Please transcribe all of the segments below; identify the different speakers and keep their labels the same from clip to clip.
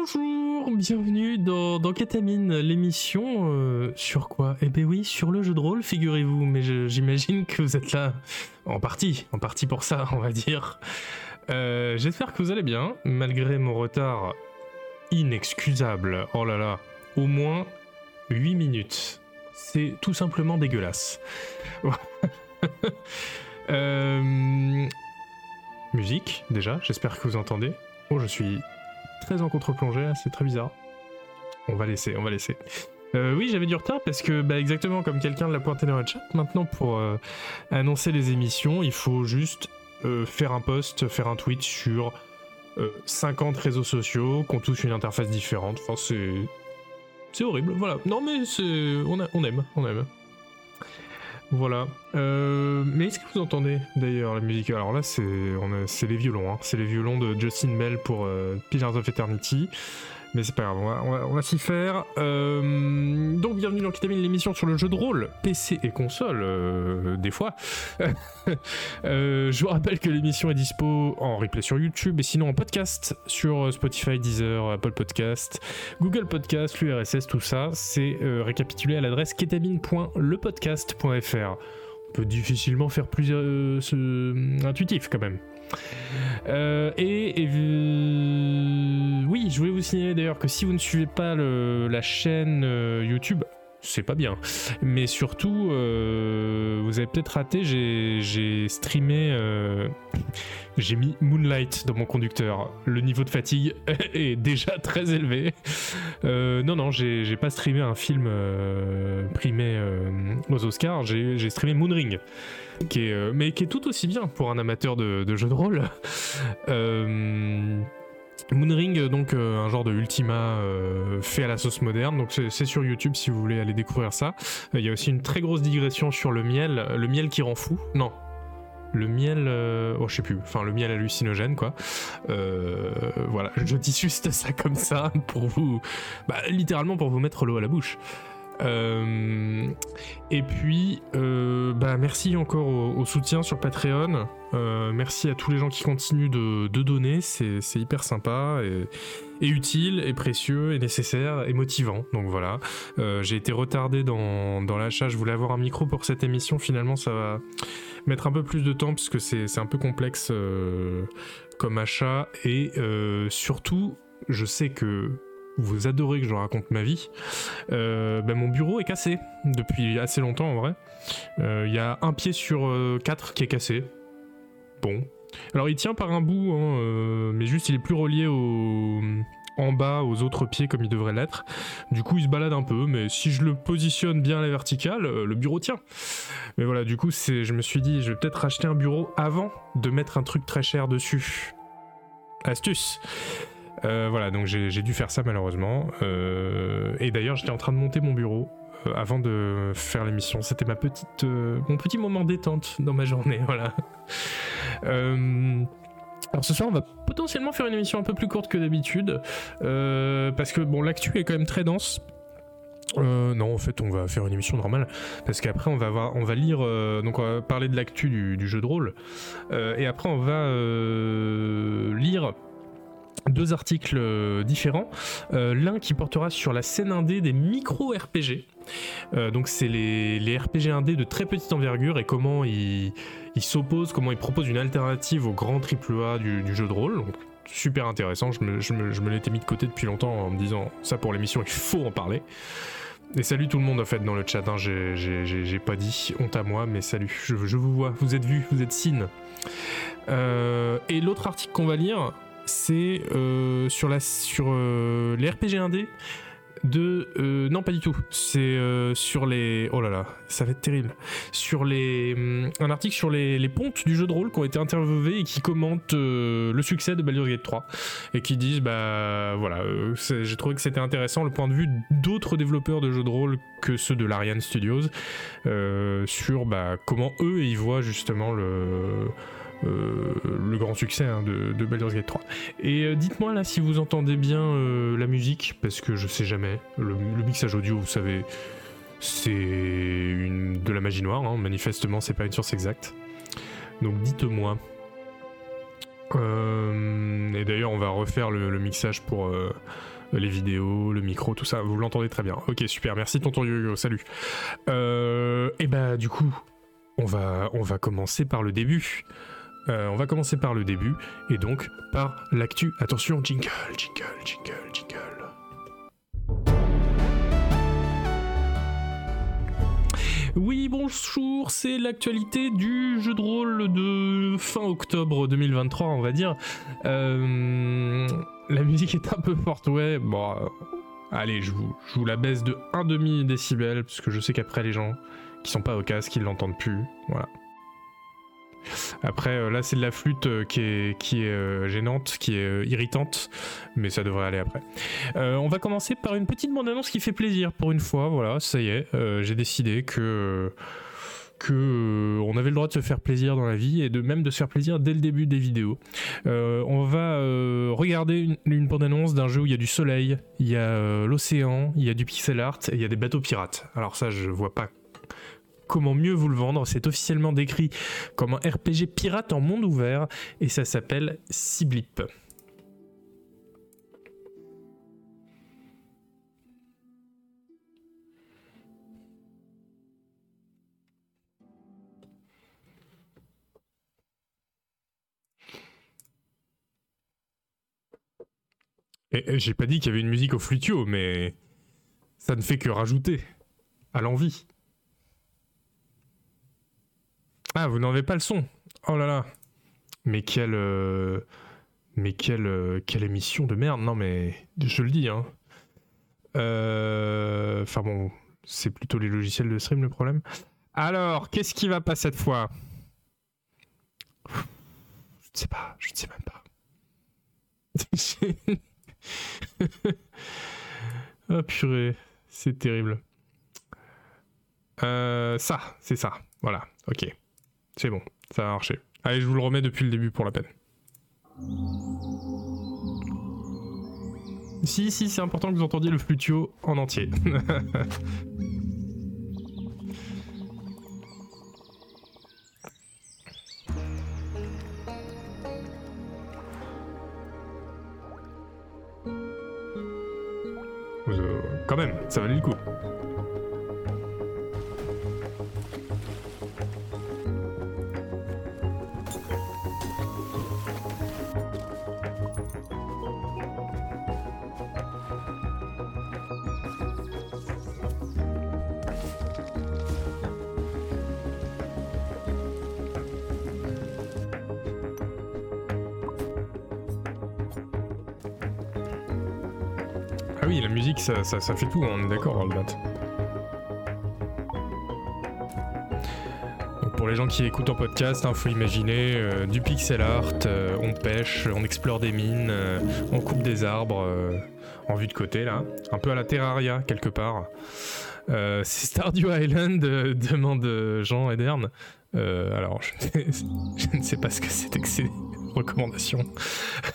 Speaker 1: Bonjour, bienvenue dans, dans l'émission euh, sur quoi? Eh ben oui, sur le jeu de rôle, figurez-vous, mais j'imagine que vous êtes là en partie, en partie pour ça, on va dire. Euh, J'espère que vous allez bien, malgré mon retard inexcusable. Oh là là, au moins 8 minutes. C'est tout simplement dégueulasse. Euh, musique, déjà, j'espère que vous entendez. Oh, je suis très en contre-plongée, là, c'est très bizarre. On va laisser, on va laisser. Euh, oui, j'avais du retard parce que, bah, exactement comme quelqu'un l'a pointé dans le chat, maintenant pour euh, annoncer les émissions, il faut juste euh, faire un post, faire un tweet sur euh, 50 réseaux sociaux qui ont tous une interface différente. Enfin, c'est. C'est horrible, voilà. Non, mais c'est. On aime, on aime. Voilà. Euh, mais est-ce que vous entendez d'ailleurs la musique? Alors là, c'est les violons. hein. C'est les violons de Justin Bell pour euh, Pillars of Eternity. Mais c'est pas grave, on va, s'y faire. Euh, donc, bienvenue dans Ketamine, l'émission sur le jeu de rôle, PC et console, euh, des fois. Euh, je vous rappelle que l'émission est dispo en replay sur YouTube et sinon en podcast sur Spotify, Deezer, Apple Podcast, Google Podcast, l'URSS, tout ça. C'est récapitulé à l'adresse ketamine.lepodcast.fr. On peut difficilement faire plus intuitif quand même. Euh, et, oui, je voulais vous signaler d'ailleurs que si vous ne suivez pas la chaîne euh, YouTube, c'est pas bien. Mais surtout, euh, vous avez peut-être raté, j'ai streamé, euh, j'ai mis Moonlight dans mon conducteur. Le niveau de fatigue est déjà très élevé. Euh, non, non, j'ai pas streamé un film primé aux Oscars, j'ai streamé Moonring. Qui est, mais qui est tout aussi bien pour un amateur de, de jeux de rôle. Moonring, donc euh, un genre de Ultima euh, fait à la sauce moderne. Donc c'est sur YouTube si vous voulez aller découvrir ça. Euh, Il y a aussi une très grosse digression sur le miel, le miel qui rend fou. Non. Le miel, oh je sais plus, enfin le miel hallucinogène quoi. Voilà, je dis juste ça comme ça pour vous, bah, littéralement pour vous mettre l'eau à la bouche. Euh, et puis, euh, bah, merci encore au, soutien sur Patreon. Euh, merci à tous les gens qui continuent de, de donner. C'est c'est hyper sympa et, et utile et précieux et nécessaire et motivant. Donc voilà. J'ai été retardé dans, dans l'achat. Je voulais avoir un micro pour cette émission. Finalement, ça va mettre un peu plus de temps parce que c'est c'est un peu complexe comme achat. Et surtout, je sais que vous adorez que je raconte ma vie. Euh, ben, mon bureau est cassé depuis assez longtemps en vrai. Euh, Il y a un pied sur euh, quatre qui est cassé. Bon. Alors il tient par un bout, hein, mais juste il est plus relié au... en bas aux autres pieds comme il devrait l'être. Du coup il se balade un peu, mais si je le positionne bien à la verticale, le bureau tient. Mais voilà, du coup c'est, je me suis dit je vais peut-être racheter un bureau avant de mettre un truc très cher dessus. Astuce. Euh, voilà, donc j'ai dû faire ça malheureusement. Euh, et d'ailleurs, j'étais en train de monter mon bureau euh, avant de faire l'émission. C'était ma petite, mon petit moment détente dans ma journée. Voilà. Alors ce soir, on va potentiellement faire une émission un peu plus courte que d'habitude, parce que bon, l'actu est quand même très dense. Non, en fait, on va faire une émission normale parce qu'après, on va voir, on va lire, donc on va parler de l'actu du, jeu de rôle, et après, on va lire deux articles euh, différents. Euh, L'un qui portera sur la scène indé des micro-RPG. Euh, donc c'est les, les RPG indés de très petite envergure et comment ils s'opposent, comment ils proposent une alternative au grand AAA du, jeu de rôle. Donc, super intéressant, je me, je me- je me l'étais mis de côté depuis longtemps en me disant ça pour l'émission, il faut en parler. Et salut tout le monde en fait dans le chat, hein, j'ai- pas dit, honte à moi, mais salut, je, je vous vois, vous êtes vus, vous êtes. Euh, et l'autre article qu'on va lire, c'est euh, sur, la, sur euh, les RPG indés de... euh, non, pas du tout. C'est sur les... Oh là là, ça va être terrible. Sur les... hum, un article sur les, les pontes du jeu de rôle qui ont été interviewés et qui commentent le succès de Baldur's Gate 3. Et qui disent, bah voilà, j'ai trouvé que c'était intéressant le point de vue d'autres développeurs de jeux de rôle que ceux de l'Ariane Studios sur bah, comment eux y voient justement le... euh, le grand succès hein, de, de Baldur's Gate 3. Et euh, dites-moi là si vous entendez bien euh, la musique, parce que je sais jamais. Le, mixage audio, vous savez, c'est de la magie noire. hein. Manifestement, c'est pas une source exacte. Donc dites-moi. et d'ailleurs, on va refaire le, mixage pour les vidéos, le micro, tout ça. Vous l'entendez très bien. Ok, super. Merci, tonton Yoyo. Salut. et bah, du coup, on va, on va commencer par le début. On va commencer par le début et donc par l'actu. Attention, jingle, jingle, jingle, jingle. Oui, bonjour, c'est l'actualité du jeu de rôle de fin octobre 2023, on va dire. Euh, la musique est un peu forte, ouais. Bon, euh, allez, je vous, je vous la baisse de 1,5 décibel, parce que je sais qu'après les gens qui sont pas au casque, ils l'entendent plus. Voilà. Après, euh, là, c'est de la flûte euh, qui est, qui est euh, gênante, qui est irritante, mais ça devrait aller après. on va commencer par une petite bande-annonce qui fait plaisir pour une fois. Voilà, ça y est, j'ai décidé que que on avait le droit de se faire plaisir dans la vie et de même de se faire plaisir dès le début des vidéos. on va regarder une, une bande-annonce d'un jeu où il y a du soleil, il y a l'océan, il y a du pixel art et il y a des bateaux pirates. Alors ça, je vois pas comment mieux vous le vendre. C'est officiellement décrit comme un RPG pirate en monde ouvert et ça s'appelle Siblip. Et j'ai pas dit qu'il y avait une musique au flutio, mais ça ne fait que rajouter à l'envie. Ah, vous n'avez pas le son. Oh là là. Mais quelle, euh, mais quelle, euh, quelle émission de merde. Non mais je le dis. Hein. Euh, enfin bon, c'est plutôt les logiciels de stream le problème. Alors, qu'est-ce qui va pas cette fois? Je ne sais pas. Je ne sais même pas. oh purée, c'est terrible. ça, c'est ça. Voilà, ok. C'est bon, ça a marché. Allez, je vous le remets depuis le début pour la peine. Si, si, c'est important que vous entendiez le flutio en entier. Euh, quand même, ça valait le coup. Ça, fait tout, on est d'accord. Donc pour les gens qui écoutent en podcast, il hein, faut imaginer euh, du pixel art, euh, on pêche, on explore des mines, euh, on coupe des arbres en vue de côté là, un peu à la Terraria quelque part. c'est Stardew Island, demande Jean Edern. alors, je, ne sais pas ce que c'est que c'est recommandation.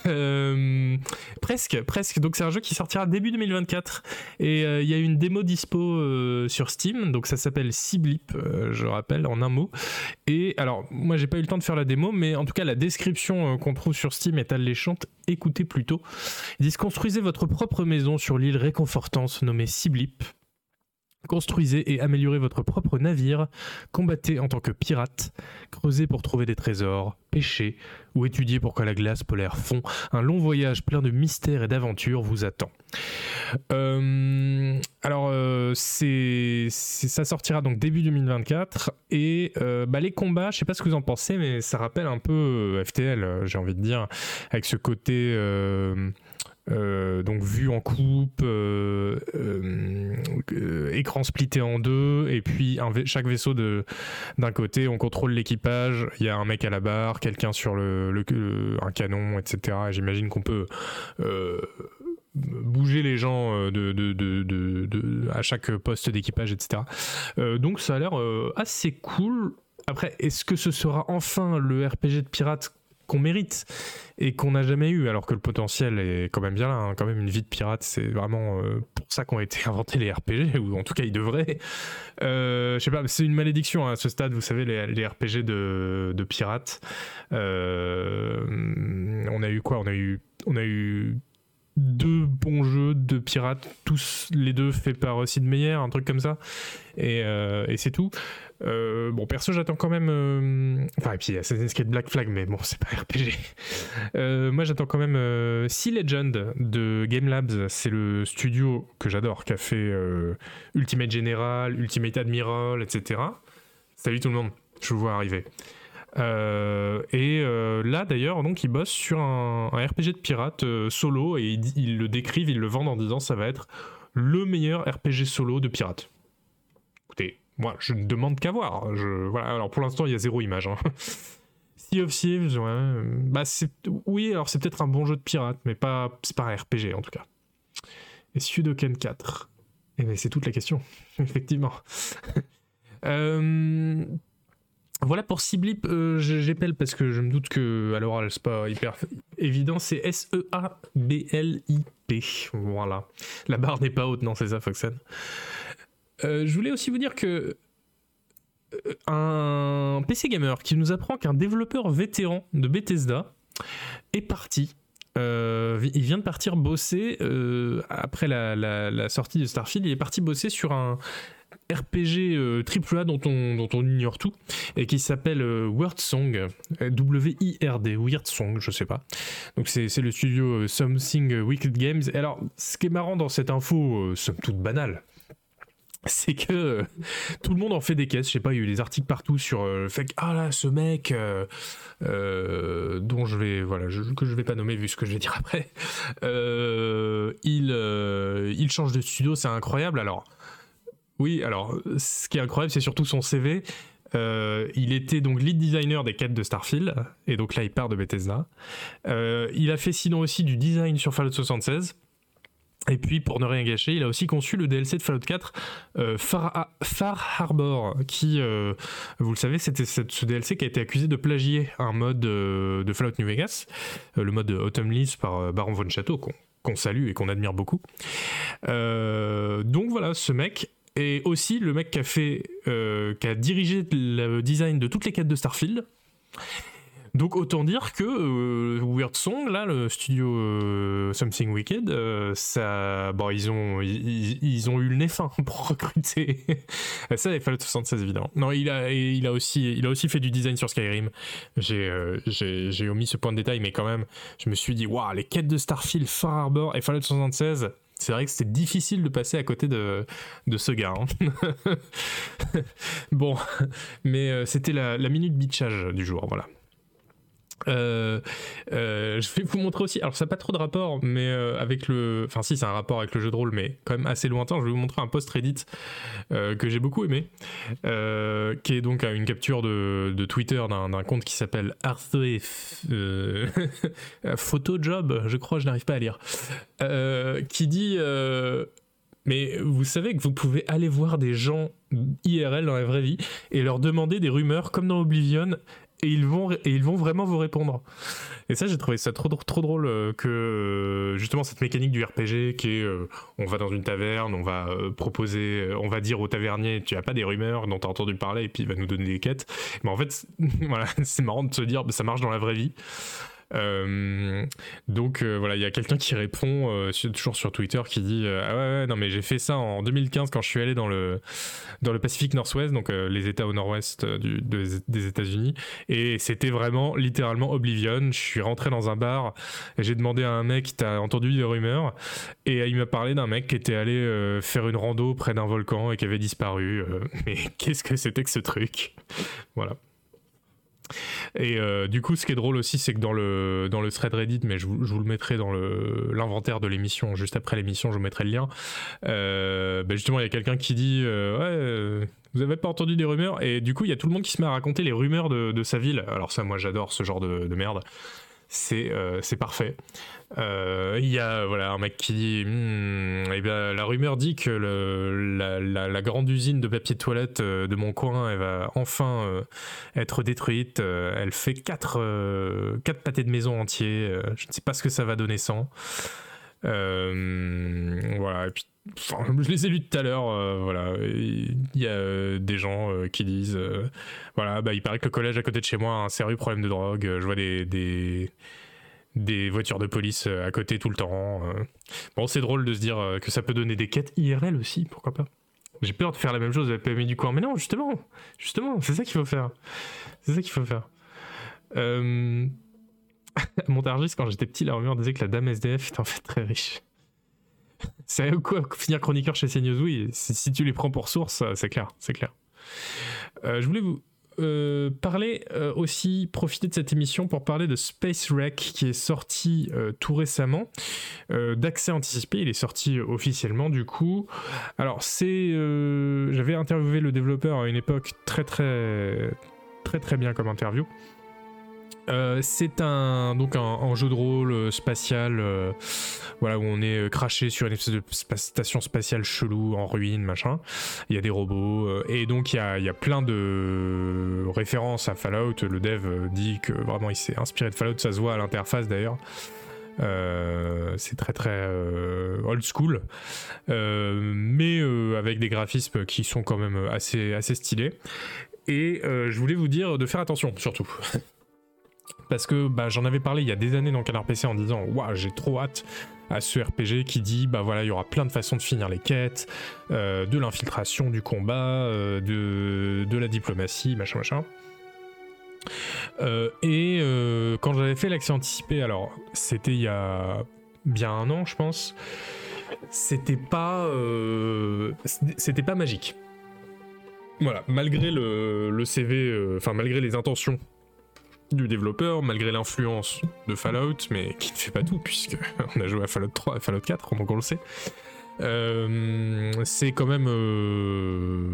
Speaker 1: Euh, presque, presque. Donc c'est un jeu qui sortira début 2024 et euh, il y a une démo dispo euh, sur Steam. Donc ça s'appelle Siblip, je rappelle en un mot. Et alors moi j'ai pas eu le temps de faire la démo, mais en tout cas la description qu'on trouve sur Steam est alléchante. Écoutez plutôt. Ils disent construisez votre propre maison sur l'île réconfortante nommée Siblip Construisez et améliorez votre propre navire, combattez en tant que pirate, creusez pour trouver des trésors, pêchez ou étudiez pourquoi la glace polaire fond. Un long voyage plein de mystères et d'aventures vous attend. Euh, alors, euh, ça sortira donc début 2024 et euh, bah, les combats, je sais pas ce que vous en pensez, mais ça rappelle un peu FTL, j'ai envie de dire, avec ce côté euh, donc vue en coupe, euh, euh, écran splitté en deux, et puis chaque vaisseau d'un côté, on contrôle l'équipage, il y a un mec à la barre, quelqu'un sur le, un canon, etc. J'imagine qu'on peut bouger les gens à chaque poste d'équipage, etc. donc ça a l'air assez cool. Après, est-ce que ce sera enfin le RPG de pirate qu'on mérite et qu'on n'a jamais eu, alors que le potentiel est quand même bien là. Hein. Quand même, une vie de pirate, c'est vraiment euh, pour ça qu'ont été inventés les RPG, ou en tout cas ils devraient. je sais pas, c'est une malédiction hein, à ce stade, vous savez, les, RPG de, de pirates. on a eu quoi? On a eu, on a eu deux bons jeux de pirates, tous les deux faits par Sid Meier, un truc comme ça, et, et c'est tout. Euh, bon, perso, j'attends quand même. Euh, enfin, et puis Assassin's Creed Black Flag, mais bon, c'est pas RPG. Euh, moi, j'attends quand même Sea Legend de Game Labs. C'est le studio que j'adore, qui a fait Ultimate General, Ultimate Admiral, etc. Salut tout le monde, je vous vois arriver. et là d'ailleurs, donc ils bossent sur un, RPG de pirates solo et ils, ils, le décrivent, ils le vendent en disant ça va être le meilleur RPG solo de pirates. Écoutez, moi, je ne demande qu'à voir. Voilà, alors pour l'instant, il y a zéro image. Hein. Sea of Thieves, bah oui, alors c'est peut-être un bon jeu de pirate, mais pas, c'est pas un RPG en tout cas. Et Sudoken 4, eh ben c'est toute la question, effectivement. euh, voilà pour Siblip, euh, j'appelle parce que je me doute que à l'oral c'est pas hyper évident, c'est S-E-A-B-L-I-P. Voilà. La barre n'est pas haute, non, c'est ça, Foxen. Euh, je voulais aussi vous dire que euh, un PC gamer qui nous apprend qu'un développeur vétéran de Bethesda est parti. Euh, il vient de partir bosser après la, sortie de Starfield. Il est parti bosser sur un RPG AAA dont on, ignore tout et qui s'appelle Word Song, W-I-R-D, Weird Song, je sais pas. Donc c'est le studio Something Wicked Games. Alors, ce qui est marrant dans cette info, somme toute banale, c'est que euh, tout le monde en fait des caisses. Je sais pas, il y a eu des articles partout sur euh, le fait que ah là ce mec euh, dont je vais voilà que je vais pas nommer vu ce que je vais dire après, il il change de studio, c'est incroyable. Alors oui, alors ce qui est incroyable, c'est surtout son CV. il était donc lead designer des quêtes de Starfield, et donc là il part de Bethesda. il a fait sinon aussi du design sur Fallout 76. Et puis, pour ne rien gâcher, il a aussi conçu le DLC de Fallout 4, euh, Far, Harbor, qui, euh, vous le savez, c'était ce DLC qui a été accusé de plagier un mode euh, de Fallout New Vegas, le mode Autumn Leaves par Baron Von Chateau, qu'on salue et qu'on admire beaucoup. donc voilà, ce mec est aussi le mec qui a fait, qui a dirigé le design de toutes les quêtes de Starfield. Donc autant dire que euh, Weird Song, là, le studio euh, Something Wicked, euh, ça, bon, ils ont, ils, ont eu le nez fin pour recruter. ça, il Fallout 76 évidemment. Non, il a, il a aussi, il a aussi fait du design sur Skyrim. J'ai, j'ai, omis ce point de détail, mais quand même, je me suis dit, waouh, les quêtes de Starfield, Far Harbor et Fallout 76. C'est vrai que c'était difficile de passer à côté de, de ce gars. Hein. bon, mais c'était la, la minute bitchage du jour, voilà. Euh, euh, je vais vous montrer aussi, alors ça n'a pas trop de rapport, mais euh, avec le. Enfin, si, c'est un rapport avec le jeu de rôle, mais quand même assez lointain. Je vais vous montrer un post Reddit que j'ai beaucoup aimé, qui est donc une capture de, de Twitter d'un compte qui s'appelle Photo Job, je crois, je n'arrive pas à lire, qui dit. mais vous savez que vous pouvez aller voir des gens IRL dans la vraie vie et leur demander des rumeurs comme dans Oblivion et ils vont et ils vont vraiment vous répondre. Et ça, j'ai trouvé ça trop trop drôle euh, que euh, justement cette mécanique du RPG qui est euh, on va dans une taverne, on va proposer, on va dire au tavernier tu as pas des rumeurs dont tu as entendu parler et puis il va nous donner des quêtes. Mais en fait, voilà, c'est marrant de se dire ça marche dans la vraie vie. Euh, donc euh, voilà, il y a quelqu'un qui répond euh, toujours sur Twitter qui dit ah ouais, non mais j'ai fait ça en 2015 quand je suis allé dans le dans le Pacifique Nord-Ouest, donc les États au Nord-Ouest des États-Unis, et c'était vraiment littéralement Oblivion. Je suis rentré dans un bar et j'ai demandé à un mec t'as entendu des rumeurs? Et il m'a parlé d'un mec qui était allé faire une rando près d'un volcan et qui avait disparu. mais qu'est-ce que c'était que ce truc? Voilà. Et euh, du coup, ce qui est drôle aussi, c'est que dans le, dans le thread Reddit, mais je vous, je vous le mettrai dans l'inventaire de l'émission, juste après l'émission, je vous mettrai le lien. Euh, bah, justement, il y a quelqu'un qui dit euh, Ouais, vous avez pas entendu des rumeurs? Et du coup, il y a tout le monde qui se met à raconter les rumeurs de, de sa ville. Alors, ça, moi, j'adore ce genre de, de merde. C'est parfait. Euh, il y a voilà, un mec qui dit hmm, eh bien, la rumeur dit que le, la, grande usine de papier de toilette euh, de mon coin elle va enfin euh, être détruite. elle fait 4 quatre, pâtés de maison entiers. je ne sais pas ce que ça va donner sans. voilà, et puis je les ai lus tout à l'heure, voilà. Il y a des gens qui disent, voilà, bah, il paraît que le collège à côté de chez moi a un sérieux problème de drogue. Je vois des, des voitures de police à côté tout le temps. Bon, c'est drôle de se dire que ça peut donner des quêtes IRL aussi, pourquoi pas. J'ai peur de faire la même chose avec PMI du coin, mais non, justement, justement, c'est ça qu'il faut faire. C'est ça qu'il faut faire. Euh... Montargis, quand j'étais petit, la rumeur disait que la dame SDF est en fait très riche. C'est quoi finir chroniqueur chez CNews Oui, si tu les prends pour source, c'est clair, c'est clair. Euh, je voulais vous euh, parler euh, aussi, profiter de cette émission pour parler de Space Wreck qui est sorti tout récemment, d'accès anticipé. Il est sorti officiellement du coup. Alors c'est, j'avais interviewé le développeur à une époque très très très très bien comme interview. Euh, c'est un donc un, jeu de rôle euh, spatial, euh, voilà où on est craché sur une espèce de station spatiale chelou en ruine, machin. Il y a des robots et donc il y a, y a, plein de références à Fallout. Le dev dit que vraiment il s'est inspiré de Fallout, ça se voit à l'interface d'ailleurs. c'est très très old school, mais avec des graphismes qui sont quand même assez assez stylés. Et je voulais vous dire de faire attention surtout. parce que bah, j'en avais parlé il y a des années dans Canard PC en disant waouh j'ai trop hâte à ce RPG qui dit bah voilà il y aura plein de façons de finir les quêtes, euh, de l'infiltration, du combat, euh, de, de, la diplomatie, machin machin. Euh, et quand j'avais fait l'accès anticipé, alors c'était il y a bien un an je pense, c'était pas c'était pas magique. Voilà, malgré le, le CV, enfin malgré les intentions du développeur, malgré l'influence de Fallout, mais qui ne fait pas tout, puisque on a joué à Fallout 3 et Fallout 4, donc on le sait. Euh, c'est quand même euh,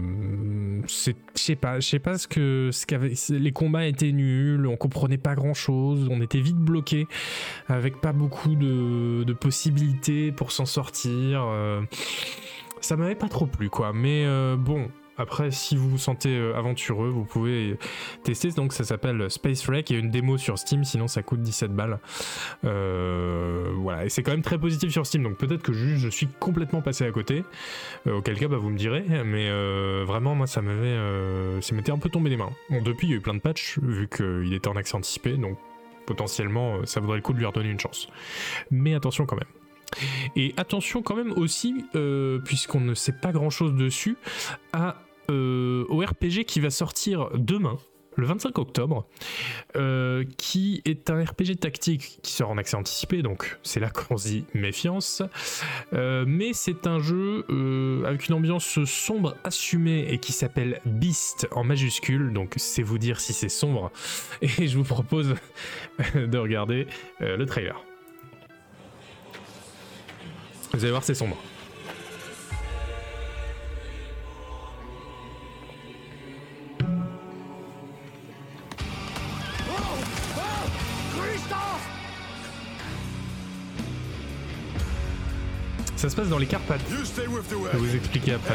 Speaker 1: je sais pas ce que qu'avait les combats étaient nuls on comprenait pas grand chose on était vite bloqué avec pas beaucoup de, de possibilités pour s'en sortir euh, ça m'avait pas trop plu quoi mais bon après, si vous vous sentez euh, aventureux, vous pouvez tester. Donc, ça s'appelle Space Wreck. Il y a une démo sur Steam, sinon ça coûte 17 balles. Euh, voilà, et c'est quand même très positif sur Steam. Donc, peut-être que je, suis complètement passé à côté. Euh, auquel cas, bah, vous me direz. Mais vraiment, moi, ça m'avait, ça m'était un peu tombé des mains. Depuis, il y a eu plein de patchs, vu qu'il était en accès anticipé. Donc, potentiellement, ça vaudrait le coup de lui redonner une chance. Mais attention quand même. Et attention quand même aussi, puisqu'on ne sait pas grand chose dessus, à euh, au RPG qui va sortir demain, le 25 octobre, euh, qui est un RPG tactique qui sort en accès anticipé, donc c'est là qu'on dit méfiance. Euh, mais c'est un jeu avec une ambiance sombre assumée et qui s'appelle Beast en majuscule, donc c'est vous dire si c'est sombre. Et je vous propose de regarder le trailer. Vous allez voir, c'est sombre. Ça se passe dans les Carpates. Je vais vous expliquer après.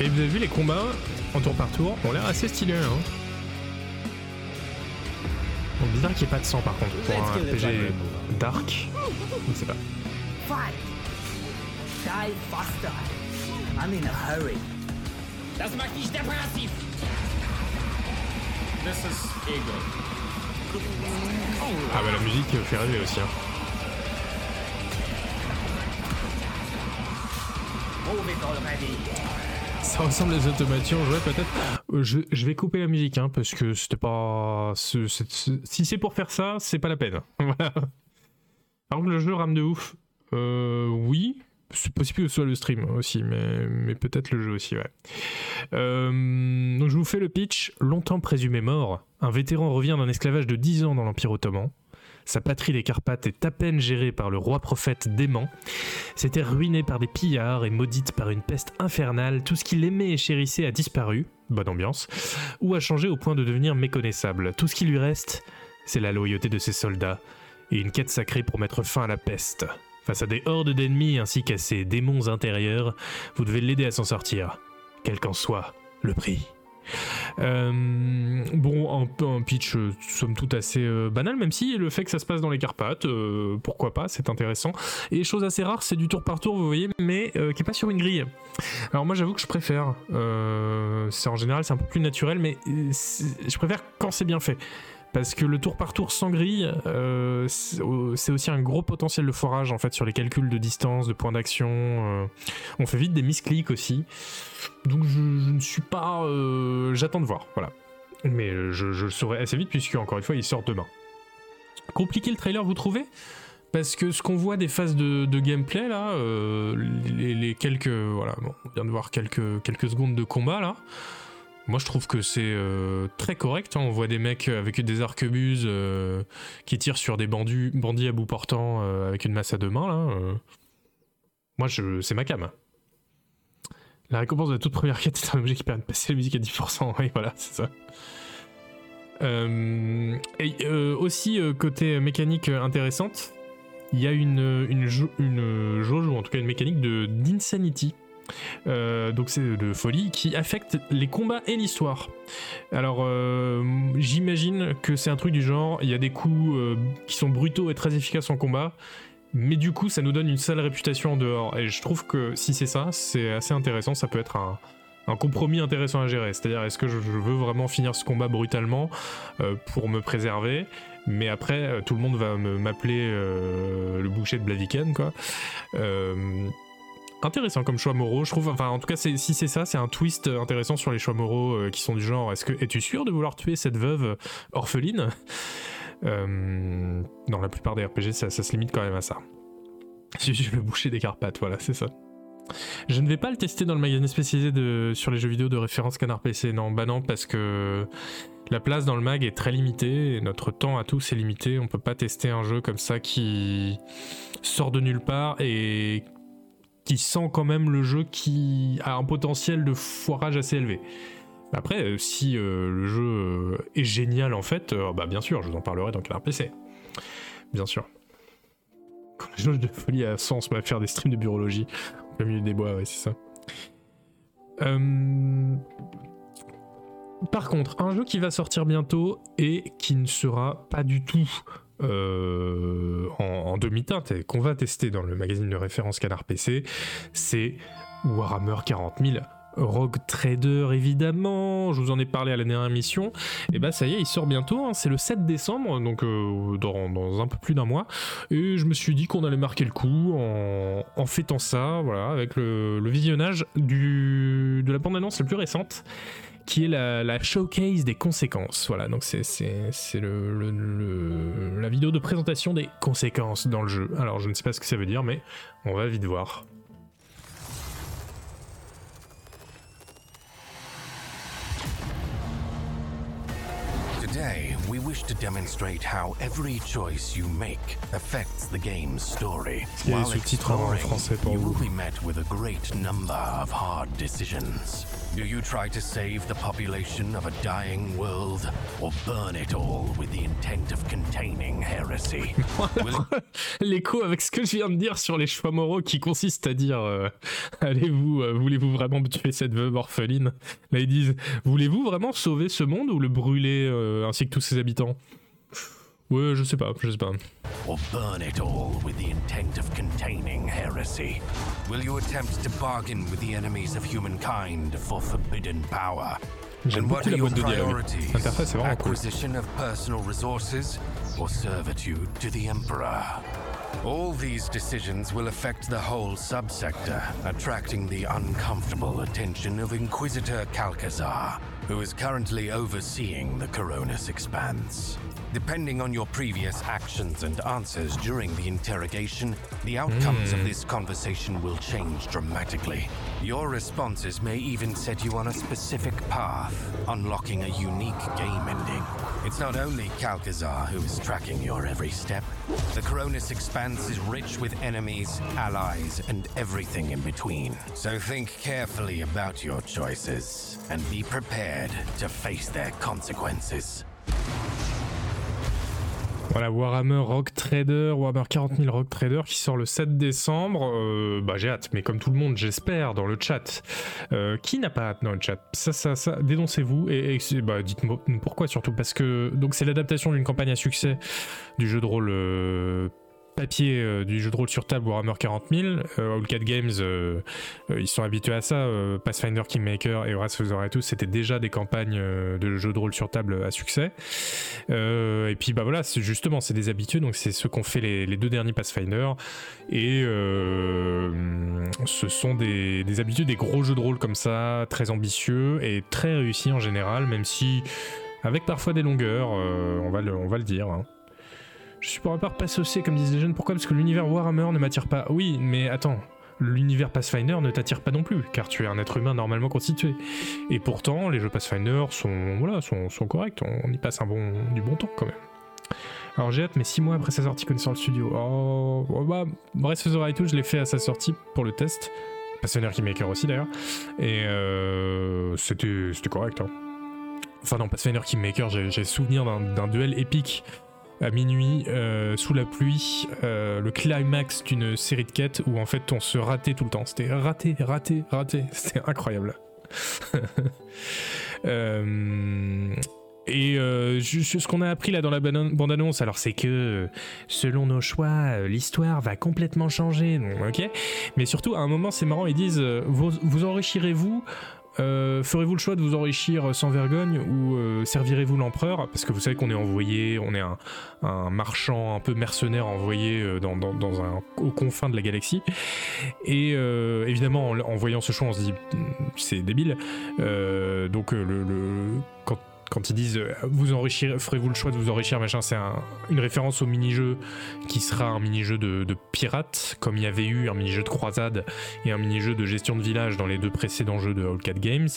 Speaker 1: Et vous avez vu les combats en tour par tour ont l'air assez stylés. Hein. Bon, bizarre qu'il n'y ait pas de sang par contre pour un RPG dark. Je ne sais pas. Die faster. I'm in a hurry. Das macht dich depressiv. Ah bah la musique fait rêver aussi. Hein. Ça ressemble à des automations, ouais peut-être. Euh, je, je, vais couper la musique hein, parce que c'était pas. si c'est pour faire ça, c'est pas la peine. Par contre le jeu rame de ouf. Euh, oui, c'est possible que ce soit le stream aussi, mais, peut-être le jeu aussi, ouais. Euh, donc je vous fais le pitch. Longtemps présumé mort, un vétéran revient d'un esclavage de 10 ans dans l'Empire ottoman. Sa patrie des Carpates est à peine gérée par le roi prophète dément. C'était ruiné par des pillards et maudite par une peste infernale. Tout ce qu'il aimait et chérissait a disparu, bonne ambiance, ou a changé au point de devenir méconnaissable. Tout ce qui lui reste, c'est la loyauté de ses soldats et une quête sacrée pour mettre fin à la peste. Face à des hordes d'ennemis ainsi qu'à ses démons intérieurs, vous devez l'aider à s'en sortir, quel qu'en soit le prix. Euh, bon, un, pitch somme toute assez banal, même si le fait que ça se passe dans les Carpates, pourquoi pas, c'est intéressant. Et chose assez rare, c'est du tour par tour, vous voyez, mais qui est pas sur une grille. Alors moi j'avoue que je préfère. c'est en général c'est un peu plus naturel, mais je préfère quand c'est bien fait. Parce que le tour par tour sans grille, euh, c'est aussi un gros potentiel de forage en fait sur les calculs de distance, de points d'action. Euh. on fait vite des misclics aussi. Donc je, ne suis pas. Euh, j'attends de voir, voilà. Mais je, saurai assez vite puisque encore une fois il sort demain. Compliqué le trailer, vous trouvez? Parce que ce qu'on voit des phases de, gameplay là, les, quelques voilà, on vient de voir quelques quelques secondes de combat là. Moi, je trouve que c'est euh, très correct. Hein. On voit des mecs avec des arquebuses euh, qui tirent sur des bandits, bandits à bout portant euh, avec une masse à deux mains. Là, Moi, je, c'est ma cam. La récompense de la toute première quête est un objet qui permet de passer la musique à 10%. Oui, voilà, c'est ça. et aussi, côté mécanique intéressante, il y a une, une, une, jauge, ou en tout cas une mécanique de, d'insanity euh, donc c'est de folie qui affecte les combats et l'histoire. Alors euh, j'imagine que c'est un truc du genre, il y a des coups euh, qui sont brutaux et très efficaces en combat, mais du coup ça nous donne une sale réputation en dehors. Et je trouve que si c'est ça, c'est assez intéressant, ça peut être un, compromis intéressant à gérer. C'est-à-dire, est-ce que je, veux vraiment finir ce combat brutalement pour me préserver mais après, tout le monde va m'appeler le boucher de Blaviken, quoi intéressant comme choix moraux. Je trouve, enfin, en tout cas, si c'est ça, c'est un twist intéressant sur les choix moraux euh, qui sont du genre est-ce que es-tu sûr de vouloir tuer cette veuve orpheline? Euh, Dans la plupart des RPG, ça, se limite quand même à ça. Si je le boucher des Carpates, voilà, c'est ça. Je ne vais pas le tester dans le magazine spécialisé de, sur les jeux vidéo de référence Canard PC. Non, bah non, parce que la place dans le mag est très limitée et notre temps à tous est limité. On peut pas tester un jeu comme ça qui sort de nulle part et qui sent quand même le jeu qui a un potentiel de foirage assez élevé. Après, euh, si euh, le jeu euh, est génial en fait, bah bien sûr, je vous en parlerai dans Canard PC. Bien sûr. Quand les jeux de folie à sens, on va faire des streams de biologie au milieu des bois, c'est ça. Par contre, un jeu qui va sortir bientôt et qui ne sera pas du tout euh, en, demi-teinte et qu'on va tester dans le magazine de référence Canard PC, c'est Warhammer 40 000. Rogue Trader évidemment, je vous en ai parlé à la dernière émission, et bah ça y est, il sort bientôt, hein. c'est le 7 décembre, donc euh, dans, un peu plus d'un mois, et je me suis dit qu'on allait marquer le coup en, fêtant ça, voilà, avec le, visionnage de la bande-annonce la plus récente, qui est la, showcase des conséquences. Voilà, donc c'est le, la vidéo de présentation des conséquences dans le jeu. Alors je ne sais pas ce que ça veut dire, mais on va vite voir. Today, we wish to demonstrate how every choice you make affects the game's story. While exploring, you will be met with a great number of hard decisions. Do you try to save the population of a dying world, or burn it all with the intent of containing heresy? L'écho avec ce que je viens de dire sur les choix moraux qui consiste à dire euh, allez-vous, euh, voulez-vous vraiment tuer cette veuve orpheline? Là ils disent voulez-vous vraiment sauver ce monde ou le brûler euh, ainsi que tous ses habitants? Ouais, je sais pas, je sais pas. Or burn it all with the intent of containing heresy. Will you attempt to bargain with the enemies of humankind for forbidden power? J'aime beaucoup la boîte de dialogue. L'interface est vraiment Acquisition of personal resources or servitude to the Emperor? All these decisions will affect the whole subsector, attracting the uncomfortable attention of Inquisitor Calcazar, who is currently overseeing the Coronis Expanse. Depending on your previous actions and answers during the interrogation, the outcomes mm. of hmm. this conversation will change dramatically. Your responses may even set you on a specific path, unlocking a unique game ending. It's not only Calcazar who is tracking your every step. The Cronus Expanse is rich with enemies, allies, and everything in between. So think carefully about your choices and be prepared to face their consequences. Voilà, Warhammer Rock Trader, Warhammer 40 000 Rock Trader qui sort le 7 décembre. Euh, bah j'ai hâte, mais comme tout le monde, j'espère, dans le chat. Euh, qui n'a pas hâte dans le chat? Ça, ça, ça, dénoncez-vous et, bah, dites-moi pourquoi surtout. Parce que donc c'est l'adaptation d'une campagne à succès du jeu de rôle euh, papier euh, du jeu de rôle sur table Warhammer 40 000. Euh, All Games, euh, ils sont habitués à ça. Pathfinder, Kingmaker et Horace tous c'était déjà des campagnes de jeux de rôle sur table à succès. et puis bah voilà, c'est justement, c'est des habitués, donc c'est ce qu'ont fait les, deux derniers Pathfinder. Et ce sont des, habitués, des gros jeux de rôle comme ça, très ambitieux et très réussis en général, même si avec parfois des longueurs, on, va le, on va le dire. Hein. Je suis pour ma part pas saucé comme disent les jeunes. Pourquoi? Parce que l'univers Warhammer ne m'attire pas. Oui, mais attends. L'univers Pathfinder ne t'attire pas non plus, car tu es un être humain normalement constitué. Et pourtant, les jeux Pathfinder sont, voilà, sont, corrects, on, y passe un bon, du bon temps quand même. Alors j'ai hâte, mais 6 mois après sa sortie connaissant le studio. Oh, oh bah, Breath of the Wild je l'ai fait à sa sortie pour le test. Pathfinder Kingmaker aussi d'ailleurs. Et euh, c'était correct. Hein. Enfin non, Pathfinder Kingmaker, j'ai souvenir d'un duel épique à minuit euh, sous la pluie euh, le climax d'une série de quêtes où en fait on se ratait tout le temps. C'était raté, raté, raté. C'était incroyable. euh, et ce qu'on a appris là dans la bande-annonce, alors c'est que selon nos choix, l'histoire va complètement changer, ok Mais surtout, à un moment, c'est marrant, ils disent vous enrichirez-vous euh, ferez-vous le choix de vous enrichir sans vergogne ou euh, servirez-vous l'empereur? Parce que vous savez qu'on est envoyé, on est un, marchand un peu mercenaire envoyé euh, dans, aux confins de la galaxie. Et évidemment, en, voyant ce choix, on se dit hmm, c'est débile. donc le, quand quand ils disent euh, vous enrichir, ferez-vous le choix de vous enrichir, machin, c'est une référence au mini-jeu qui sera un mini-jeu de, de pirate, comme il y avait eu un mini-jeu de croisade et un mini-jeu de gestion de village dans les deux précédents jeux de All Cat Games.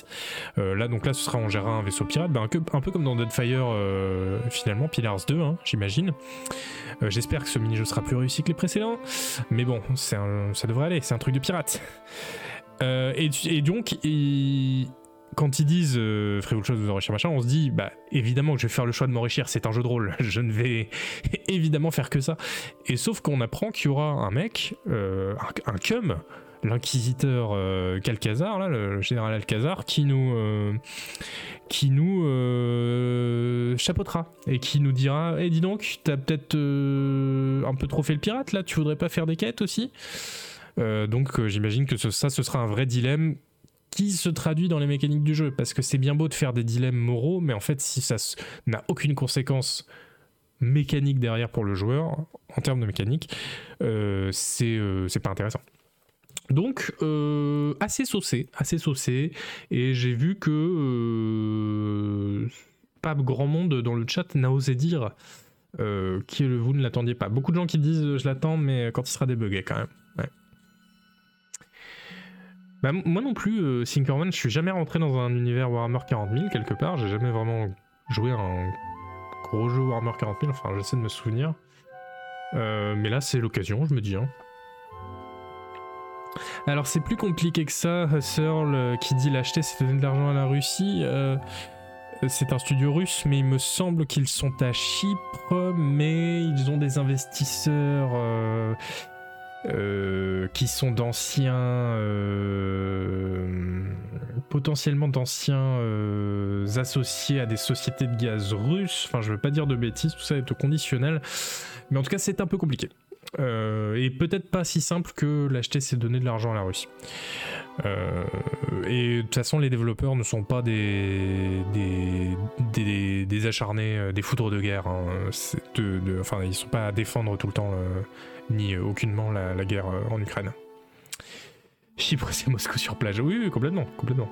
Speaker 1: Euh, là, donc là, ce sera on gérera un vaisseau pirate, ben, un, peu comme dans Deadfire, euh, finalement, Pillars 2, hein, j'imagine. J'espère que ce mini-jeu sera plus réussi que les précédents, mais bon, ça devrait aller, c'est un truc de pirate. et, et, donc, il, quand ils disent euh, ferez-vous vous enrichir machin, on se dit bah évidemment que je vais faire le choix de m'enrichir, c'est un jeu de rôle, je ne vais évidemment faire que ça. Et sauf qu'on apprend qu'il y aura un mec, euh, un, cum, l'inquisiteur euh, Calcazar, le, général Alcazar, qui nous, euh, qui nous chapeautera et qui nous dira Eh, dis donc, t'as peut-être un peu trop fait le pirate là, tu voudrais pas faire des quêtes aussi? Donc j'imagine que ça, ce sera un vrai dilemme qui se traduit dans les mécaniques du jeu. Parce que c'est bien beau de faire des dilemmes moraux, mais en fait, si ça n'a aucune conséquence mécanique derrière pour le joueur, en termes de mécanique, euh, euh, c'est pas intéressant. Donc, euh, assez saucé, assez saucé, et j'ai vu que pas grand monde dans le chat n'a osé dire que vous ne l'attendiez pas. Beaucoup de gens qui disent je l'attends, mais quand il sera débugué quand même. Bah, moi non plus, euh, Sinkerman, je suis jamais rentré dans un univers Warhammer 40 000 quelque part. J'ai jamais vraiment joué un gros jeu Warhammer 40 000. Enfin, j'essaie de me souvenir. Euh, mais là, c'est l'occasion, je me dis. Hein. Alors, c'est plus compliqué que ça. Husserl euh, qui dit l'acheter, c'est donner de l'argent à la Russie. c'est un studio russe, mais il me semble qu'ils sont à Chypre, mais ils ont des investisseurs euh, qui sont d'anciens, euh, potentiellement d'anciens euh, associés à des sociétés de gaz russes. Enfin, je veux pas dire de bêtises, tout ça est au conditionnel, mais en tout cas, c'est un peu compliqué. et peut-être pas si simple que l'acheter, c'est donner de l'argent à la Russie. et de toute façon, les développeurs ne sont pas des, des, des, acharnés, des foudres de guerre. Hein. De, enfin, ils sont pas à défendre tout le temps ni aucunement la, guerre euh, en Ukraine. Chypre, c'est Moscou sur plage. Oui, oui, complètement, complètement.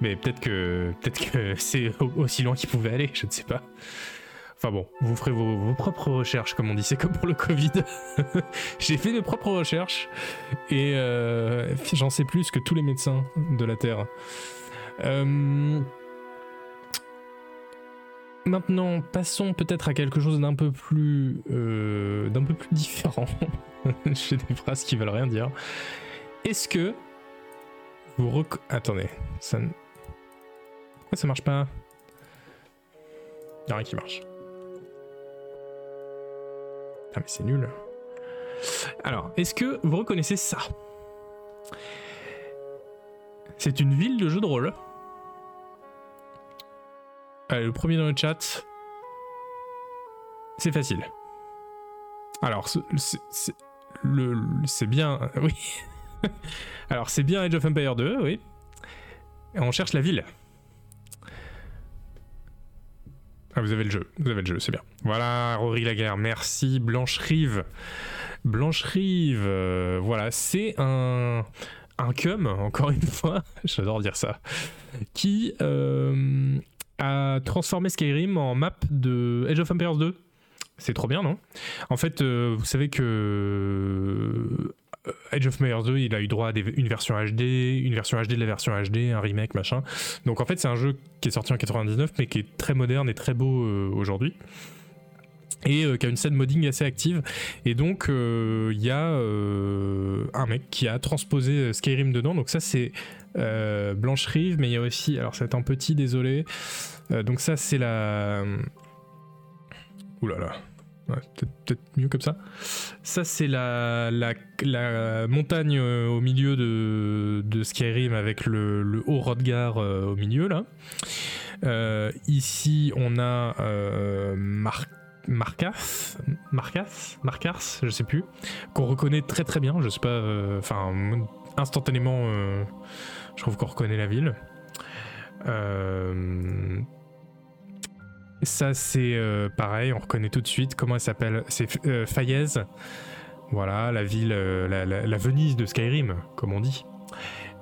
Speaker 1: Mais peut-être que, peut-être que c'est aussi loin qu'il pouvait aller, je ne sais pas. Enfin bon, vous ferez vos, propres recherches, comme on dit, c'est comme pour le Covid. J'ai fait mes propres recherches et euh, j'en sais plus que tous les médecins de la Terre. Euh, Maintenant, passons peut-être à quelque chose d'un peu plus, euh, d'un peu plus différent. J'ai des phrases qui veulent rien dire. Est-ce que vous rec... Attendez, ça... Pourquoi ça marche pas? Y'a rien qui marche. mais c'est nul. Alors, est-ce que vous reconnaissez ça? C'est une ville de jeu de rôle. Allez, le premier dans le chat. C'est facile. Alors, c'est bien. Oui. Alors, c'est bien Age of Empire 2, oui. On cherche la ville. Ah, vous avez le jeu, vous avez le jeu, c'est bien. Voilà, Rory Laguerre, merci. Blanche Rive. Blanche Rive, euh, voilà, c'est un, un cum, encore une fois, j'adore dire ça, qui euh, a transformé Skyrim en map de Age of Empires 2. C'est trop bien, non? En fait, euh, vous savez que Age of Empires 2, il a eu droit à une version HD, une version HD de la version HD, un remake, machin. Donc en fait, c'est un jeu qui est sorti en 99, mais qui est très moderne et très beau euh, aujourd'hui. Et euh, qui a une scène modding assez active. Et donc, euh, il y a un mec qui a transposé Skyrim dedans. Donc, ça, c'est Blanche Rive, mais il y a aussi. Alors, c'est un petit, désolé. donc, ça, c'est la. Ouh là là peut-être mieux comme ça. Ça, c'est la, la, montagne euh, au milieu de, de Skyrim avec le, le haut Rodgar euh, au milieu, là. Euh, ici, on a Mar Marcas, Marcas, Marcas, je sais plus, qu'on reconnaît très très bien. Je sais pas, enfin, instantanément, je trouve qu'on reconnaît la ville. Euh, ça, c'est euh, pareil, on reconnaît tout de suite. Comment elle s'appelle C'est euh, Fayez. Voilà, la ville, euh, la, Venise de Skyrim, comme on dit.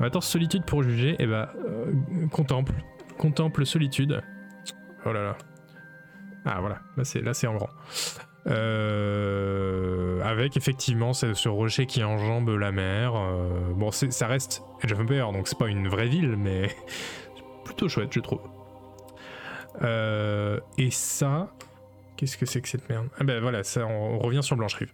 Speaker 1: Attends, solitude pour juger. Et eh bah, ben, contemple. Contemple solitude. Oh là là. Ah voilà, là c'est, en grand. avec effectivement ce, rocher qui enjambe la mer. bon, ça reste Age of Empires, donc c'est pas une vraie ville, mais plutôt chouette, je trouve. Euh, et ça, qu'est-ce que c'est que cette merde? Ah ben voilà, ça, on, revient sur Blanche Rive.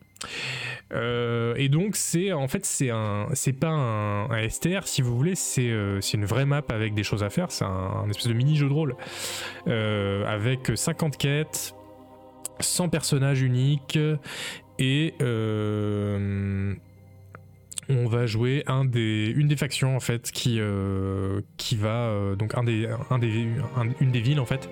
Speaker 1: Euh, et donc c'est en fait c'est un c'est pas un, STR si vous voulez c'est euh, une vraie map avec des choses à faire c'est un, espèce de mini jeu de rôle avec 50 quêtes 100 personnages uniques et on va jouer une des factions en fait qui, euh, qui va euh, donc une des villes en fait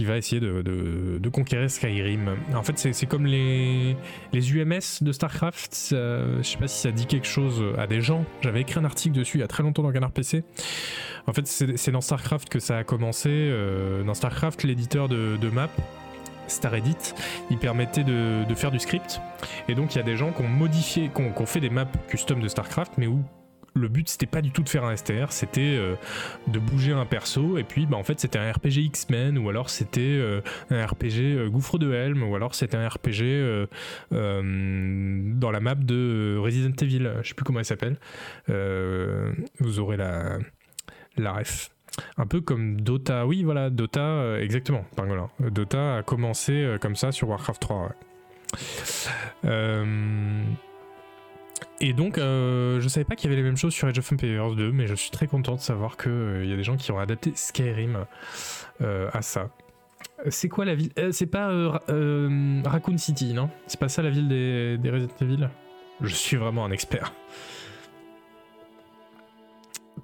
Speaker 1: qui va essayer de, conquérir Skyrim. En fait, c'est comme les, UMS de StarCraft. je sais pas si ça dit quelque chose à des gens. J'avais écrit un article dessus il y a très longtemps dans Canard PC. En fait, c'est dans StarCraft que ça a commencé. Euh, dans StarCraft, l'éditeur de, de map StarEdit, il permettait de, faire du script. Et donc il y a des gens qui ont modifié, qui ont, fait des maps custom de StarCraft, mais où le but c'était pas du tout de faire un STR, c'était euh, de bouger un perso et puis bah, en fait c'était un RPG X-Men ou alors c'était euh, un RPG euh, Gouffre de Helm ou alors c'était un RPG dans la map de Resident Evil, je sais plus comment elle s'appelle. vous aurez la, la ref. Un peu comme Dota, oui voilà, Dota, exactement, Pangolin. Dota a commencé comme ça sur Warcraft 3. Euh, et donc, je savais pas qu'il y avait les mêmes choses sur Age of Empires 2, mais je suis très content de savoir qu'il y a des gens qui ont adapté Skyrim à ça. C'est quoi la ville C'est pas Raccoon City, non? C'est pas ça la ville des, des Resident Evil? Je suis vraiment un expert.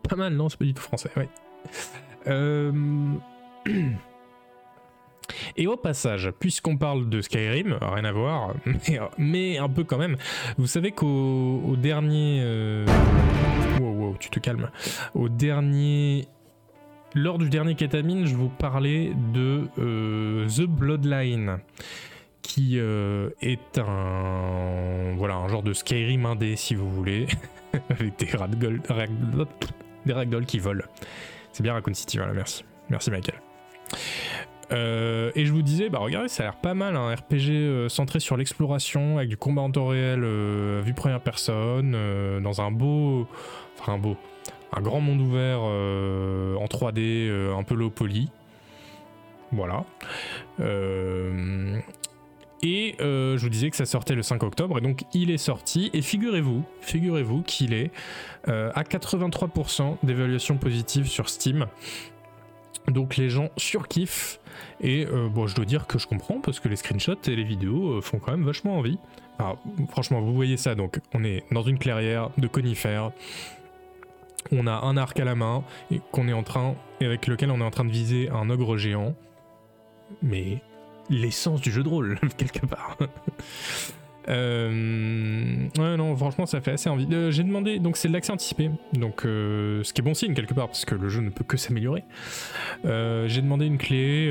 Speaker 1: Pas mal, non? C'est pas du tout français, ouais. Euh, et au passage, puisqu'on parle de Skyrim, rien à voir, mais, un peu quand même, vous savez qu'au dernier... Euh, wow, wow, tu te calmes. Au dernier... Lors du dernier Ketamine, je vous parlais de euh, The Bloodline, qui est un... Voilà, un genre de Skyrim indé, si vous voulez, avec des ragdolls qui volent. C'est bien Raccoon City, voilà, merci. Merci Michael. Euh, et je vous disais, bah regardez, ça a l'air pas mal, un RPG euh, centré sur l'exploration, avec du combat en temps réel, euh, vue première personne, dans un beau, enfin un beau, un grand monde ouvert en 3D, un peu low poly. Voilà. Et je vous disais que ça sortait le 5 octobre, et donc il est sorti. Et figurez-vous, figurez-vous qu'il est à 83% d'évaluation positive sur Steam. Donc les gens surkiffent et euh, bon, je dois dire que je comprends parce que les screenshots et les vidéos euh, font quand même vachement envie. Alors, franchement, vous voyez ça, donc on est dans une clairière de conifères. On a un arc à la main et qu'on est en train et avec lequel on est en train de viser un ogre géant. Mais l'essence du jeu de rôle quelque part. Euh, ouais, non, franchement, ça fait assez envie. Euh, j'ai demandé, donc c'est de l'accès anticipé, donc euh, ce qui est bon signe quelque part, parce que le jeu ne peut que s'améliorer. j'ai demandé une clé,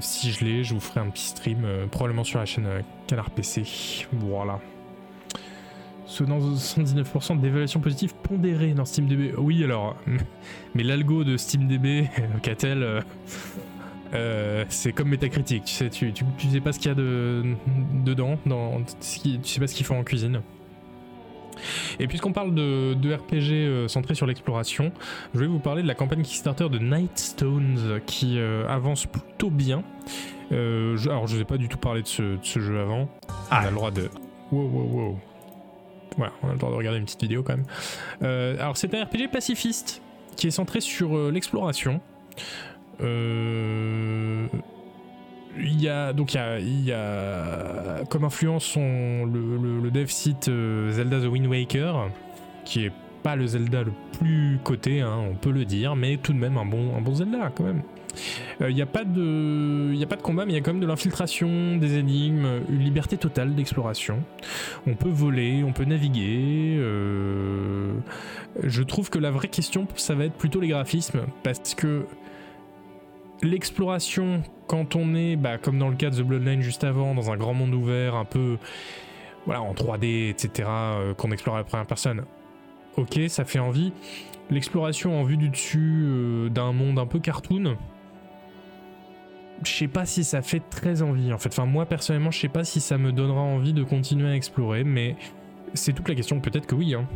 Speaker 1: si je l'ai, je vous ferai un petit stream, probablement sur la chaîne Canard PC. Voilà. Ce 79% d'évaluation positive pondérée dans SteamDB. Oui, alors, mais l'algo de SteamDB, qu'a-t-elle euh, c'est comme métacritique, tu sais, tu, tu, sais pas ce qu'il y a de, dedans, dans, tu sais pas ce qu'ils font en cuisine. Et puisqu'on parle de, RPG euh, centré sur l'exploration, je vais vous parler de la campagne Kickstarter de Nightstones qui euh, avance plutôt bien. alors je vous ai pas du tout parlé de ce, jeu avant. Ah. On a le droit de... Wow wow wow. Voilà, on a le droit de regarder une petite vidéo quand même. alors c'est un RPG pacifiste qui est centré sur l'exploration. Euh, il y a donc il y a, comme influence son, le, dev site euh, Zelda The Wind Waker qui est pas le Zelda le plus coté, hein, on peut le dire, mais tout de même un bon, un bon Zelda quand même. Il euh, n'y a, pas de, a pas de combat, mais il y a quand même de l'infiltration, des énigmes, une liberté totale d'exploration. On peut voler, on peut naviguer. je trouve que la vraie question, ça va être plutôt les graphismes, parce que l'exploration, quand on est, bah, comme dans le cas de The Bloodline juste avant, dans un grand monde ouvert, un peu voilà, en 3D, etc., euh, qu'on explore à la première personne, ok, ça fait envie. L'exploration en vue du dessus euh, d'un monde un peu cartoon, je sais pas si ça fait très envie en fait. Enfin, moi personnellement, je sais pas si ça me donnera envie de continuer à explorer, mais c'est toute la question, peut-être que oui. Hein.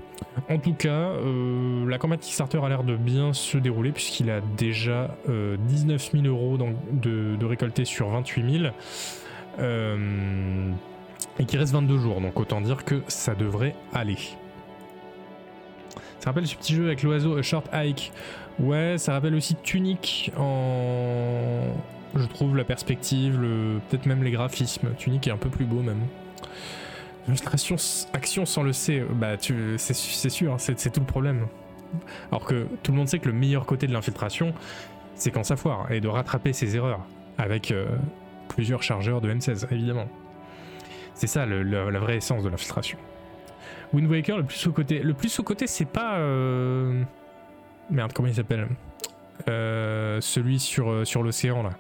Speaker 1: En tout cas, euh, la campagne Kickstarter a l'air de bien se dérouler puisqu'il a déjà 19 euh, 000 euros de, de récoltés sur 28 000 euh, et qu'il reste 22 jours, donc autant dire que ça devrait aller. Ça rappelle ce petit jeu avec l'oiseau Short Hike. Ouais, ça rappelle aussi Tunic en... Je trouve la perspective, le... peut-être même les graphismes. Tunic est un peu plus beau même. Illustration action sans le C, bah tu, c'est, sûr, hein, c'est, tout le problème. Alors que tout le monde sait que le meilleur côté de l'infiltration, c'est quand ça foire, et de rattraper ses erreurs, avec euh, plusieurs chargeurs de M16, évidemment. C'est ça la vraie essence de l'infiltration. Wind Waker, le plus sous-côté. Le plus sous-côté, c'est pas. Euh, merde, comment il s'appelle? Euh, Celui sur, sur l'océan, là.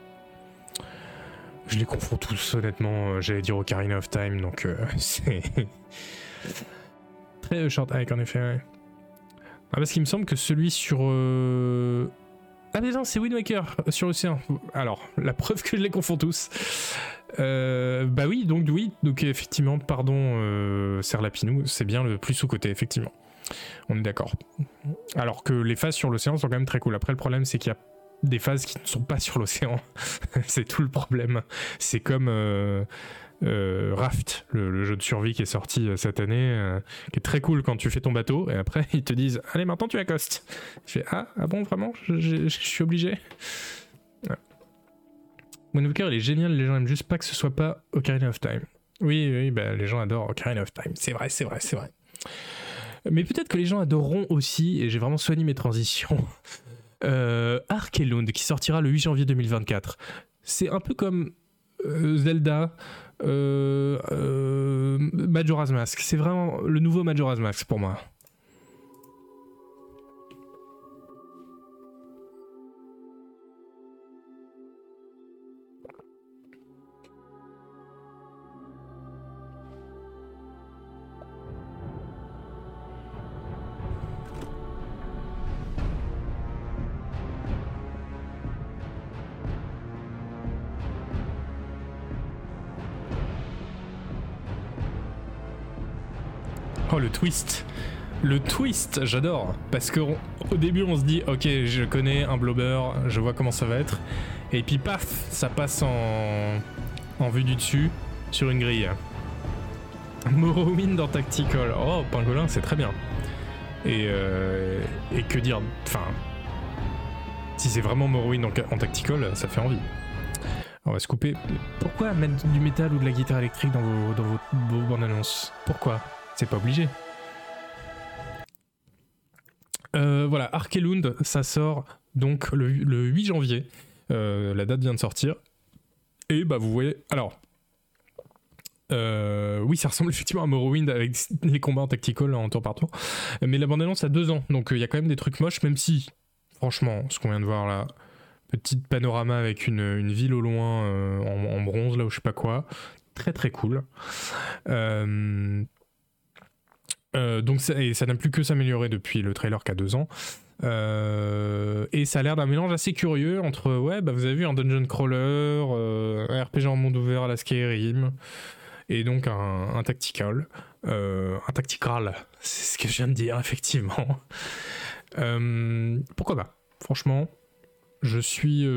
Speaker 1: Je les confonds tous, honnêtement. Euh, j'allais dire Ocarina of Time, donc euh, c'est. Très euh, short hike, en effet. Ah, parce qu'il me semble que celui sur. Ah, mais non, c'est Wind Waker sur l'océan. Alors, la preuve que je les confonds tous. bah oui, donc oui, donc effectivement, pardon, euh, Serlapinou, c'est bien le plus sous-côté, effectivement. On est d'accord. Alors que les phases sur l'océan sont quand même très cool. Après, le problème, c'est qu'il y a des phases qui ne sont pas sur l'océan. c'est tout le problème. C'est comme euh, euh, Raft, le, jeu de survie qui est sorti euh, cette année, qui est très cool quand tu fais ton bateau, et après ils te disent Allez, maintenant tu accostes. Je fais Ah, ah bon, vraiment? Je, suis obligé ouais. Moonwalker, il est génial, les gens aiment juste pas que ce soit pas Ocarina of Time. Oui, oui, bah, les gens adorent Ocarina of Time. C'est vrai, c'est vrai, c'est vrai. Mais peut-être que les gens adoreront aussi, et j'ai vraiment soigné mes transitions, euh, Arkelund qui sortira le 8 janvier 2024. C'est un peu comme euh, Zelda, euh, euh, Majora's Mask. C'est vraiment le nouveau Majora's Mask pour moi. Oh, le twist. Le twist, j'adore. Parce qu'au début, on se dit, ok, je connais un blobber, je vois comment ça va être. Et puis, paf, ça passe en, en vue du dessus sur une grille. Morrowind dans Tactical. Oh, pangolin, c'est très bien. Et, euh, et que dire Enfin, si c'est vraiment Morrowind en, tactical, ça fait envie. On va se couper. Pourquoi mettre du métal ou de la guitare électrique dans vos, dans vos bandes annonces? Pourquoi? C'est pas obligé. Euh, voilà, Arkelund, ça sort donc le, le 8 janvier. Euh, la date vient de sortir. Et bah vous voyez. Alors. euh, oui, ça ressemble effectivement à Morrowind avec les combats en tactical en tour par tour. Mais la bande-annonce a deux ans, donc il y a quand même des trucs moches, même si, franchement, ce qu'on vient de voir là, petite panorama avec une, ville au loin en, en bronze, là ou je sais pas quoi, très très cool. Euh, donc ça, et ça n'a plus que s'améliorer depuis le trailer qui a deux ans. Euh, et ça a l'air d'un mélange assez curieux entre ouais bah vous avez vu un dungeon crawler, euh, un RPG en monde ouvert à la Skyrim et donc un, tactical, un tactical, c'est ce que je viens de dire effectivement. Pourquoi pas Franchement, je suis,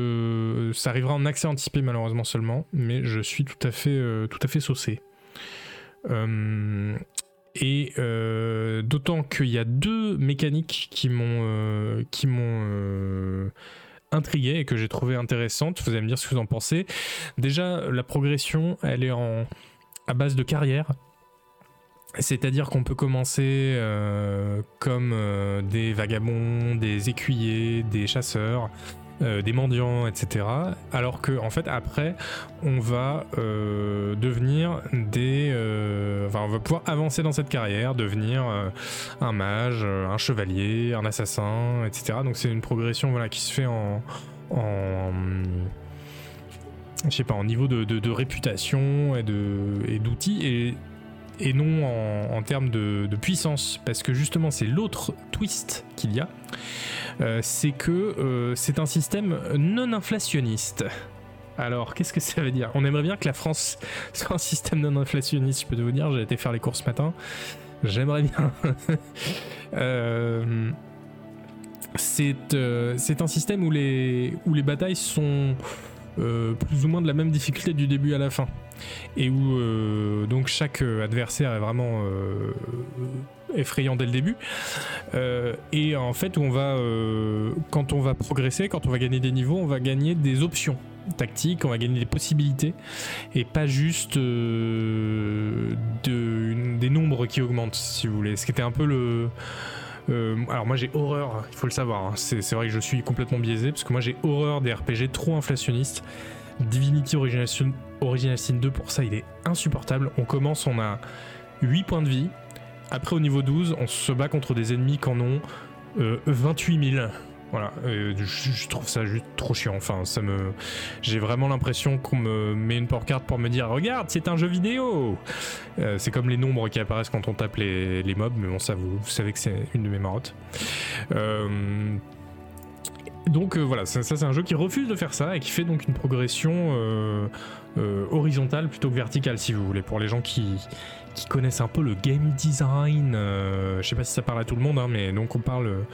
Speaker 1: ça arrivera en accès anticipé malheureusement seulement, mais je suis tout à fait, tout à fait saucé. Euh, et euh, d'autant qu'il y a deux mécaniques qui m'ont euh, qui m'ont euh, intrigué et que j'ai trouvé intéressantes. Vous allez me dire ce que vous en pensez. Déjà, la progression, elle est en à base de carrière. C'est-à-dire qu'on peut commencer comme des vagabonds, des écuyers, des chasseurs, des mendiants, etc. Alors que en fait après on va devenir des, enfin on va pouvoir avancer dans cette carrière, devenir euh, un mage, euh, un chevalier, un assassin, etc. Donc c'est une progression voilà qui se fait en, je pas en niveau de, réputation et d'outils et non en, termes de, puissance, parce que justement c'est l'autre twist qu'il y a, euh, c'est que c'est un système non inflationniste. Alors, qu'est-ce que ça veut dire? On aimerait bien que la France soit un système non inflationniste, je peux vous dire, j'ai été faire les courses ce matin. J'aimerais bien. Euh, c'est euh, c'est un système où les, batailles sont euh, plus ou moins de la même difficulté du début à la fin. Et où donc chaque adversaire est vraiment effrayant dès le début. Et en fait, quand on va progresser, quand on va gagner des niveaux, on va gagner des options tactiques, on va gagner des possibilités, et pas juste euh, de, des nombres qui augmentent, si vous voulez. Ce qui était un peu le... euh, alors moi j'ai horreur, il faut le savoir, hein. c'est vrai que je suis complètement biaisé, parce que moi j'ai horreur des RPG trop inflationnistes. Divinity Original Sin, Original Sin 2 pour ça il est insupportable. On commence, on a 8 points de vie. Après au niveau 12, on se bat contre des ennemis qui en ont euh, 28 000. Voilà, je, trouve ça juste trop chiant. Enfin, ça me, j'ai vraiment l'impression qu'on me met une porte-carte pour me dire, regarde, c'est un jeu vidéo. Euh, c'est comme les nombres qui apparaissent quand on tape les, les mobs, mais bon, ça vous, vous savez que c'est une de mes marottes. Euh, donc euh, voilà, ça, c'est un jeu qui refuse de faire ça et qui fait donc une progression horizontale plutôt que verticale, si vous voulez, pour les gens qui, connaissent un peu le game design. je sais pas si ça parle à tout le monde, hein, mais donc on parle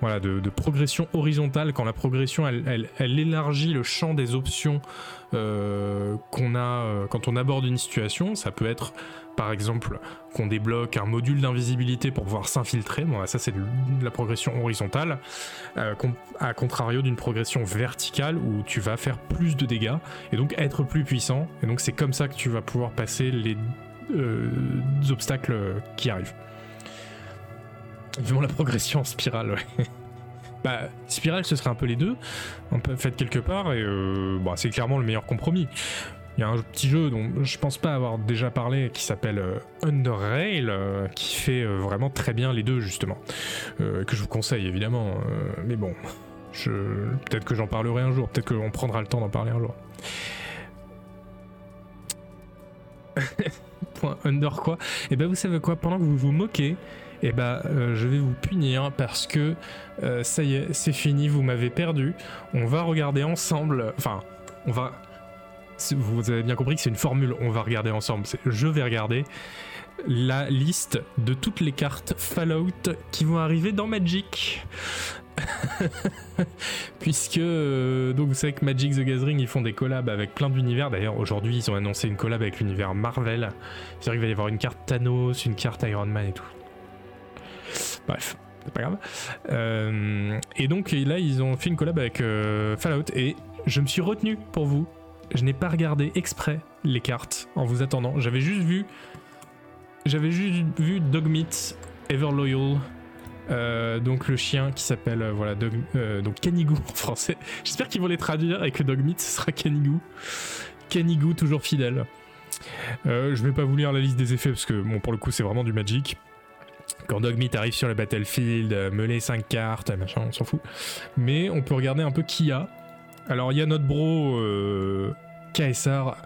Speaker 1: voilà, de, progression horizontale quand la progression elle, élargit le champ des options euh, qu'on a euh, quand on aborde une situation. Ça peut être par exemple qu'on débloque un module d'invisibilité pour pouvoir s'infiltrer. Bon, ça c'est la progression horizontale, euh, à contrario d'une progression verticale où tu vas faire plus de dégâts et donc être plus puissant. Et donc c'est comme ça que tu vas pouvoir passer les obstacles qui arrivent. Vivement la progression en spirale, ouais. Bah, spirale, ce serait un peu les deux, un peu fait quelque part, et euh, bah, c'est clairement le meilleur compromis. Il y a un petit jeu dont je pense pas avoir déjà parlé qui s'appelle euh, Underrail, euh, qui fait euh, vraiment très bien les deux, justement. Que je vous conseille, évidemment. mais bon, peut-être que j'en parlerai un jour, peut-être qu'on prendra le temps d'en parler un jour. Point under quoi? Et ben vous savez quoi? Pendant que vous vous moquez, et ben euh, je vais vous punir parce que euh, ça y est, c'est fini, vous m'avez perdu. On va regarder ensemble. Enfin, on va. Vous avez bien compris que c'est une formule. On va regarder ensemble. Je vais regarder la liste de toutes les cartes Fallout qui vont arriver dans Magic. Puisque euh, donc vous savez que Magic the Gathering ils font des collabs avec plein d'univers. D'ailleurs aujourd'hui ils ont annoncé une collab avec l'univers Marvel. C'est-à-dire qu'il va y avoir une carte Thanos, une carte Iron Man et tout. Bref. c'est pas grave. Euh, et donc là, ils ont fait une collab avec euh, Fallout et je me suis retenu pour vous. Je n'ai pas regardé exprès les cartes en vous attendant. J'avais juste vu, j'avais juste vu Dogmeat, Everloyal, euh, donc le chien qui s'appelle euh, voilà euh, donc Canigou en français. J'espère qu'ils vont les traduire et que Dogmeat ce sera Canigou. Canigou toujours fidèle. Je vais pas vous lire la liste des effets parce que bon pour le coup c'est vraiment du Magic. Quand Dogmeat arrive sur le battlefield, euh, melee 5 cartes, machin, on s'en fout. Mais on peut regarder un peu qui y a. Alors il y a notre bro euh, Caesar,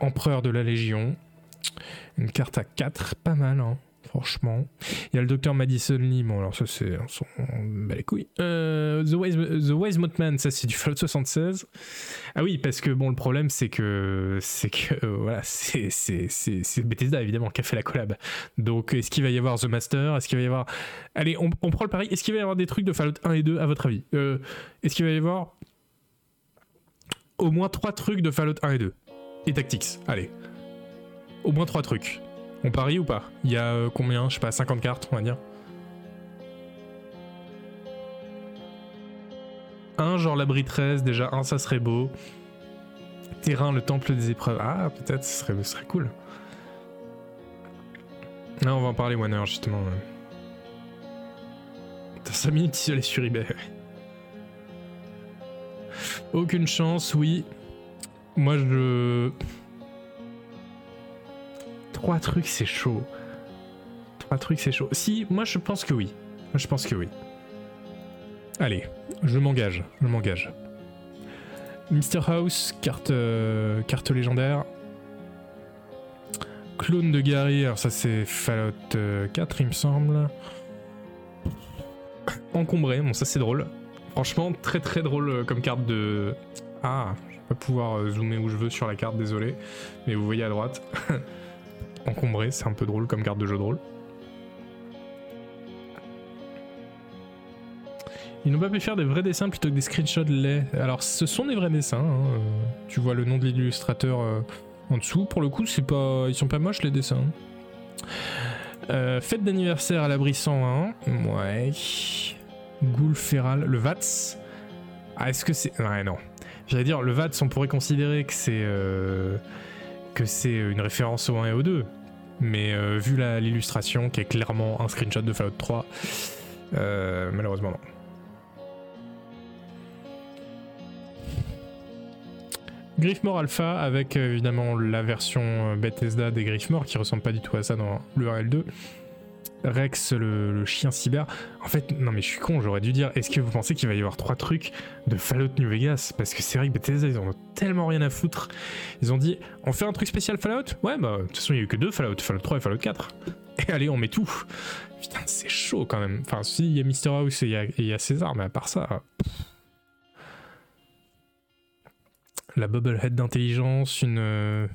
Speaker 1: empereur de la Légion. Une carte à 4, pas mal, hein, franchement. Il y a le docteur Madison Lee, bon alors ça c'est on s'en bat les couilles. Euh, The Wise, The Wise ça c'est du Fallout 76. Ah oui, parce que bon le problème c'est que c'est que euh, voilà c'est Bethesda évidemment qui a fait la collab. Donc est-ce qu'il va y avoir The Master? Est-ce qu'il va y avoir Allez, on, prend le pari. Est-ce qu'il va y avoir des trucs de Fallout 1 et 2 à votre avis? Euh, Est-ce qu'il va y avoir au moins 3 trucs de Fallout 1 et 2 et Tactics Allez, au moins 3 trucs. On parie ou pas Il y a euh, combien Je sais pas, 50 cartes, on va dire. Un, genre l'abri 13, déjà, un, ça serait beau. Terrain, le temple des épreuves. Ah, peut-être, ce serait, ce serait cool. Là, on va en parler, Warner, justement. T'as 5 minutes isolé sur eBay. Aucune chance, oui. Moi, je. Trois trucs, c'est chaud. Trois trucs, c'est chaud. Si, moi, je pense que oui. Moi, je pense que oui. Allez, je m'engage. Je m'engage. Mr. House, carte, euh, carte légendaire. Clone de Gary, alors ça c'est Fallout euh, 4 il me semble. Encombré, bon ça c'est drôle. Franchement très très drôle euh, comme carte de... Ah, je vais pas pouvoir euh, zoomer où je veux sur la carte, désolé. Mais vous voyez à droite. Encombré, c'est un peu drôle comme carte de jeu de rôle. Ils n'ont pas pu faire des vrais dessins plutôt que des screenshots laids. Alors ce sont des vrais dessins. hein, euh, Tu vois le nom de l'illustrateur euh, en dessous. Pour le coup, c'est pas, ils sont pas moches les dessins. Euh, fête d'anniversaire à l'abri 101. Ouais. Ghoul Feral. Le VATS. Ah, est-ce que c'est. Ouais, non. J'allais dire, le VATS, on pourrait considérer que c'est. que c'est une référence au 1 et au 2. Mais euh, vu l'illustration, qui est clairement un screenshot de Fallout 3, euh, malheureusement non. Griffmore Alpha avec euh, évidemment la version Bethesda des Griffmore qui ressemble pas du tout à ça dans l'URL 2. Rex le, chien cyber. En fait, non mais je suis con, j'aurais dû dire est-ce que vous pensez qu'il va y avoir trois trucs de Fallout New Vegas? Parce que c'est vrai que Bethesda ils en ont tellement rien à foutre. Ils ont dit on fait un truc spécial Fallout? Ouais, bah de toute façon il y a eu que deux Fallout, Fallout 3 et Fallout 4. Et allez, on met tout. Putain, c'est chaud quand même. Enfin, si, il y a Mr. House et il y a, César, mais à part ça. la Bubblehead d'intelligence, une euh,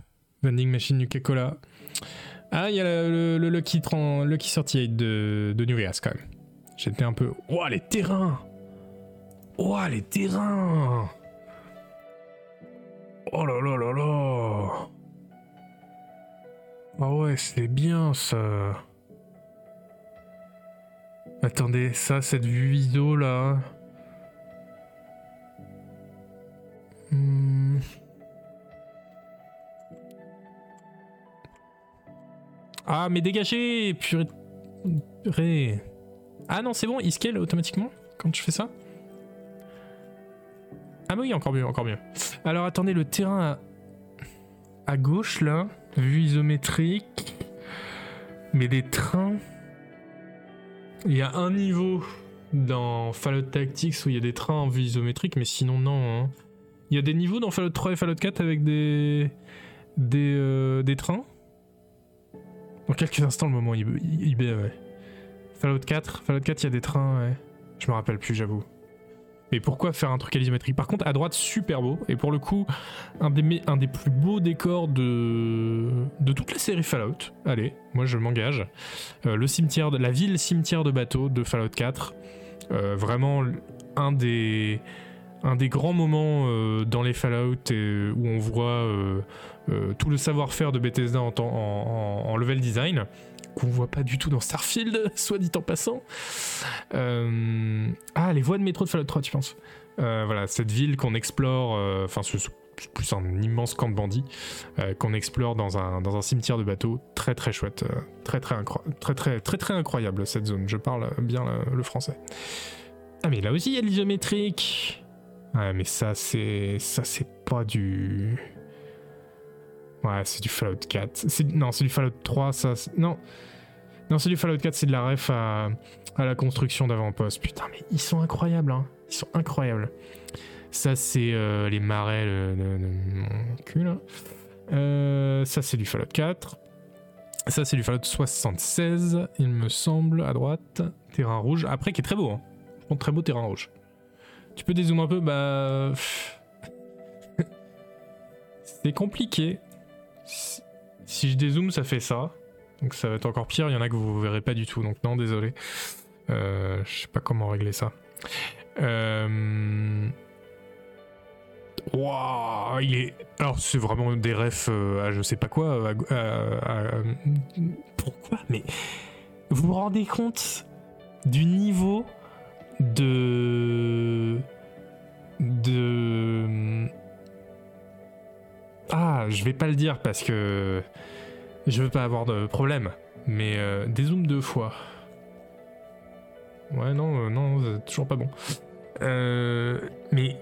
Speaker 1: vending machine Nuka-Cola. Ah, il y a le, le- le Tran- Lucky 38 de, de quand même. J'étais un peu. Ouah, les terrains Ouah, les terrains Oh là là là là Ah ouais, c'est bien ça. Attendez, ça, cette vue ISO là. Hmm. Ah, mais dégagez Purée. Ah non, c'est bon, il scale automatiquement quand je fais ça Ah, bah oui, encore mieux, encore mieux. Alors attendez, le terrain à, gauche là, vue isométrique, mais des trains. Il y a un niveau dans Fallout Tactics où il y a des trains en vue isométrique, mais sinon non. hein. Il y a des niveaux dans Fallout 3 et Fallout 4 avec des des, euh, des trains. Dans quelques instants, le moment ouais. Fallout 4, Fallout 4, il y a des trains, ouais. Je me rappelle plus, j'avoue. Mais pourquoi faire un truc à l'isométrique Par contre, à droite, super beau. Et pour le coup, un des, plus beaux décors de, de toute la série Fallout. Allez, moi je m'engage. Euh, le cimetière, de, la ville cimetière de bateaux de Fallout 4. Euh, vraiment un des, un des grands moments euh, dans les Fallout et, où on voit euh, euh, tout le savoir-faire de Bethesda en, level design. qu'on voit pas du tout dans Starfield, soit dit en passant. Euh, Ah, les voies de métro de Fallout 3, tu penses? Euh, Voilà, cette ville qu'on explore, euh, enfin, c'est plus un immense camp de bandits euh, qu'on explore dans un, dans un cimetière de bateaux. Très très chouette, euh, très très, très très très très incroyable cette zone. Je parle bien le, français. Ah mais là aussi il y a l'isométrique. Ouais mais ça c'est ça c'est pas du. Ouais c'est du Fallout 4. C'est- Non c'est du Fallout 3 ça. Non non c'est du Fallout 4 c'est de la ref à, à la construction d'avant-poste. Putain mais ils sont incroyables hein. Ils sont incroyables. Ça, c'est euh, les marais le- mon cul, là. Euh, ça, c'est du Fallout 4. Ça, c'est du Fallout 76, il me semble, à droite. Terrain rouge. Après, qui est très beau. Hein. Très beau terrain rouge. Tu peux dézoomer un peu Bah. c'est compliqué. Si- je dézoome, ça fait ça. Donc ça va être encore pire. Il y en a que vous verrez pas du tout. Donc non, désolé. Euh, je sais pas comment régler ça. Euh... Il est. Alors, c'est vraiment des refs euh, à je sais pas quoi. à- Pourquoi Mais vous vous rendez compte du niveau de. De. Ah, je vais pas le dire parce que. Je veux pas avoir de problème. Mais euh, dézoome deux fois. Ouais, non, euh, non, c'est toujours pas bon. Euh, mais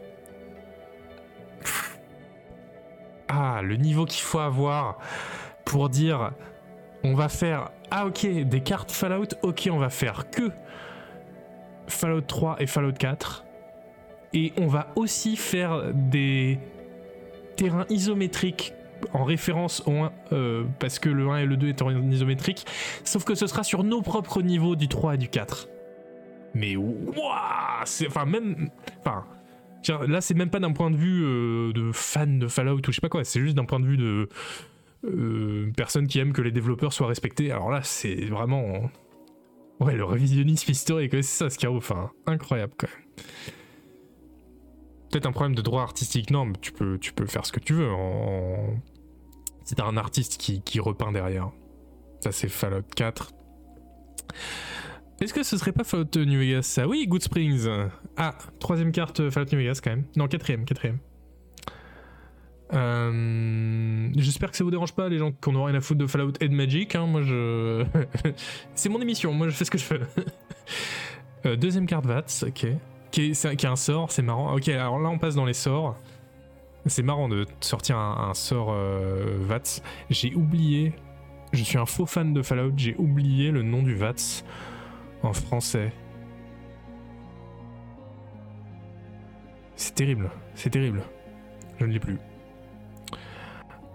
Speaker 1: Ah, le niveau qu'il faut avoir pour dire on va faire ah ok des cartes Fallout, ok on va faire que Fallout 3 et Fallout 4 et on va aussi faire des terrains isométriques en référence au 1 euh, parce que le 1 et le 2 étant isométriques sauf que ce sera sur nos propres niveaux du 3 et du 4 mais waouh enfin même enfin Là, c'est même pas d'un point de vue euh, de fan de Fallout ou je sais pas quoi, c'est juste d'un point de vue de euh, personne qui aime que les développeurs soient respectés. Alors là, c'est vraiment. Ouais, le révisionnisme historique, c'est ça, ce y a, enfin, incroyable quand même. Peut-être un problème de droit artistique, non, mais tu peux, tu peux faire ce que tu veux. En... Si t'as un artiste qui, qui repeint derrière. Ça, c'est Fallout 4. Est-ce que ce serait pas Fallout New Vegas? Ça Oui, Good Springs. Ah, troisième carte euh, Fallout New Vegas quand même. Non, quatrième, quatrième. Euh, J'espère que ça vous dérange pas les gens qu'on aura rien à foutre de Fallout et de Magic. hein. Moi, je, c'est mon émission. Moi, je fais ce que je veux. Euh, deuxième carte VATS, ok. Qui est, un- qui sort, c'est marrant. Ok, alors là, on passe dans les sorts. C'est marrant de sortir un, un sort euh, VATS. J'ai oublié. Je suis un faux fan de Fallout. J'ai oublié le nom du VATS en français. C'est terrible, c'est terrible. Je ne l'ai plus.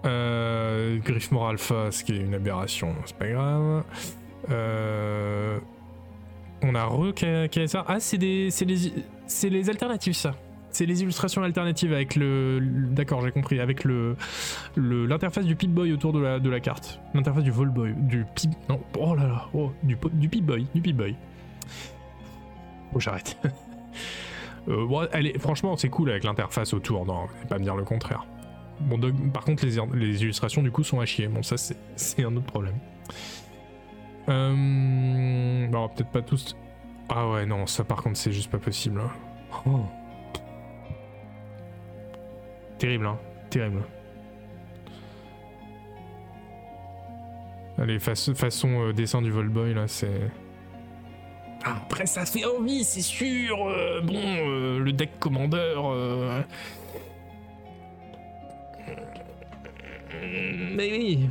Speaker 1: Euh, Griffmore Alpha, ce qui est une aberration, c'est pas grave. Euh, on a re ça? Ah, c'est des, c'est les, c'est les alternatives ça. C'est les illustrations alternatives avec le, d'accord, j'ai compris, avec le, l'interface du Pip-Boy autour de la, carte. L'interface du Volboy, du Pip, non, oh là là, oh, du, du Pip-Boy, du Pip-Boy. Oh, j'arrête. Euh, franchement, c'est cool avec l'interface autour, non, pas me dire le contraire. Bon, donc, par contre, les, les illustrations du coup sont à chier. Bon, ça, c'est un autre problème. Euh, bon, peut-être pas tous. Ah ouais, non, ça par contre, c'est juste pas possible. hein. Oh. Terrible, hein. Terrible. Allez, façon, façon euh, dessin du Volboy, là, c'est. Ah, après, ça fait envie, c'est sûr. euh, bon, euh, le deck Commander. Mais oui.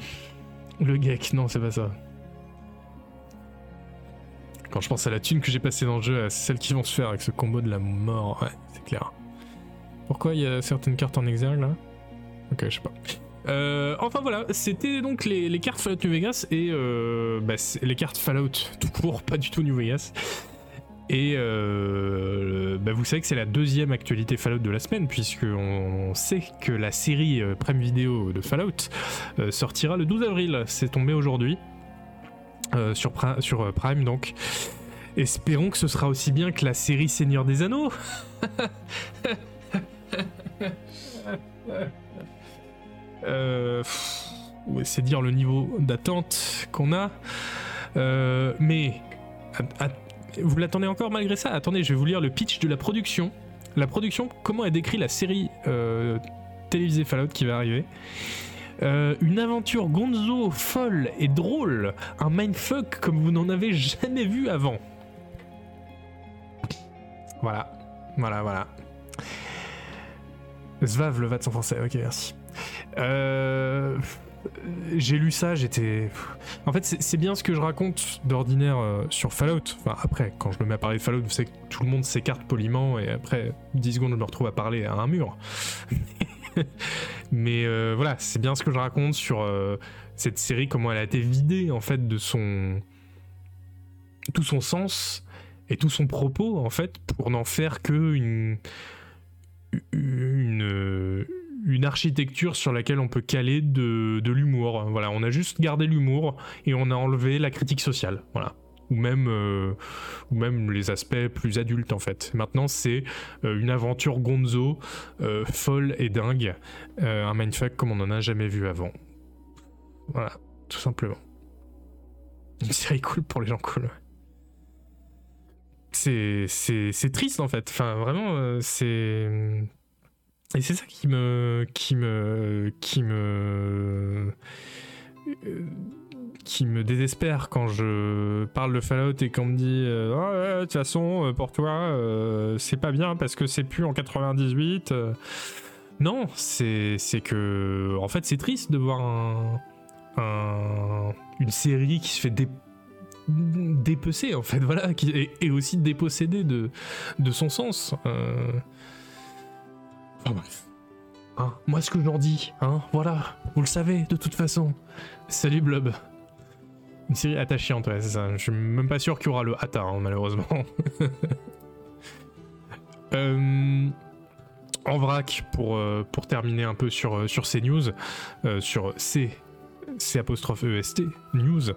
Speaker 1: Le geek, non, c'est pas ça. Quand je pense à la thune que j'ai passée dans le jeu, à celles qui vont se faire avec ce combo de la mort, ouais, c'est clair. Pourquoi il y a certaines cartes en exergue là? Ok, je sais pas. Euh, enfin voilà, c'était donc les, cartes Fallout New Vegas et euh, bah, les cartes Fallout tout court, pas du tout New Vegas. Et euh, bah, vous savez que c'est la deuxième actualité Fallout de la semaine, puisque on sait que la série euh, Prime Video de Fallout euh, sortira le 12 avril. C'est tombé aujourd'hui sur, Pri- sur Prime donc. Espérons que ce sera aussi bien que la série Seigneur des Anneaux. C'est dire le niveau d'attente qu'on a. mais vous l'attendez encore malgré ça? Attendez, je vais vous lire le pitch de la production. La production, comment elle décrit la série télévisée Fallout qui va arriver? une aventure gonzo, folle et drôle, un mindfuck comme vous n'en avez jamais vu avant. Voilà, voilà, voilà. Svav, le VAT en français, ok, merci. Euh, j'ai lu ça, j'étais. En fait, c'est bien ce que je raconte d'ordinaire euh, sur Fallout. Après, quand je me mets à parler de Fallout, vous savez que tout le monde s'écarte poliment et après 10 secondes, je me retrouve à parler à un mur. Mais euh, voilà, c'est bien ce que je raconte sur cette série, comment elle a été vidée en fait de son. tout son sens et tout son propos en fait pour n'en faire que une, une, une architecture sur laquelle on peut caler de, de l'humour. Voilà, on a juste gardé l'humour et on a enlevé la critique sociale. Voilà. Ou même, euh, ou même les aspects plus adultes en fait. Maintenant c'est euh, une aventure gonzo, euh, folle et dingue, un mindfuck comme on n'en a jamais vu avant. Voilà, tout simplement. Une série cool pour les gens cool c'est triste en fait. Enfin, vraiment, c'est. Et c'est ça qui me. qui me. qui me. Euh, qui me désespère quand je parle de Fallout et qu'on me dit euh, de toute façon pour toi c'est pas bien parce que c'est plus en 98 non c'est que en fait c'est triste de voir un, une série qui se fait dé dépecer en fait, voilà, est, aussi dépossédé de, de son sens. Euh... Enfin bref. Hein, moi ce que je leur dis, hein, voilà, vous le savez de toute façon. Salut Blob. Une série attachante, ouais, c'est ça. Je suis même pas sûr qu'il y aura le hata, hein, malheureusement. euh, en vrac, pour, euh, pour terminer un peu sur, euh, sur ces news, euh, sur ces c'est apostrophe EST, news.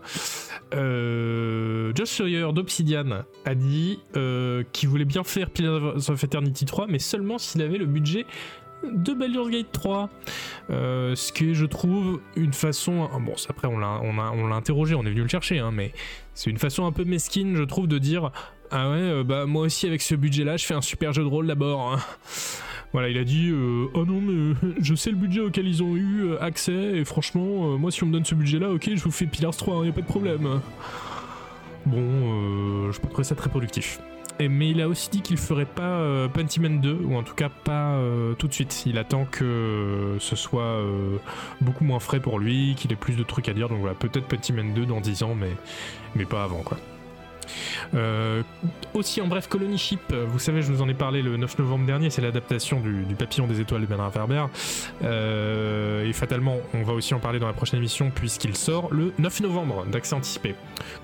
Speaker 1: Euh, Josh Sawyer d'Obsidian a dit euh, qu'il voulait bien faire Pillars of Eternity 3, mais seulement s'il avait le budget de Baldur's Gate 3. Euh, ce qui est, je trouve, une façon. Bon, après, on l'a, on l'a interrogé, on est venu le chercher, hein, mais c'est une façon un peu mesquine, je trouve, de dire Ah ouais, bah moi aussi, avec ce budget-là, je fais un super jeu de rôle d'abord. Hein. Voilà, il a dit euh, Oh non, mais je sais le budget auquel ils ont eu euh, accès, et franchement, euh, moi, si on me donne ce budget-là, ok, je vous fais Pillars 3, il a pas de problème. Bon, je peux trouver ça très productif. Et, mais il a aussi dit qu'il ferait pas Pentiment 2, ou en tout cas pas tout de suite. Il attend que ce soit beaucoup moins frais pour lui, qu'il ait plus de trucs à dire. Donc voilà, peut-être Pentiment 2 dans 10 ans, mais pas avant quoi. Euh, aussi en bref, Colony Ship, vous savez, je vous en ai parlé le 9 novembre dernier, c'est l'adaptation du, Papillon des étoiles de Bernard Werber. Euh, et fatalement, on va aussi en parler dans la prochaine émission puisqu'il sort le 9 novembre d'accès anticipé.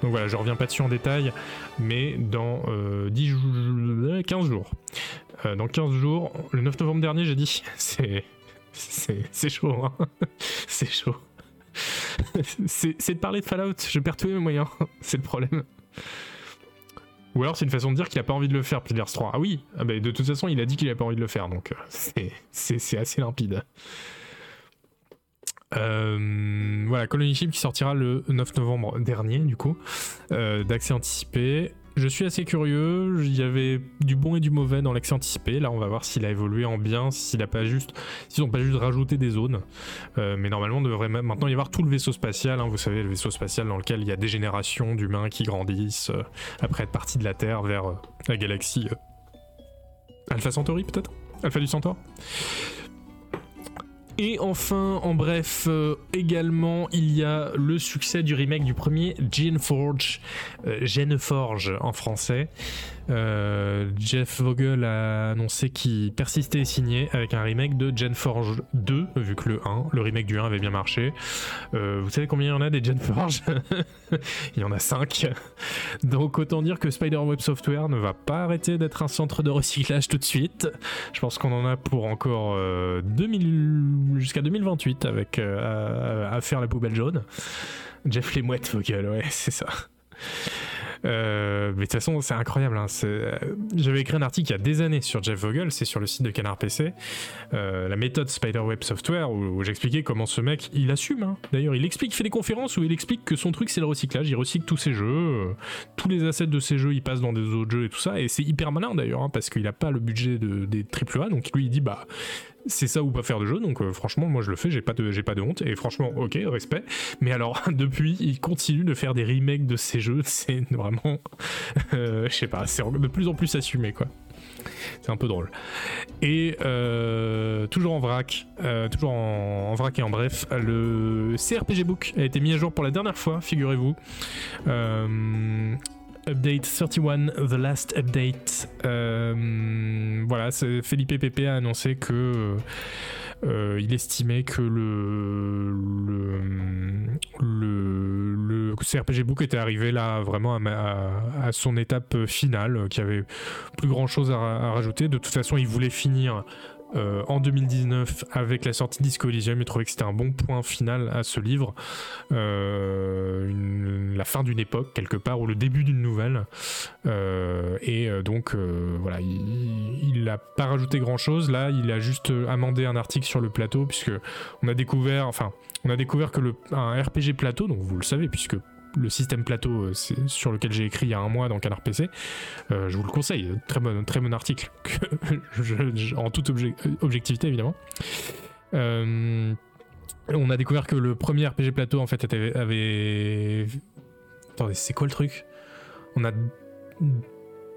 Speaker 1: Donc voilà, je reviens pas dessus en détail, mais dans 10 euh, 15 jours. dans 15 jours, le 9 novembre dernier, j'ai dit, c'est c'est chaud, hein c'est chaud. c'est de parler de Fallout, je perds tous mes moyens, c'est le problème. Ou alors c'est une façon de dire qu'il a pas envie de le faire, Pillars 3. Ah oui, ah bah, de toute façon il a dit qu'il a pas envie de le faire, donc euh, c'est assez limpide. Euh, voilà, Colony Ship qui sortira le 9 novembre dernier, du coup, euh, d'accès anticipé. Je suis assez curieux, il y avait du bon et du mauvais dans l'accès anticipé. Là, on va voir s'il a évolué en bien, s'il a pas juste, s'ils ont pas juste rajouté des zones. Euh, mais normalement, il devrait maintenant y avoir tout le vaisseau spatial. Hein. vous savez, le vaisseau spatial dans lequel il y a des générations d'humains qui grandissent euh, après être partis de la Terre vers euh, la galaxie Alpha Centauri, peut-être? Alpha du Centaure? Et enfin, en bref, euh, également, il y a le succès du remake du premier Gene Forge, euh, Forge en français, euh, Jeff Vogel a annoncé qu'il persistait et signait avec un remake de Genforge 2, vu que le 1, le remake du 1 avait bien marché. Euh, vous savez combien il y en a des Genforge Il y en a 5. Donc autant dire que Spider-Web Software ne va pas arrêter d'être un centre de recyclage tout de suite. Je pense qu'on en a pour encore 2000... Euh, jusqu'à 2028 avec à, faire la poubelle jaune. Jeff les mouettes Vogel, ouais, c'est ça. Euh, mais de toute façon, c'est incroyable. Hein, j'avais écrit un article il y a des années sur Jeff Vogel, c'est sur le site de Canard PC, la méthode Spiderweb Software, où, j'expliquais comment ce mec, il assume. Hein. D'ailleurs, il explique, il fait des conférences où il explique que son truc, c'est le recyclage. Il recycle tous ses jeux, tous les assets de ses jeux, il passe dans des autres jeux et tout ça. Et c'est hyper malin d'ailleurs, hein, parce qu'il n'a pas le budget de, des AAA. Donc lui, il dit, bah, c'est ça ou pas faire de jeu, donc euh, franchement, moi je le fais, j'ai pas, de, j'ai pas de honte, et franchement, ok, respect. Mais alors, depuis, il continue de faire des remakes de ces jeux, c'est vraiment, euh, je sais pas, c'est de plus en plus assumé, quoi. C'est un peu drôle. Et euh, toujours en vrac, toujours en, en, vrac et en bref, le CRPG Book a été mis à jour pour la dernière fois, figurez-vous. Update 31, The Last Update. Euh, voilà, Felipe Pepe a annoncé que euh, il estimait que le, le, le, CRPG Book était arrivé là vraiment à, son étape finale, qu'il n'y avait plus grand chose à, à, rajouter. De toute façon, il voulait finir euh, en 2019 avec la sortie Disco Elysium. Il trouvait que c'était un bon point final à ce livre. Euh, la fin d'une époque, quelque part, ou le début d'une nouvelle. Euh, et donc, voilà, il n'a pas rajouté grand chose. Là, il a juste amendé un article sur le plateau, puisque on a découvert, enfin, on a découvert que le, un RPG plateau, donc vous le savez, puisque le système plateau euh, sur lequel j'ai écrit il y a un mois dans Canard PC. Euh, je vous le conseille, très bon, très bon article, en toute objectivité évidemment. Euh, on a découvert que le premier RPG plateau en fait avait... Attendez, c'est quoi le truc? On a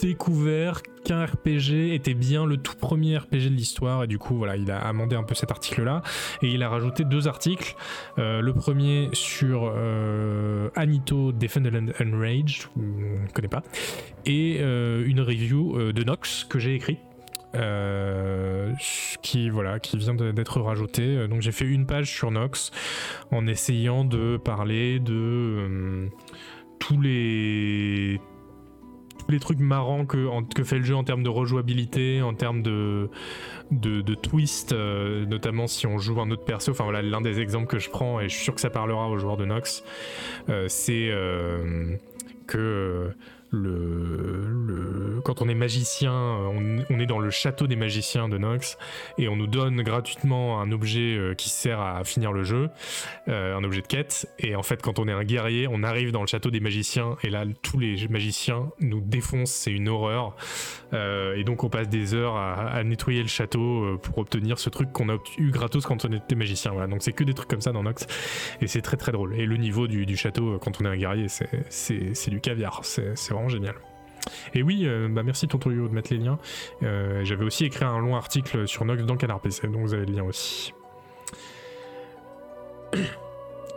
Speaker 1: découvert qu'un RPG était bien le tout premier RPG de l'histoire. Et du coup voilà il a amendé un peu cet article là et il a rajouté deux articles. Euh, le premier sur euh, Anito Defended and Enraged je ne connais pas. Et euh, une review de Nox que j'ai écrit. Qui voilà qui vient d'être rajouté donc j'ai fait une page sur Nox en essayant de parler de tous les les trucs marrants que, fait le jeu en termes de rejouabilité, en termes de, de, twist, euh, notamment si on joue un autre perso. Enfin voilà, l'un des exemples que je prends, et je suis sûr que ça parlera aux joueurs de Nox, euh, c'est euh, que quand on est magicien, on, est dans le château des magiciens de Nox et on nous donne gratuitement un objet euh, qui sert à finir le jeu, euh, un objet de quête. Et en fait, quand on est un guerrier, on arrive dans le château des magiciens et là, tous les magiciens nous défoncent, c'est une horreur. Euh, et donc, on passe des heures à, nettoyer le château pour obtenir ce truc qu'on a eu gratos quand on était magicien. Donc, c'est que des trucs comme ça dans Nox et c'est très très drôle. Et le niveau du, du château quand on est un guerrier, c'est du caviar. C'est génial. Et oui, euh, bah merci Tonton Yo de mettre les liens. Euh, j'avais aussi écrit un long article sur Nox dans Canard PC, donc vous avez le lien aussi.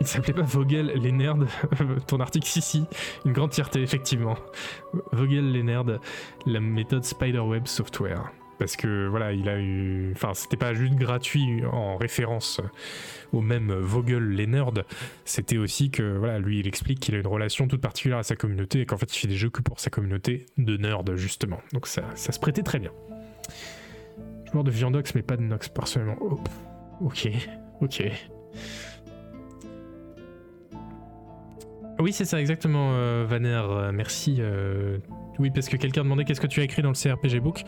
Speaker 1: Il s'appelait pas Vogel les nerds, ton article si si, une grande fierté effectivement. Vogel les nerds, la méthode Spiderweb Software parce que voilà, il a eu. Enfin, c'était pas juste gratuit en référence au même Vogel les nerds, c'était aussi que voilà, lui il explique qu'il a une relation toute particulière à sa communauté et qu'en fait il fait des jeux que pour sa communauté de nerds justement. Donc ça, se prêtait très bien. Joueur de Viandox mais pas de Nox personnellement. Oh, ok, ok. Oui, c'est ça exactement, euh, Vaner. Euh, merci. Euh, oui, parce que quelqu'un demandait qu'est-ce que tu as écrit dans le CRPG book.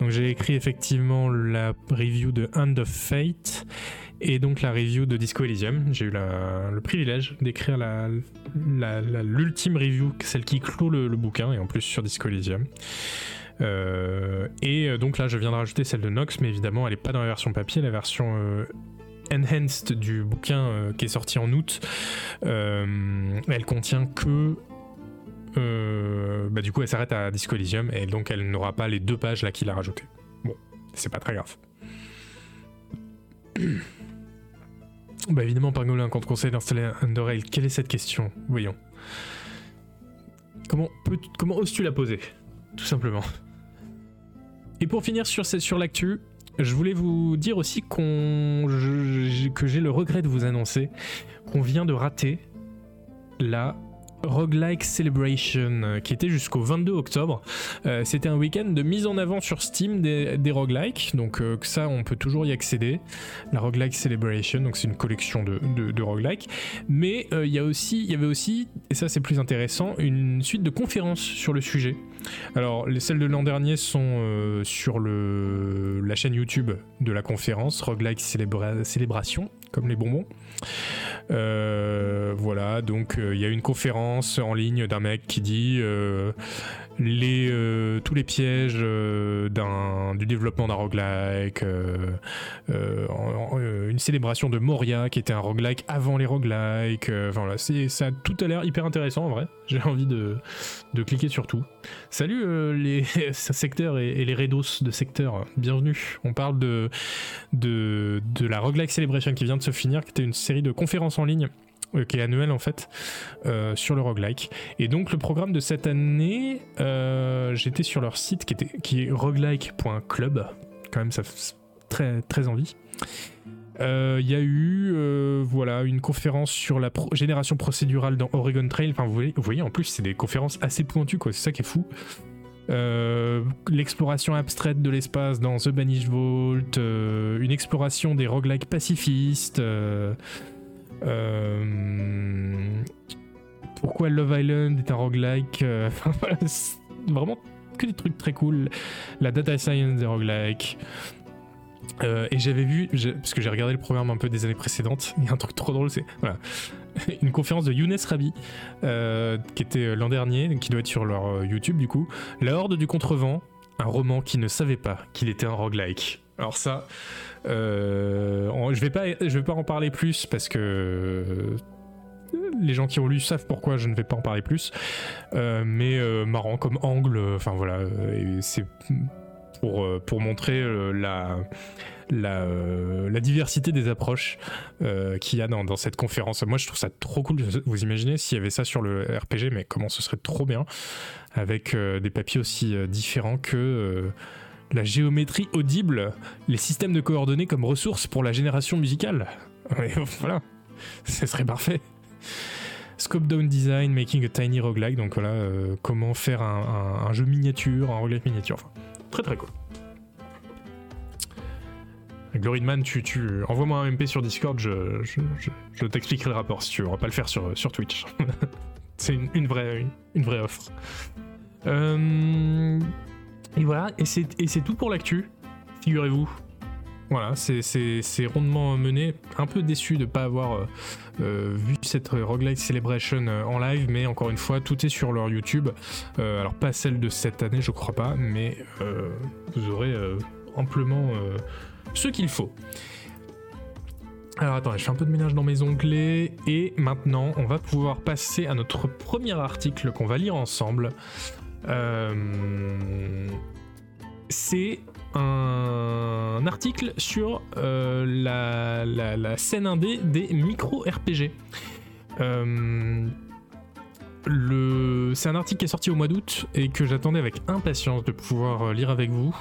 Speaker 1: Donc j'ai écrit effectivement la review de Hand of Fate et donc la review de Disco Elysium. J'ai eu le privilège d'écrire l'ultime review, celle qui clôt le, bouquin, et en plus sur Disco Elysium. Euh, et euh, donc là, je viens de rajouter celle de Nox, mais évidemment, elle n'est pas dans la version papier. La version euh, enhanced du bouquin qui est sorti en août, elle contient que euh, bah du coup elle s'arrête à Disco Elysium et donc elle n'aura pas les deux pages là qu'il a rajoutées. Bon, c'est pas très grave. bah évidemment Pangolin, quand on conseille d'installer Underrail, quelle est cette question? Voyons. Comment, oses-tu la poser? Tout simplement. Et pour finir sur, sur l'actu, je voulais vous dire aussi qu'on, que j'ai le regret de vous annoncer qu'on vient de rater la Roguelike Celebration qui était jusqu'au 22 octobre. C'était un week-end de mise en avant sur Steam des, roguelikes, donc ça on peut toujours y accéder. La Roguelike Celebration, donc c'est une collection de, roguelikes. Mais il y, avait aussi, et ça c'est plus intéressant, une suite de conférences sur le sujet. Alors, les celles de l'an dernier sont euh, sur la chaîne YouTube de la conférence Roguelike Célébration, comme les bonbons. Euh, voilà, donc euh, il y a une conférence en ligne d'un mec qui dit euh, tous les pièges euh, du développement d'un roguelike, euh, une célébration de Moria qui était un roguelike avant les roguelikes. Enfin voilà, ça tout a l'air hyper intéressant en vrai. J'ai envie de, cliquer sur tout. Salut les secteurs et, les redos de secteur, bienvenue. On parle de, de, de la roguelike celebration qui vient de se finir, qui était une série de conférences en ligne euh, qui est annuel en fait, euh, sur le roguelike. Et donc le programme de cette année, euh, j'étais sur leur site qui, était, qui est roguelike.club, quand même ça fait très, très envie. Il y a eu voilà, une conférence sur la génération procédurale dans Oregon Trail. Enfin, vous voyez, en plus, c'est des conférences assez pointues, quoi. C'est ça qui est fou. l'exploration abstraite de l'espace dans The Banished Vault, une exploration des roguelikes pacifistes, euh, pourquoi Love Island est un roguelike euh, Vraiment que des trucs très cool. La data science des roguelikes. Euh, et j'avais vu, parce que j'ai regardé le programme un peu des années précédentes, il y a un truc trop drôle, c'est voilà, une conférence de Younes Rabi, qui était l'an dernier, qui doit être sur leur YouTube du coup, La Horde du Contrevent, un roman qui ne savait pas qu'il était un roguelike. Alors ça, euh, je vais pas, je vais pas en parler plus parce que euh, les gens qui ont lu savent pourquoi je ne vais pas en parler plus. Euh, mais marrant comme angle, enfin voilà, c'est pour, pour montrer la, la, diversité des approches qu'il y a dans, cette conférence. Moi je trouve ça trop cool. Vous imaginez s'il y avait ça sur le RPG, mais comment ce serait trop bien avec des papiers aussi différents que la géométrie audible, les systèmes de coordonnées comme ressources pour la génération musicale. voilà, ce serait parfait. Scope Down Design, Making a Tiny Roguelike, donc voilà, euh, comment faire un, jeu miniature, un roguelike miniature, enfin, très très cool. Gloryman, tu, tu envoie-moi un MP sur Discord, je, t'expliquerai le rapport si tu veux, on va pas le faire sur, Twitch. C'est une, vraie, une, vraie offre. Euh, et voilà, et c'est tout pour l'actu, figurez-vous. Voilà, c'est rondement mené. Un peu déçu de ne pas avoir euh, euh, vu cette Roguelike Celebration euh, en live, mais encore une fois, tout est sur leur YouTube. alors, pas celle de cette année, je crois pas, mais vous aurez amplement ce qu'il faut. Alors attendez, je fais un peu de ménage dans mes onglets et maintenant on va pouvoir passer à notre premier article qu'on va lire ensemble. Euh, c'est un article sur euh, la, scène indé des micro-RPG. Euh, c'est un article qui est sorti au mois d'août et que j'attendais avec impatience de pouvoir lire avec vous.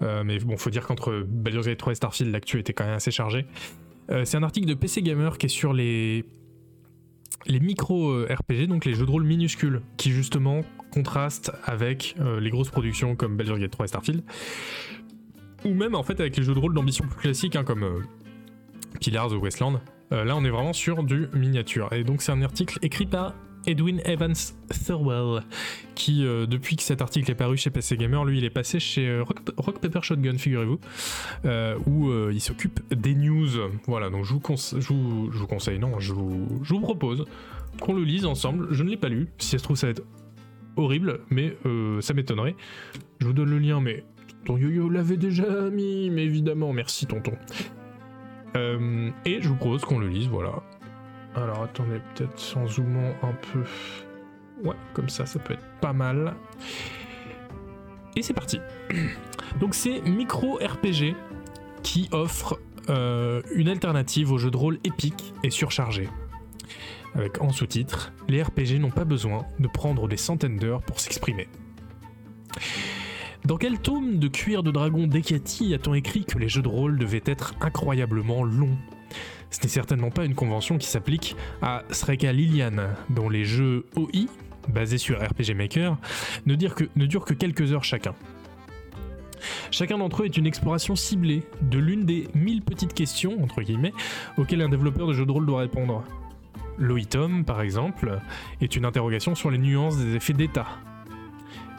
Speaker 1: mais bon, faut dire qu'entre Baldur's Gate 3 et Starfield, l'actu était quand même assez chargé. c'est un article de PC Gamer qui est sur les les micro-RPG, donc les jeux de rôle minuscules, qui justement contrastent avec euh, les grosses productions comme Baldur's Gate 3 et Starfield, ou même en fait avec les jeux de rôle d'ambition plus classiques, hein, comme euh, Pillars ou Westland. Euh, là, on est vraiment sur du miniature. Et donc, c'est un article écrit par Edwin Evans Thurwell, qui euh, depuis que cet article est paru chez PC Gamer, lui il est passé chez euh, Rock, Paper Shotgun, figurez-vous, euh, où il s'occupe des news. Voilà, donc je vous, je vous, conseille, non, je vous, propose qu'on le lise ensemble. Je ne l'ai pas lu, si ça se trouve ça va être horrible, mais ça m'étonnerait. Je vous donne le lien, mais tonton Yo-Yo l'avait déjà mis, mais évidemment, merci tonton. et je vous propose qu'on le lise, voilà. Alors attendez, peut-être en zoomant un peu. Ouais, comme ça, ça peut être pas mal. Et c'est parti. Donc c'est Micro RPG qui offre euh, une alternative aux jeux de rôle épiques et surchargés. Avec en sous-titre, les RPG n'ont pas besoin de prendre des centaines d'heures pour s'exprimer. Dans quel tome de cuir de dragon d'Ekati a-t-on écrit que les jeux de rôle devaient être incroyablement longs? Ce n'est certainement pas une convention qui s'applique à Sreka Lilian, dont les jeux OI, basés sur RPG Maker, ne, durent que quelques heures chacun. Chacun d'entre eux est une exploration ciblée de l'une des mille petites questions, entre guillemets, auxquelles un développeur de jeu de rôle doit répondre. L'OITOM, par exemple, est une interrogation sur les nuances des effets d'état.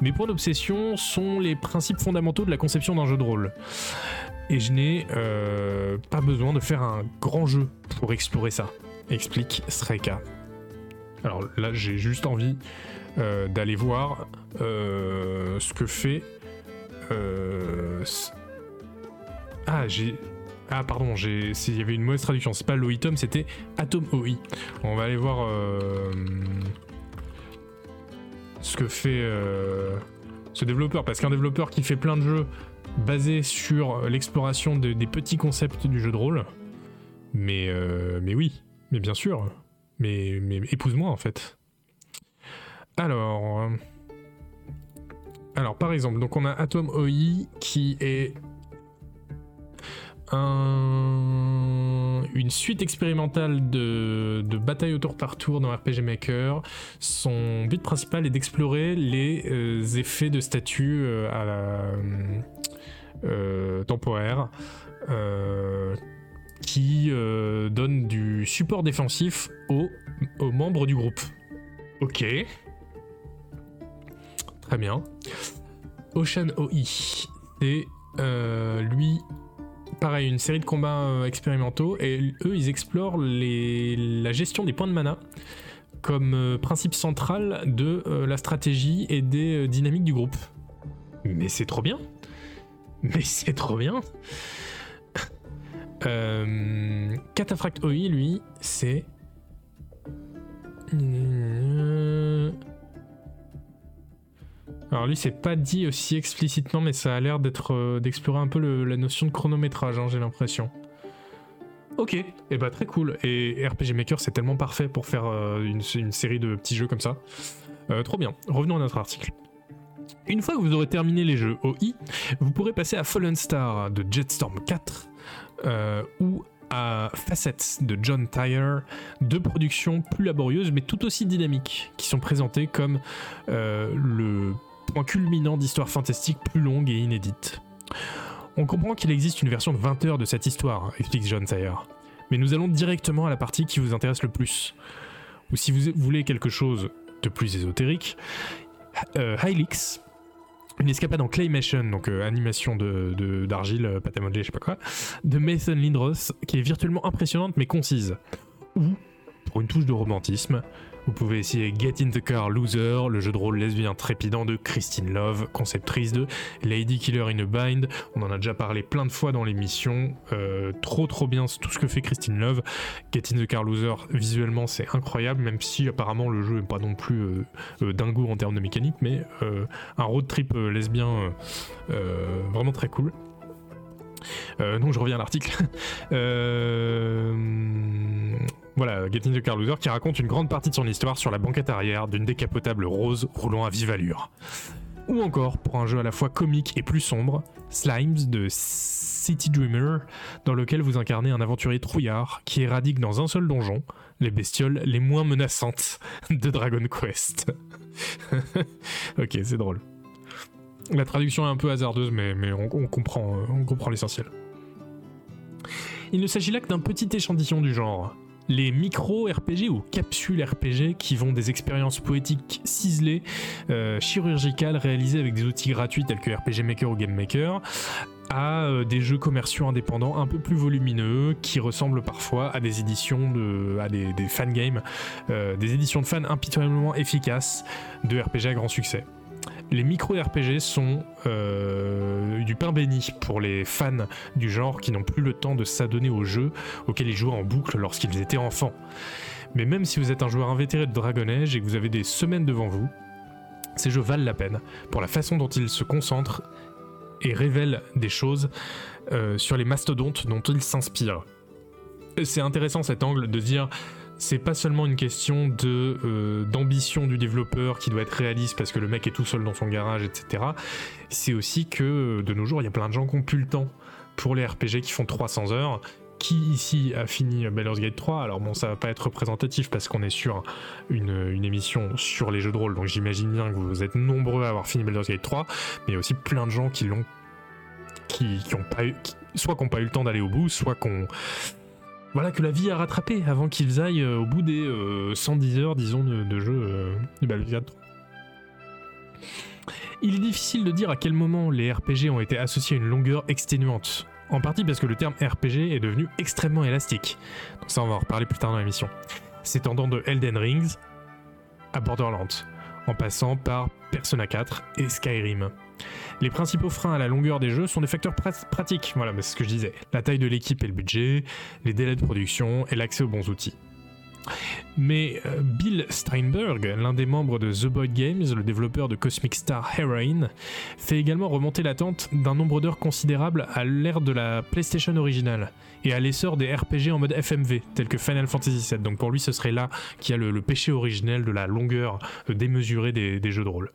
Speaker 1: Mes points d'obsession sont les principes fondamentaux de la conception d'un jeu de rôle. Et je n'ai euh, pas besoin de faire un grand jeu pour explorer ça, explique Sreka. Alors là, j'ai juste envie euh, d'aller voir euh, ce que fait. Ah, j'ai. Ah, pardon, il y avait une mauvaise traduction. C'est pas l'OITOM, c'était Atom OI. On va aller voir ce que fait ce développeur. Parce qu'un développeur qui fait plein de jeux basé sur l'exploration des petits concepts du jeu de rôle. Mais, euh, mais oui, mais bien sûr. Mais, épouse-moi en fait. Alors. Euh, alors par exemple, donc on a Atom OI qui est un, une suite expérimentale de, de bataille au tour par tour dans RPG Maker. Son but principal est d'explorer les euh, effets de statut à la, euh, temporaire euh, qui euh, donne du support défensif aux, aux membres du groupe. Ok. Très bien. Ocean OI, c'est lui pareil, une série de combats expérimentaux et eux ils explorent les, la gestion des points de mana comme principe central de la stratégie et des dynamiques du groupe. Mais c'est trop bien! Mais c'est trop bien. Euh, Cataphract OI, lui, c'est. Alors lui, c'est pas dit aussi explicitement, mais ça a l'air d'être euh, d'explorer un peu la notion de chronométrage, hein, j'ai l'impression. Ok, et eh bah très cool. Et RPG Maker, c'est tellement parfait pour faire euh, une, une, série de petits jeux comme ça. trop bien. Revenons à notre article. Une fois que vous aurez terminé les jeux OI, vous pourrez passer à Fallen Star de Jetstorm 4 euh, ou à Facets de John Tyre, deux productions plus laborieuses mais tout aussi dynamiques, qui sont présentées comme euh, le point culminant d'histoires fantastiques plus longues et inédites. On comprend qu'il existe une version de 20 heures de cette histoire, explique John Tyre, mais nous allons directement à la partie qui vous intéresse le plus. Ou si vous voulez quelque chose de plus ésotérique, Hylix, une escapade en claymation, donc euh, animation de, d'argile, euh, pâte je sais pas quoi, de Mason Lindros, qui est virtuellement impressionnante mais concise. Ou, pour une touche de romantisme, vous pouvez essayer Get in the Car Loser, le jeu de rôle lesbien trépidant de Christine Love, conceptrice de Lady Killer in a Bind. On en a déjà parlé plein de fois dans l'émission. Euh, trop trop bien tout ce que fait Christine Love. Get in the Car Loser, visuellement c'est incroyable, même si apparemment le jeu n'est pas non plus euh, euh, dingo en termes de mécanique, mais un road trip lesbien vraiment très cool. Donc je reviens à l'article. Voilà, Getting the Car Loser qui raconte une grande partie de son histoire sur la banquette arrière d'une décapotable rose roulant à vive allure. Ou encore, pour un jeu à la fois comique et plus sombre, Slimes de City Dreamer, dans lequel vous incarnez un aventurier trouillard qui éradique dans un seul donjon les bestioles les moins menaçantes de Dragon Quest. ok, c'est drôle. La traduction est un peu hasardeuse, mais, mais on, comprend, l'essentiel. Il ne s'agit là que d'un petit échantillon du genre les micro-RPG ou capsules RPG qui vont des expériences poétiques ciselées, euh, chirurgicales, réalisées avec des outils gratuits tels que RPG Maker ou Game Maker, à euh, des jeux commerciaux indépendants un peu plus volumineux qui ressemblent parfois à des éditions de à des, fan games, euh, des éditions de fans impitoyablement efficaces de RPG à grand succès les micro-RPG sont euh, du pain béni pour les fans du genre qui n'ont plus le temps de s'adonner aux jeux auxquels ils jouaient en boucle lorsqu'ils étaient enfants. Mais même si vous êtes un joueur invétéré de Dragon Age et que vous avez des semaines devant vous, ces jeux valent la peine pour la façon dont ils se concentrent et révèlent des choses euh, sur les mastodontes dont ils s'inspirent. C'est intéressant cet angle de dire c'est pas seulement une question de euh, d'ambition du développeur qui doit être réaliste parce que le mec est tout seul dans son garage, etc. C'est aussi que de nos jours, il y a plein de gens qui ont plus le temps pour les RPG qui font 300 heures. Qui ici a fini Baldur's Gate 3 Alors bon, ça va pas être représentatif parce qu'on est sur une, émission sur les jeux de rôle, donc j'imagine bien que vous êtes nombreux à avoir fini Baldur's Gate 3, mais aussi plein de gens qui l'ont, qui, ont pas eu, soit qui n'ont pas eu le temps d'aller au bout, soit qu'on voilà que la vie a rattrapé avant qu'ils aillent euh, au bout des 110 euh, heures, disons, de, jeu euh, de Gate 3. Il est difficile de dire à quel moment les RPG ont été associés à une longueur exténuante. En partie parce que le terme RPG est devenu extrêmement élastique. Donc ça, on va en reparler plus tard dans l'émission. S'étendant de Elden Rings à Borderlands, en passant par Persona 4 et Skyrim. Les principaux freins à la longueur des jeux sont des facteurs pratiques, voilà, c'est ce que je disais. La taille de l'équipe et le budget, les délais de production et l'accès aux bons outils. Mais euh, Bill Steinberg, l'un des membres de The Boyd Games, le développeur de Cosmic Star Heroine, fait également remonter l'attente d'un nombre d'heures considérable à l'ère de la PlayStation originale et à l'essor des RPG en mode FMV, tels que Final Fantasy VII. Donc pour lui, ce serait là qu'il y a le, péché originel de la longueur démesurée des, des jeux de rôle.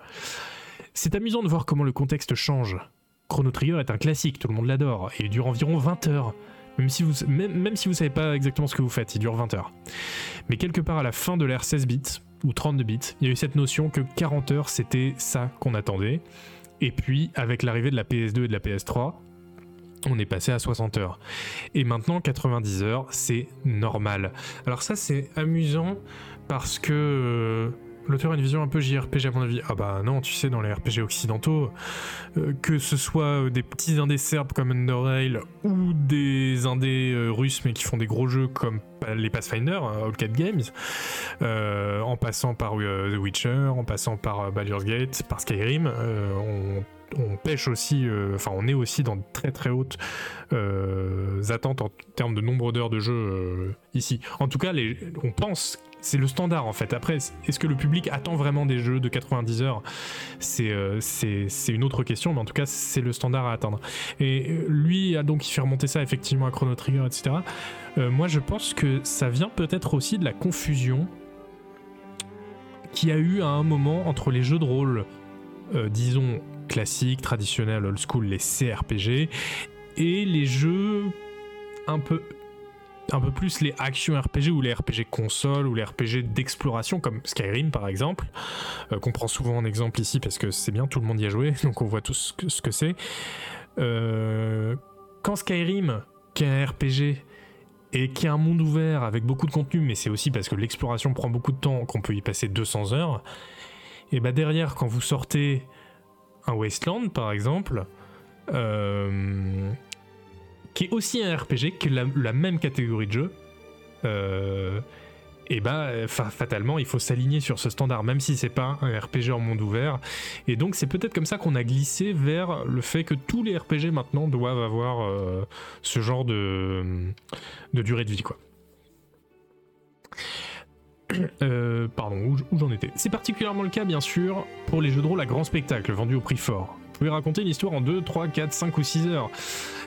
Speaker 1: C'est amusant de voir comment le contexte change. Chrono Trigger est un classique, tout le monde l'adore, et il dure environ 20 heures. Même si, vous, même, si vous savez pas exactement ce que vous faites, il dure 20 heures. Mais quelque part à la fin de l'ère 16 bits, ou 32 bits, il y a eu cette notion que 40 heures c'était ça qu'on attendait. Et puis avec l'arrivée de la PS2 et de la PS3, on est passé à 60 heures. Et maintenant 90 heures, c'est normal. Alors ça c'est amusant parce que euh, L'auteur a une vision un peu JRPG à mon avis. Ah bah non, tu sais, dans les RPG occidentaux, euh, que ce soit euh, des petits indés serbes comme Underrail ou des indés euh, russes mais qui font des gros jeux comme les Pathfinder, All Games, en passant par The Witcher, en passant par Baldur's Gate, par Skyrim, on pêche aussi, enfin on est aussi dans de très très hautes attentes en termes de nombre d'heures de jeu ici. En tout cas, on pense c'est le standard en fait. Après, est-ce que le public attend vraiment des jeux de 90 heures? Euh, C'est une autre question, mais en tout cas, c'est le standard à atteindre. Et euh, lui a donc fait remonter ça effectivement à Chrono Trigger, etc. Euh, moi, je pense que ça vient peut-être aussi de la confusion qu'il y a eu à un moment entre les jeux de rôle, disons classiques, traditionnels, old school, les CRPG, et les jeux un peu un peu plus les actions RPG ou les RPG console ou les RPG d'exploration comme Skyrim par exemple, euh, qu'on prend souvent en exemple ici parce que c'est bien, tout le monde y a joué, donc on voit tous ce que c'est. Euh, quand Skyrim, qui est un RPG et qui est un monde ouvert avec beaucoup de contenu, mais c'est aussi parce que l'exploration prend beaucoup de temps, qu'on peut y passer 200 heures, et bah derrière, quand vous sortez un Wasteland par exemple, euh, qui est aussi un RPG, qui est la, même catégorie de jeu, euh, et bah fatalement il faut s'aligner sur ce standard, même si c'est pas un RPG en monde ouvert. Et donc c'est peut-être comme ça qu'on a glissé vers le fait que tous les RPG maintenant doivent avoir euh, ce genre de, de durée de vie quoi. Euh, pardon, où, j'en étais? C'est particulièrement le cas, bien sûr, pour les jeux de rôle à grand spectacle vendus au prix fort. Raconter une histoire en 2, 3, 4, 5 ou 6 heures.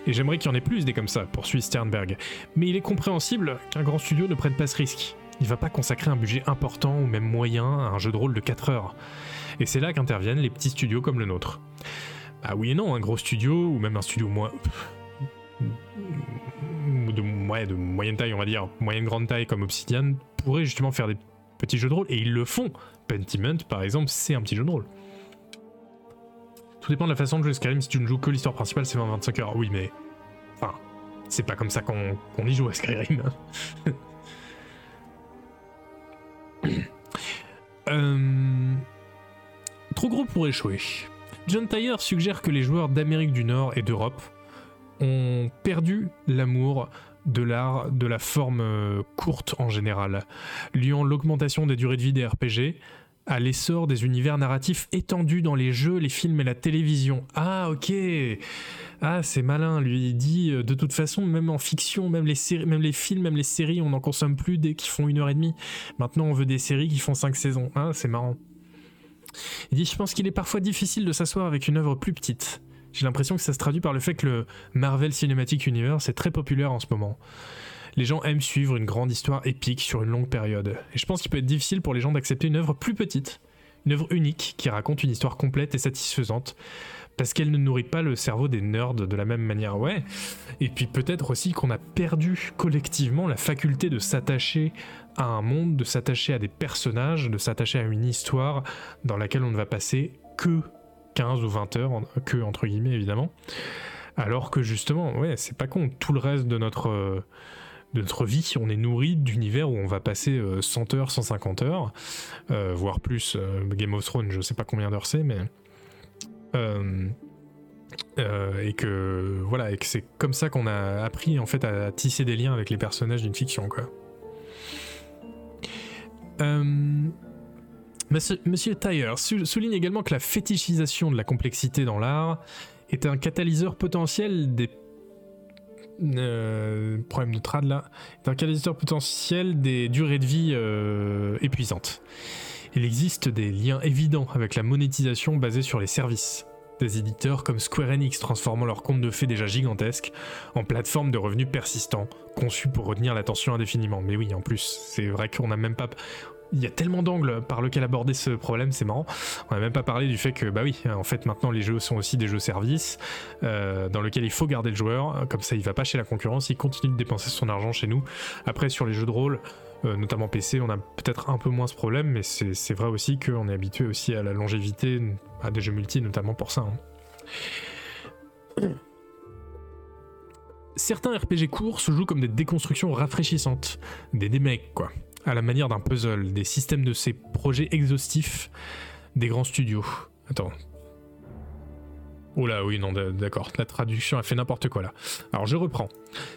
Speaker 1: Et j'aimerais qu'il y en ait plus des comme ça, poursuit Sternberg. Mais il est compréhensible qu'un grand studio ne prenne pas ce risque. Il va pas consacrer un budget important ou même moyen à un jeu de rôle de 4 heures. Et c'est là qu'interviennent les petits studios comme le nôtre. Ah oui et non, un gros studio, ou même un studio moins... De moyenne taille, on va dire, moyenne grande taille comme Obsidian, pourrait justement faire des petits jeux de rôle, et ils le font. Pentiment, par exemple, c'est un petit jeu de rôle. Tout dépend de la façon de jouer Skyrim. Si tu ne joues que l'histoire principale, c'est 20-25 heures. Oui, mais. Enfin, c'est pas comme ça qu'on y joue à Skyrim. Euh, trop gros pour échouer. John Tyre suggère que les joueurs d'Amérique du Nord et d'Europe ont perdu l'amour de l'art de la forme euh, courte en général, liant l'augmentation des durées de vie des RPG à l'essor des univers narratifs étendus dans les jeux, les films et la télévision. Ah ok, ah c'est malin, lui dit euh, de toute façon même en fiction, même les même les films, même les séries, on n'en consomme plus dès qu'ils font une heure et demie. Maintenant on veut des séries qui font cinq saisons. Ah c'est marrant. Il dit je pense qu'il est parfois difficile de s'asseoir avec une œuvre plus petite. J'ai l'impression que ça se traduit par le fait que le Marvel Cinematic Universe est très populaire en ce moment les gens aiment suivre une grande histoire épique sur une longue période. Et je pense qu'il peut être difficile pour les gens d'accepter une œuvre plus petite, une œuvre unique qui raconte une histoire complète et satisfaisante, Parce qu'elle ne nourrit pas le cerveau des nerds de la même manière, ouais. Et puis peut-être aussi qu'on a perdu collectivement la faculté de s'attacher à un monde, de s'attacher à des personnages, de s'attacher à une histoire dans laquelle on ne va passer que 15 ou 20 heures, que entre guillemets évidemment. Alors que justement, ouais, c'est pas con, tout le reste de notre, de notre vie, on est nourri d'univers où on va passer 100 euh, heures, 150 heures, euh, voire plus. Euh, Game of Thrones, je sais pas combien d'heures c'est, mais. et que voilà, et que c'est comme ça qu'on a appris en fait à tisser des liens avec les personnages d'une fiction, quoi. Monsieur, Monsieur souligne également que la fétichisation de la complexité dans l'art est un catalyseur potentiel des euh, problème de trad là, est un catalyseur potentiel des durées de vie euh, épuisantes. Il existe des liens évidents avec la monétisation basée sur les services. Des éditeurs comme Square Enix transformant leur compte de fées déjà gigantesque en plateforme de revenus persistants, conçus pour retenir l'attention indéfiniment. Mais oui, en plus, c'est vrai qu'on n'a même pas, il y a tellement d'angles par lesquels aborder ce problème, c'est marrant. On n'a même pas parlé du fait que, bah oui, en fait, maintenant les jeux sont aussi des jeux services euh, dans lesquels il faut garder le joueur, comme ça il va pas chez la concurrence, il continue de dépenser son argent chez nous. Après, sur les jeux de rôle, euh, notamment PC, on a peut-être un peu moins ce problème, mais c'est vrai aussi qu'on est habitué aussi à la longévité, à des jeux multi, notamment pour ça. Hein. Certains RPG courts se jouent comme des déconstructions rafraîchissantes, des démecs quoi à la manière d'un puzzle, des systèmes de ces projets exhaustifs des grands studios. Attends. Oh là, oui, non, d'accord. La traduction a fait n'importe quoi là. Alors je reprends.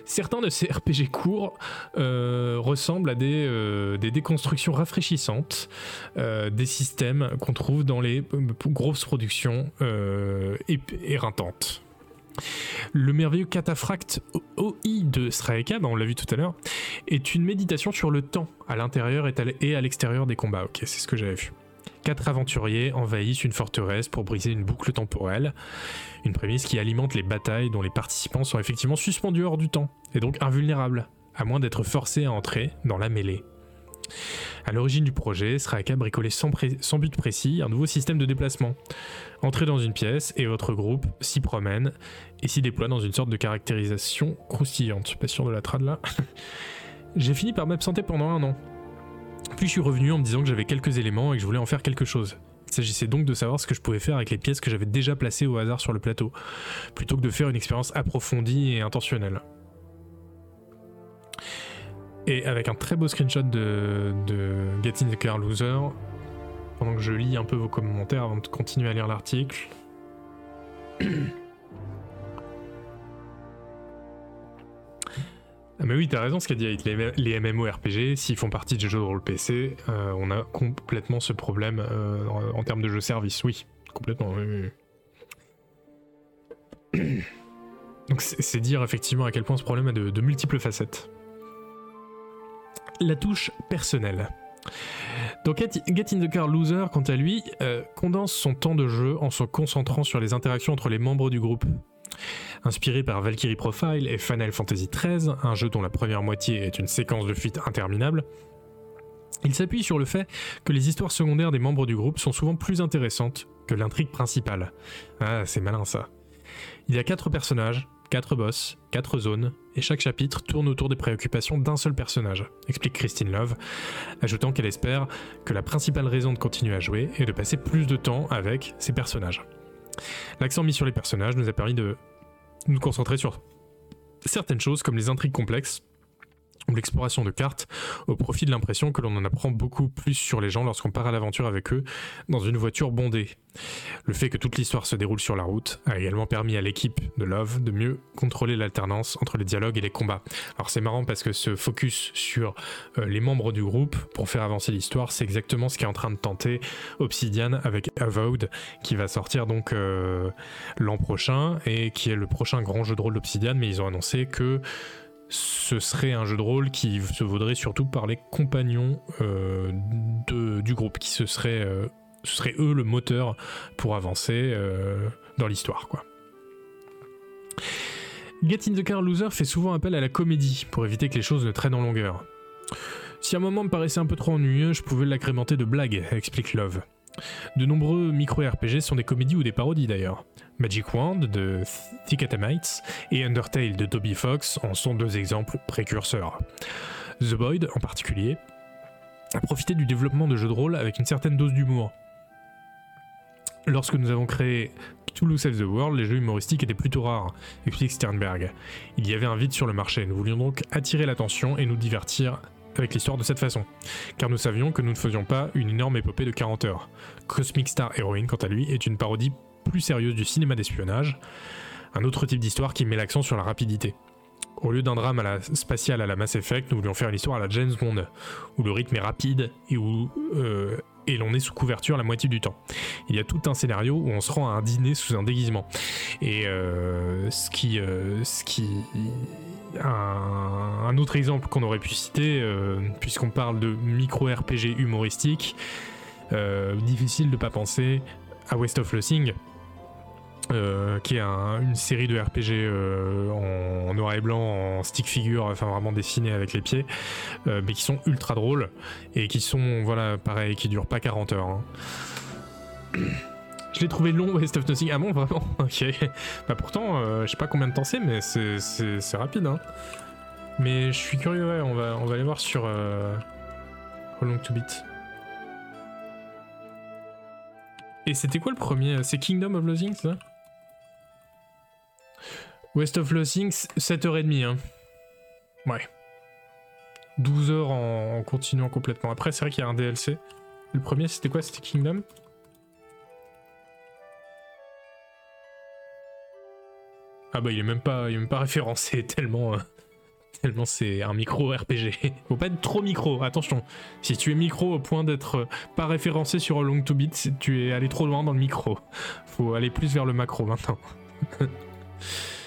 Speaker 1: Certains de ces RPG courts euh, ressemblent à des, euh, déconstructions rafraîchissantes euh, des systèmes qu'on trouve dans les grosses productions éreintantes. Le merveilleux cataphracte OI de Straeka, on l'a vu tout à l'heure, est une méditation sur le temps à l'intérieur et à l'extérieur des combats. Ok, c'est ce que j'avais vu. Quatre aventuriers envahissent une forteresse pour briser une boucle temporelle, une prémisse qui alimente les batailles dont les participants sont effectivement suspendus hors du temps, et donc invulnérables, à moins d'être forcés à entrer dans la mêlée. À l'origine du projet, Sraaka bricolait sans, but précis un nouveau système de déplacement. Entrez dans une pièce et votre groupe s'y promène et s'y déploie dans une sorte de caractérisation croustillante. Pas sûr de la trad là. J'ai fini par m'absenter pendant un an. Puis je suis revenu en me disant que j'avais quelques éléments et que je voulais en faire quelque chose. Il s'agissait donc de savoir ce que je pouvais faire avec les pièces que j'avais déjà placées au hasard sur le plateau, plutôt que de faire une expérience approfondie et intentionnelle. Et avec un très beau screenshot de, de Get in the Car Loser, pendant que je lis un peu vos commentaires avant de continuer à lire l'article. Ah mais oui, t'as raison ce qu'a dit avec les, MMORPG, s'ils font partie de jeux de rôle PC, euh, on a complètement ce problème euh, en, termes de jeux service, oui, complètement, oui. Donc c'est dire effectivement à quel point ce problème a de multiples facettes la touche personnelle. Donc Get in the Car Loser, quant à lui, euh, condense son temps de jeu en se concentrant sur les interactions entre les membres du groupe. Inspiré par Valkyrie Profile et Final Fantasy XIII, un jeu dont la première moitié est une séquence de fuite interminable, il s'appuie sur le fait que les histoires secondaires des membres du groupe sont souvent plus intéressantes que l'intrigue principale. Ah, c'est malin ça. Il y a quatre personnages, 4 boss, 4 zones, et chaque chapitre tourne autour des préoccupations d'un seul personnage, explique Christine Love, ajoutant qu'elle espère que la principale raison de continuer à jouer est de passer plus de temps avec ces personnages. L'accent mis sur les personnages nous a permis de nous concentrer sur certaines choses comme les intrigues complexes l'exploration de cartes au profit de l'impression que l'on en apprend beaucoup plus sur les gens lorsqu'on part à l'aventure avec eux dans une voiture bondée. Le fait que toute l'histoire se déroule sur la route a également permis à l'équipe de Love de mieux contrôler l'alternance entre les dialogues et les combats. Alors c'est marrant parce que ce focus sur euh, les membres du groupe pour faire avancer l'histoire, c'est exactement ce qui est en train de tenter Obsidian avec Avowed qui va sortir donc euh, l'an prochain et qui est le prochain grand jeu de rôle d'Obsidian mais ils ont annoncé que ce serait un jeu de rôle qui se vaudrait surtout par les compagnons euh, du groupe, qui ce serait, euh, eux le moteur pour avancer euh, dans l'histoire, quoi. Get in the Car Loser fait souvent appel à la comédie pour éviter que les choses ne traînent en longueur. Si un moment me paraissait un peu trop ennuyeux, je pouvais l'agrémenter de blagues, explique Love. De nombreux micro-RPG sont des comédies ou des parodies d'ailleurs. Magic Wand de Thick Atamites et Undertale de Toby Fox en sont deux exemples précurseurs. The Void, en particulier, a profité du développement de jeux de rôle avec une certaine dose d'humour. Lorsque nous avons créé Toulouse Save the World, les jeux humoristiques étaient plutôt rares, explique Sternberg. Il y avait un vide sur le marché, nous voulions donc attirer l'attention et nous divertir avec l'histoire de cette façon, car nous savions que nous ne faisions pas une énorme épopée de 40 heures. Cosmic Star Heroine, quant à lui, est une parodie plus sérieuse du cinéma d'espionnage, un autre type d'histoire qui met l'accent sur la rapidité. Au lieu d'un drame spatial à la Mass Effect, nous voulions faire une histoire à la James Bond, où le rythme est rapide et où euh, et l'on est sous couverture la moitié du temps. Il y a tout un scénario où on se rend à un dîner sous un déguisement. Et euh, ce qui, euh, ce qui, un, autre exemple qu'on aurait pu citer, puisqu'on parle de micro RPG humoristique, difficile de pas penser à West of Losing euh, qui est une série de RPG euh, en, noir et blanc, en stick figure, enfin vraiment dessiné avec les pieds, euh, mais qui sont ultra drôles et qui sont, voilà, pareil, qui durent pas 40 heures. Hein. Je l'ai trouvé long, West of Nothing. Ah bon, vraiment? Ok. Bah pourtant, je sais pas combien de temps c'est, mais c'est rapide. Hein. Mais je suis curieux, ouais, on va, on va aller voir sur How Long to Beat. Et c'était quoi le premier? C'est Kingdom of Losing, ça? West of Losing, 7h30. Hein. Ouais. 12 heures en, continuant complètement. Après, c'est vrai qu'il y a un DLC. Le premier, c'était quoi? C'était Kingdom? Ah bah il est même pas, il est même pas référencé tellement, euh, tellement c'est un micro RPG. Faut pas être trop micro, attention. Si tu es micro au point d'être euh, pas référencé sur Long to Beat, tu es allé trop loin dans le micro. Faut aller plus vers le macro maintenant.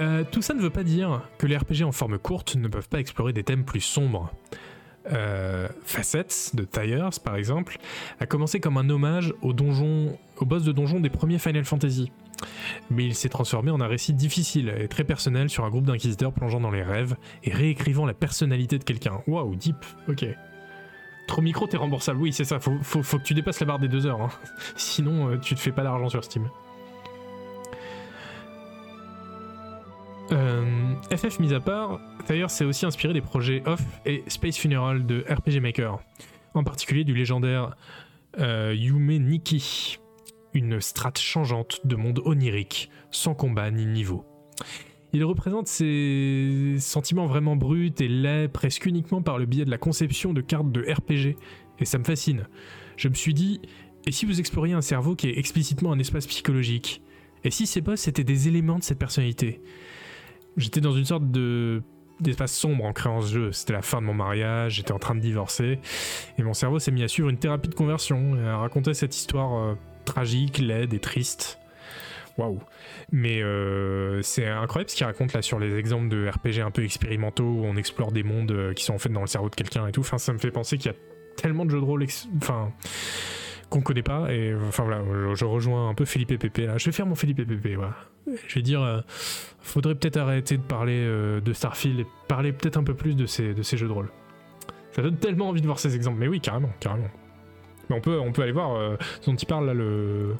Speaker 1: Euh, tout ça ne veut pas dire que les RPG en forme courte ne peuvent pas explorer des thèmes plus sombres. Euh, Facets de Tyres, par exemple, a commencé comme un hommage au, donjon, au boss de donjon des premiers Final Fantasy. Mais il s'est transformé en un récit difficile et très personnel sur un groupe d'inquisiteurs plongeant dans les rêves et réécrivant la personnalité de quelqu'un. Waouh, deep, ok. Trop micro, t'es remboursable. Oui, c'est ça, faut, faut, que tu dépasses la barre des deux heures. Hein. Sinon, euh, tu te fais pas d'argent sur Steam. Euh, FF mis à part, d'ailleurs s'est aussi inspiré des projets Off et Space Funeral de RPG Maker, en particulier du légendaire euh, Yume Nikki, une strate changeante de monde onirique, sans combat ni niveau. Il représente ces sentiments vraiment bruts et laids presque uniquement par le biais de la conception de cartes de RPG, et ça me fascine. Je me suis dit, et si vous exploriez un cerveau qui est explicitement un espace psychologique? Et si ces boss étaient des éléments de cette personnalité? J'étais dans une sorte de d'espace sombre en créant ce jeu. C'était la fin de mon mariage, j'étais en train de divorcer, et mon cerveau s'est mis à suivre une thérapie de conversion, et à raconter cette histoire euh, tragique, laide et triste. Waouh! Mais euh, c'est incroyable ce qu'il raconte là sur les exemples de RPG un peu expérimentaux où on explore des mondes euh, qui sont en fait dans le cerveau de quelqu'un et tout. Enfin, ça me fait penser qu'il y a tellement de jeux de rôle. Enfin qu'on connaît pas. Et enfin voilà, je, rejoins un peu Philippe et Pépé là. Je vais faire mon Philippe et Pépé, voilà. Je vais dire, euh, faudrait peut-être arrêter de parler euh, de Starfield et parler peut-être un peu plus de ces, de ces jeux de rôle. Ça donne tellement envie de voir ces exemples. Mais oui, carrément, carrément. Mais on peut, on peut aller voir euh, ce dont il parle là, le,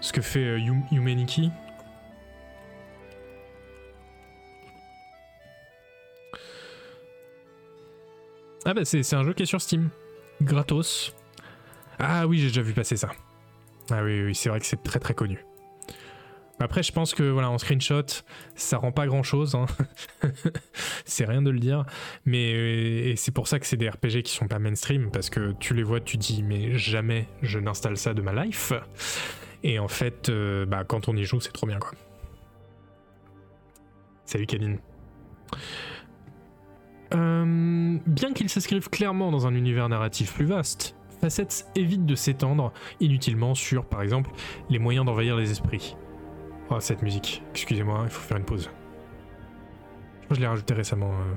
Speaker 1: ce que fait Humaniki. Ah bah c'est un jeu qui est sur Steam. Gratos. Ah oui, j'ai déjà vu passer ça. Ah oui, oui, c'est vrai que c'est très très connu. Après, je pense que voilà, en screenshot, ça rend pas grand chose. Hein. c'est rien de le dire. Mais et c'est pour ça que c'est des RPG qui sont pas mainstream parce que tu les vois, tu dis mais jamais je n'installe ça de ma life. Et en fait, euh, bah, quand on y joue, c'est trop bien quoi. Salut Kevin. Euh, bien qu'il s'inscrive clairement dans un univers narratif plus vaste, Facets évite de s'étendre inutilement sur, par exemple, les moyens d'envahir les esprits. Oh, cette musique. Excusez-moi, il faut faire une pause. Je l'ai rajouté récemment. Euh.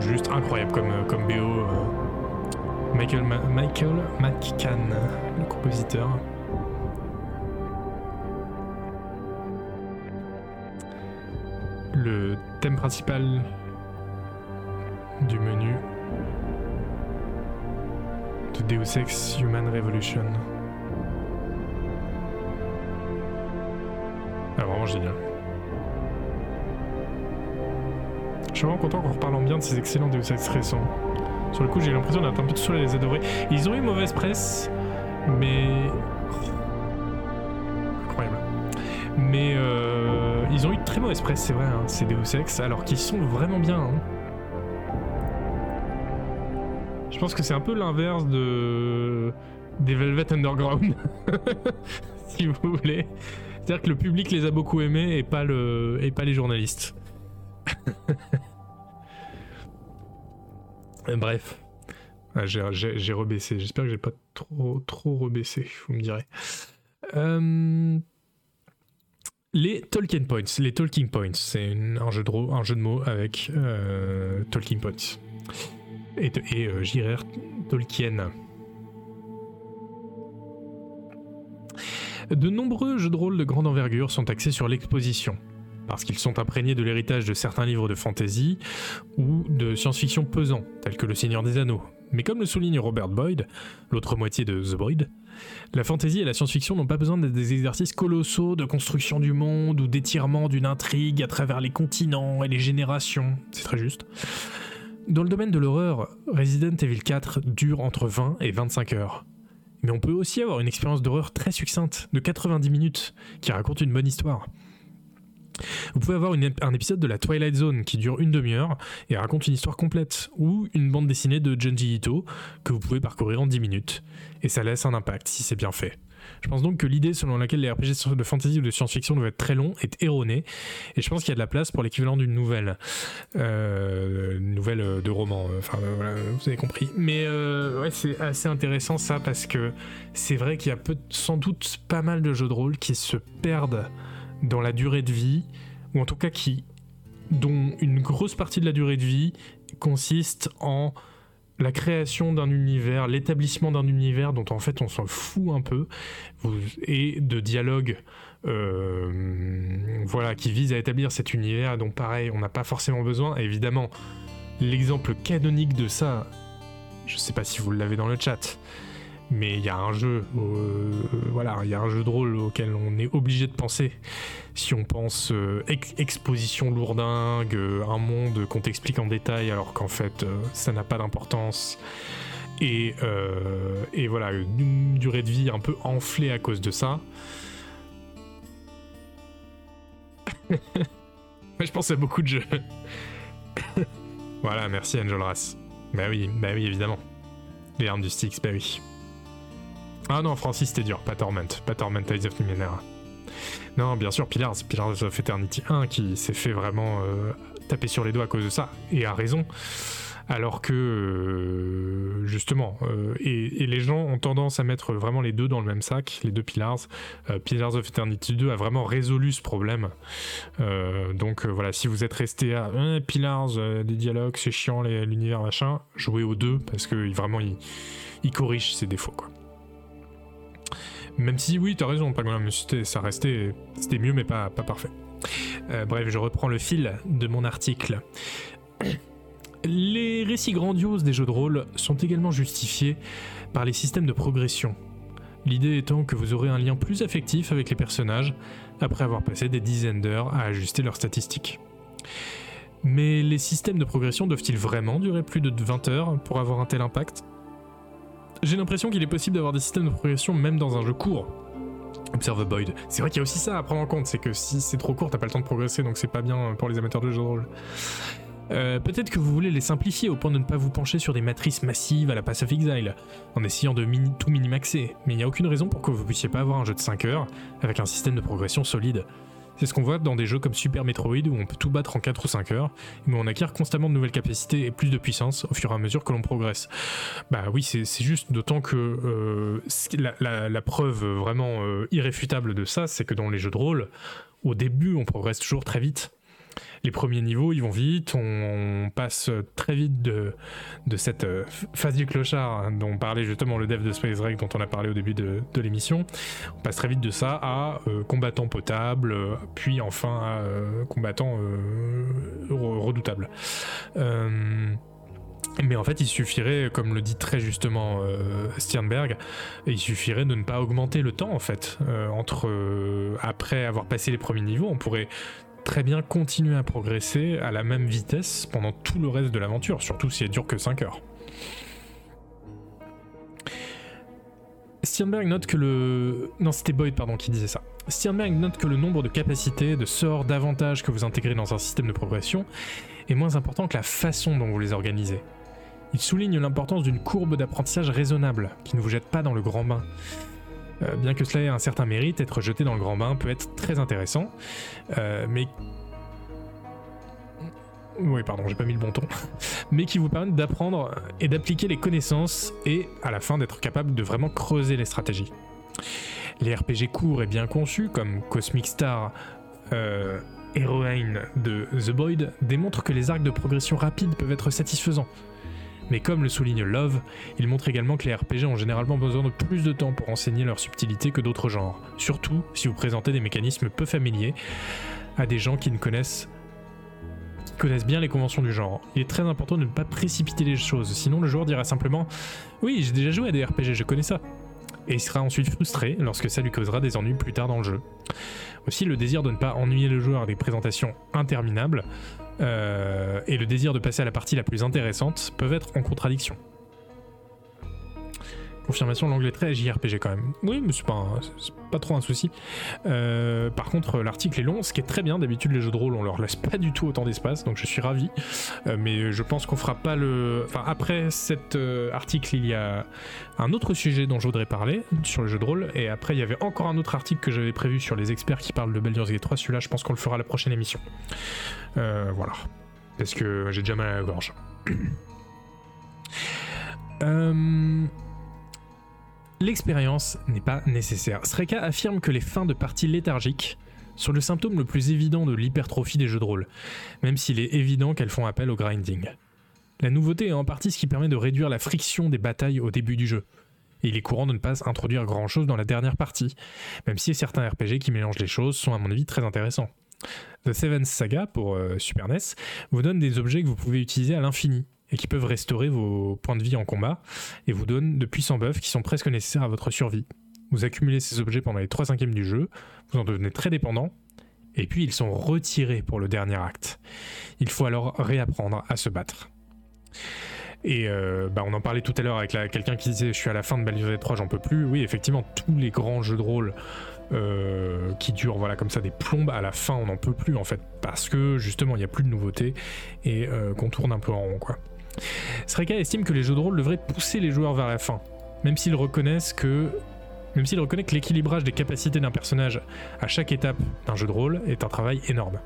Speaker 1: Juste incroyable comme, euh, comme BO. Euh. Michael, Michael McCann, le compositeur. Le thème principal du menu de Deus Ex Human Revolution. Ah, vraiment génial. Je suis vraiment content qu'on reparle bien de ces excellents Deus Ex récents. Sur le coup, j'ai l'impression d'être un peu tout seul à les adorer. Ils ont eu mauvaise presse, mais. Incroyable. Mais euh, ils ont eu très mauvaise presse, c'est vrai, hein, ces Deus alors qu'ils sont vraiment bien. Hein. Je pense que c'est un peu l'inverse de des Velvet Underground, si vous voulez. C'est-à-dire que le public les a beaucoup aimés et pas le et pas les journalistes. Bref. Ah, j'ai rebaissé. J'espère que j'ai pas trop, trop rebaissé, vous me direz. Euh, les Talking Points. Les Points, c'est un, jeu de, un jeu de mots avec euh, Talking Points. Et, et euh, Tolkien. De nombreux jeux de rôle de grande envergure sont axés sur l'exposition parce qu'ils sont imprégnés de l'héritage de certains livres de fantasy ou de science-fiction pesants, tels que Le Seigneur des Anneaux. Mais comme le souligne Robert Boyd, l'autre moitié de The Boyd, la fantasy et la science-fiction n'ont pas besoin d'être des exercices colossaux de construction du monde ou d'étirement d'une intrigue à travers les continents et les générations. C'est très juste. Dans le domaine de l'horreur, Resident Evil 4 dure entre 20 et 25 heures. Mais on peut aussi avoir une expérience d'horreur très succincte, de 90 minutes, qui raconte une bonne histoire. Vous pouvez avoir un épisode de la Twilight Zone qui dure une demi-heure et raconte une histoire complète, ou une bande dessinée de Junji Ito que vous pouvez parcourir en 10 minutes. Et ça laisse un impact si c'est bien fait. Je pense donc que l'idée selon laquelle les RPG de fantasy ou de science-fiction doivent être très longs est erronée, et je pense qu'il y a de la place pour l'équivalent d'une nouvelle, euh, nouvelle de roman. Enfin, voilà, vous avez compris. Mais euh, ouais, c'est assez intéressant ça parce que c'est vrai qu'il y a sans doute pas mal de jeux de rôle qui se perdent dans la durée de vie, ou en tout cas qui, dont une grosse partie de la durée de vie consiste en la création d'un univers, l'établissement d'un univers dont en fait on s'en fout un peu, et de dialogue euh, voilà, qui vise à établir cet univers dont pareil on n'a pas forcément besoin. évidemment, l'exemple canonique de ça, je sais pas si vous l'avez dans le chat, mais il y a un jeu, euh, voilà, il y a un jeu de rôle auquel on est obligé de penser. Si on pense euh, exposition lourdingue, euh, un monde qu'on t'explique en détail alors qu'en fait ça n'a pas d'importance. Et, et, voilà, une durée de vie un peu enflée à cause de ça. je pense à beaucoup de jeux. voilà, merci Angel Rass. Bah oui, bah oui, évidemment. Les armes du Styx, bah oui. Ah non, Francis, c'était dur. Pas Torment. Pas Torment Eyes of Numenera. Non, bien sûr, Pillars. Pillars of Eternity 1 qui s'est fait vraiment euh, taper sur les doigts à cause de ça. Et a raison. Alors que, euh, justement, euh, et, les gens ont tendance à mettre vraiment les deux dans le même sac, les deux Pillars. Pillars of Eternity 2 a vraiment résolu ce problème. donc voilà, si vous êtes resté à Pillars, des dialogues, c'est chiant, l'univers machin, jouez aux deux parce que vraiment il, il corrige ses défauts. Quoi. Même si, oui, t'as raison, ça restait, c'était mieux, mais pas, pas parfait. Euh, bref, je reprends le fil de mon article. Les récits grandioses des jeux de rôle sont également justifiés par les systèmes de progression. L'idée étant que vous aurez un lien plus affectif avec les personnages après avoir passé des dizaines d'heures à ajuster leurs statistiques. Mais les systèmes de progression doivent-ils vraiment durer plus de 20 heures pour avoir un tel impact? J'ai l'impression qu'il est possible d'avoir des systèmes de progression même dans un jeu court. Observe Boyd. C'est vrai qu'il y a aussi ça à prendre en compte, c'est que si c'est trop court, t'as pas le temps de progresser, donc c'est pas bien pour les amateurs de jeux de rôle. Euh, peut-être que vous voulez les simplifier au point de ne pas vous pencher sur des matrices massives à la Pass of Exile, en essayant de mini tout minimaxer, mais il n'y a aucune raison pour que vous puissiez pas avoir un jeu de 5 heures avec un système de progression solide. C'est ce qu'on voit dans des jeux comme Super Metroid où on peut tout battre en 4 ou 5 heures, mais on acquiert constamment de nouvelles capacités et plus de puissance au fur et à mesure que l'on progresse. Bah oui, c'est juste, d'autant que euh, la, preuve vraiment euh, irréfutable de ça, c'est que dans les jeux de rôle, au début, on progresse toujours très vite. Les premiers niveaux, ils vont vite, on, passe très vite de, cette euh, phase du clochard dont parlait justement le dev de Space Reg dont on a parlé au début de, l'émission. On passe très vite de ça à euh, combattant potable, puis enfin à combattant redoutable. Mais en fait, il suffirait, comme le dit très justement euh, Sternberg, il suffirait de ne pas augmenter le temps en fait. Euh, euh, après avoir passé les premiers niveaux, on pourrait très bien continuer à progresser à la même vitesse pendant tout le reste de l'aventure, surtout si elle dure que 5 heures. Sternberg note que le. Non, c'était Boyd, pardon, qui disait ça. Sternberg note que le nombre de capacités, de sorts, d'avantages que vous intégrez dans un système de progression est moins important que la façon dont vous les organisez. Il souligne l'importance d'une courbe d'apprentissage raisonnable, qui ne vous jette pas dans le grand bain. Euh, bien que cela ait un certain mérite, être jeté dans le grand bain peut être très intéressant, euh, mais... Oui, pardon, j'ai pas mis le bon ton. mais qui vous permettent d'apprendre et d'appliquer les connaissances et, à la fin, d'être capable de vraiment creuser les stratégies. Les RPG courts et bien conçus, comme Cosmic Star, euh, Heroine de The Boyd, démontrent que les arcs de progression rapide peuvent être satisfaisants, mais comme le souligne Love, il montre également que les RPG ont généralement besoin de plus de temps pour enseigner leur subtilité que d'autres genres, surtout si vous présentez des mécanismes peu familiers à des gens qui ne connaissent connaissent bien les conventions du genre. Il est très important de ne pas précipiter les choses, sinon le joueur dira simplement Oui, j'ai déjà joué à des RPG, je connais ça. Et il sera ensuite frustré lorsque ça lui causera des ennuis plus tard dans le jeu. Aussi, le désir de ne pas ennuyer le joueur à des présentations interminables euh, et le désir de passer à la partie la plus intéressante peuvent être en contradiction. Confirmation, l'anglais très JRPG quand même. Oui, mais c'est pas, pas trop un souci. Euh, par contre, l'article est long, ce qui est très bien. D'habitude, les jeux de rôle, on leur laisse pas du tout autant d'espace, donc je suis ravi. Euh, mais je pense qu'on fera pas le. Enfin, après cet euh, article, il y a un autre sujet dont je voudrais parler sur le jeu de rôle. Et après, il y avait encore un autre article que j'avais prévu sur les experts qui parlent de Baldur's Gate 3. Celui-là, je pense qu'on le fera la prochaine émission. voilà. Parce que j'ai déjà mal à la gorge. euh. L'expérience n'est pas nécessaire. Sreka affirme que les fins de partie léthargiques sont le symptôme le plus évident de l'hypertrophie des jeux de rôle, même s'il est évident qu'elles font appel au grinding. La nouveauté est en partie ce qui permet de réduire la friction des batailles au début du jeu. Et il est courant de ne pas introduire grand chose dans la dernière partie, même si certains RPG qui mélangent les choses sont à mon avis très intéressants. The Seventh Saga pour euh, Super NES vous donne des objets que vous pouvez utiliser à l'infini, et qui peuvent restaurer vos points de vie en combat et vous donnent de puissants buffs qui sont presque nécessaires à votre survie. Vous accumulez ces objets pendant les 3 cinquièmes du jeu, vous en devenez très dépendant, et puis ils sont retirés pour le dernier acte. Il faut alors réapprendre à se battre. Et euh, bah on en parlait tout à l'heure avec quelqu'un qui disait je suis à la fin de Baldur's Gate 3, j'en peux plus. Oui, effectivement, tous les grands jeux de rôle euh, qui durent voilà comme ça des plombes à la fin, on n'en peut plus en fait parce que justement il n'y a plus de nouveautés et euh, qu'on tourne un peu en rond quoi. Sreka estime que les jeux de rôle devraient pousser les joueurs vers la fin, même s'ils reconnaissent que s'il reconnaît que l'équilibrage des capacités d'un personnage à chaque étape d'un jeu de rôle est un travail énorme.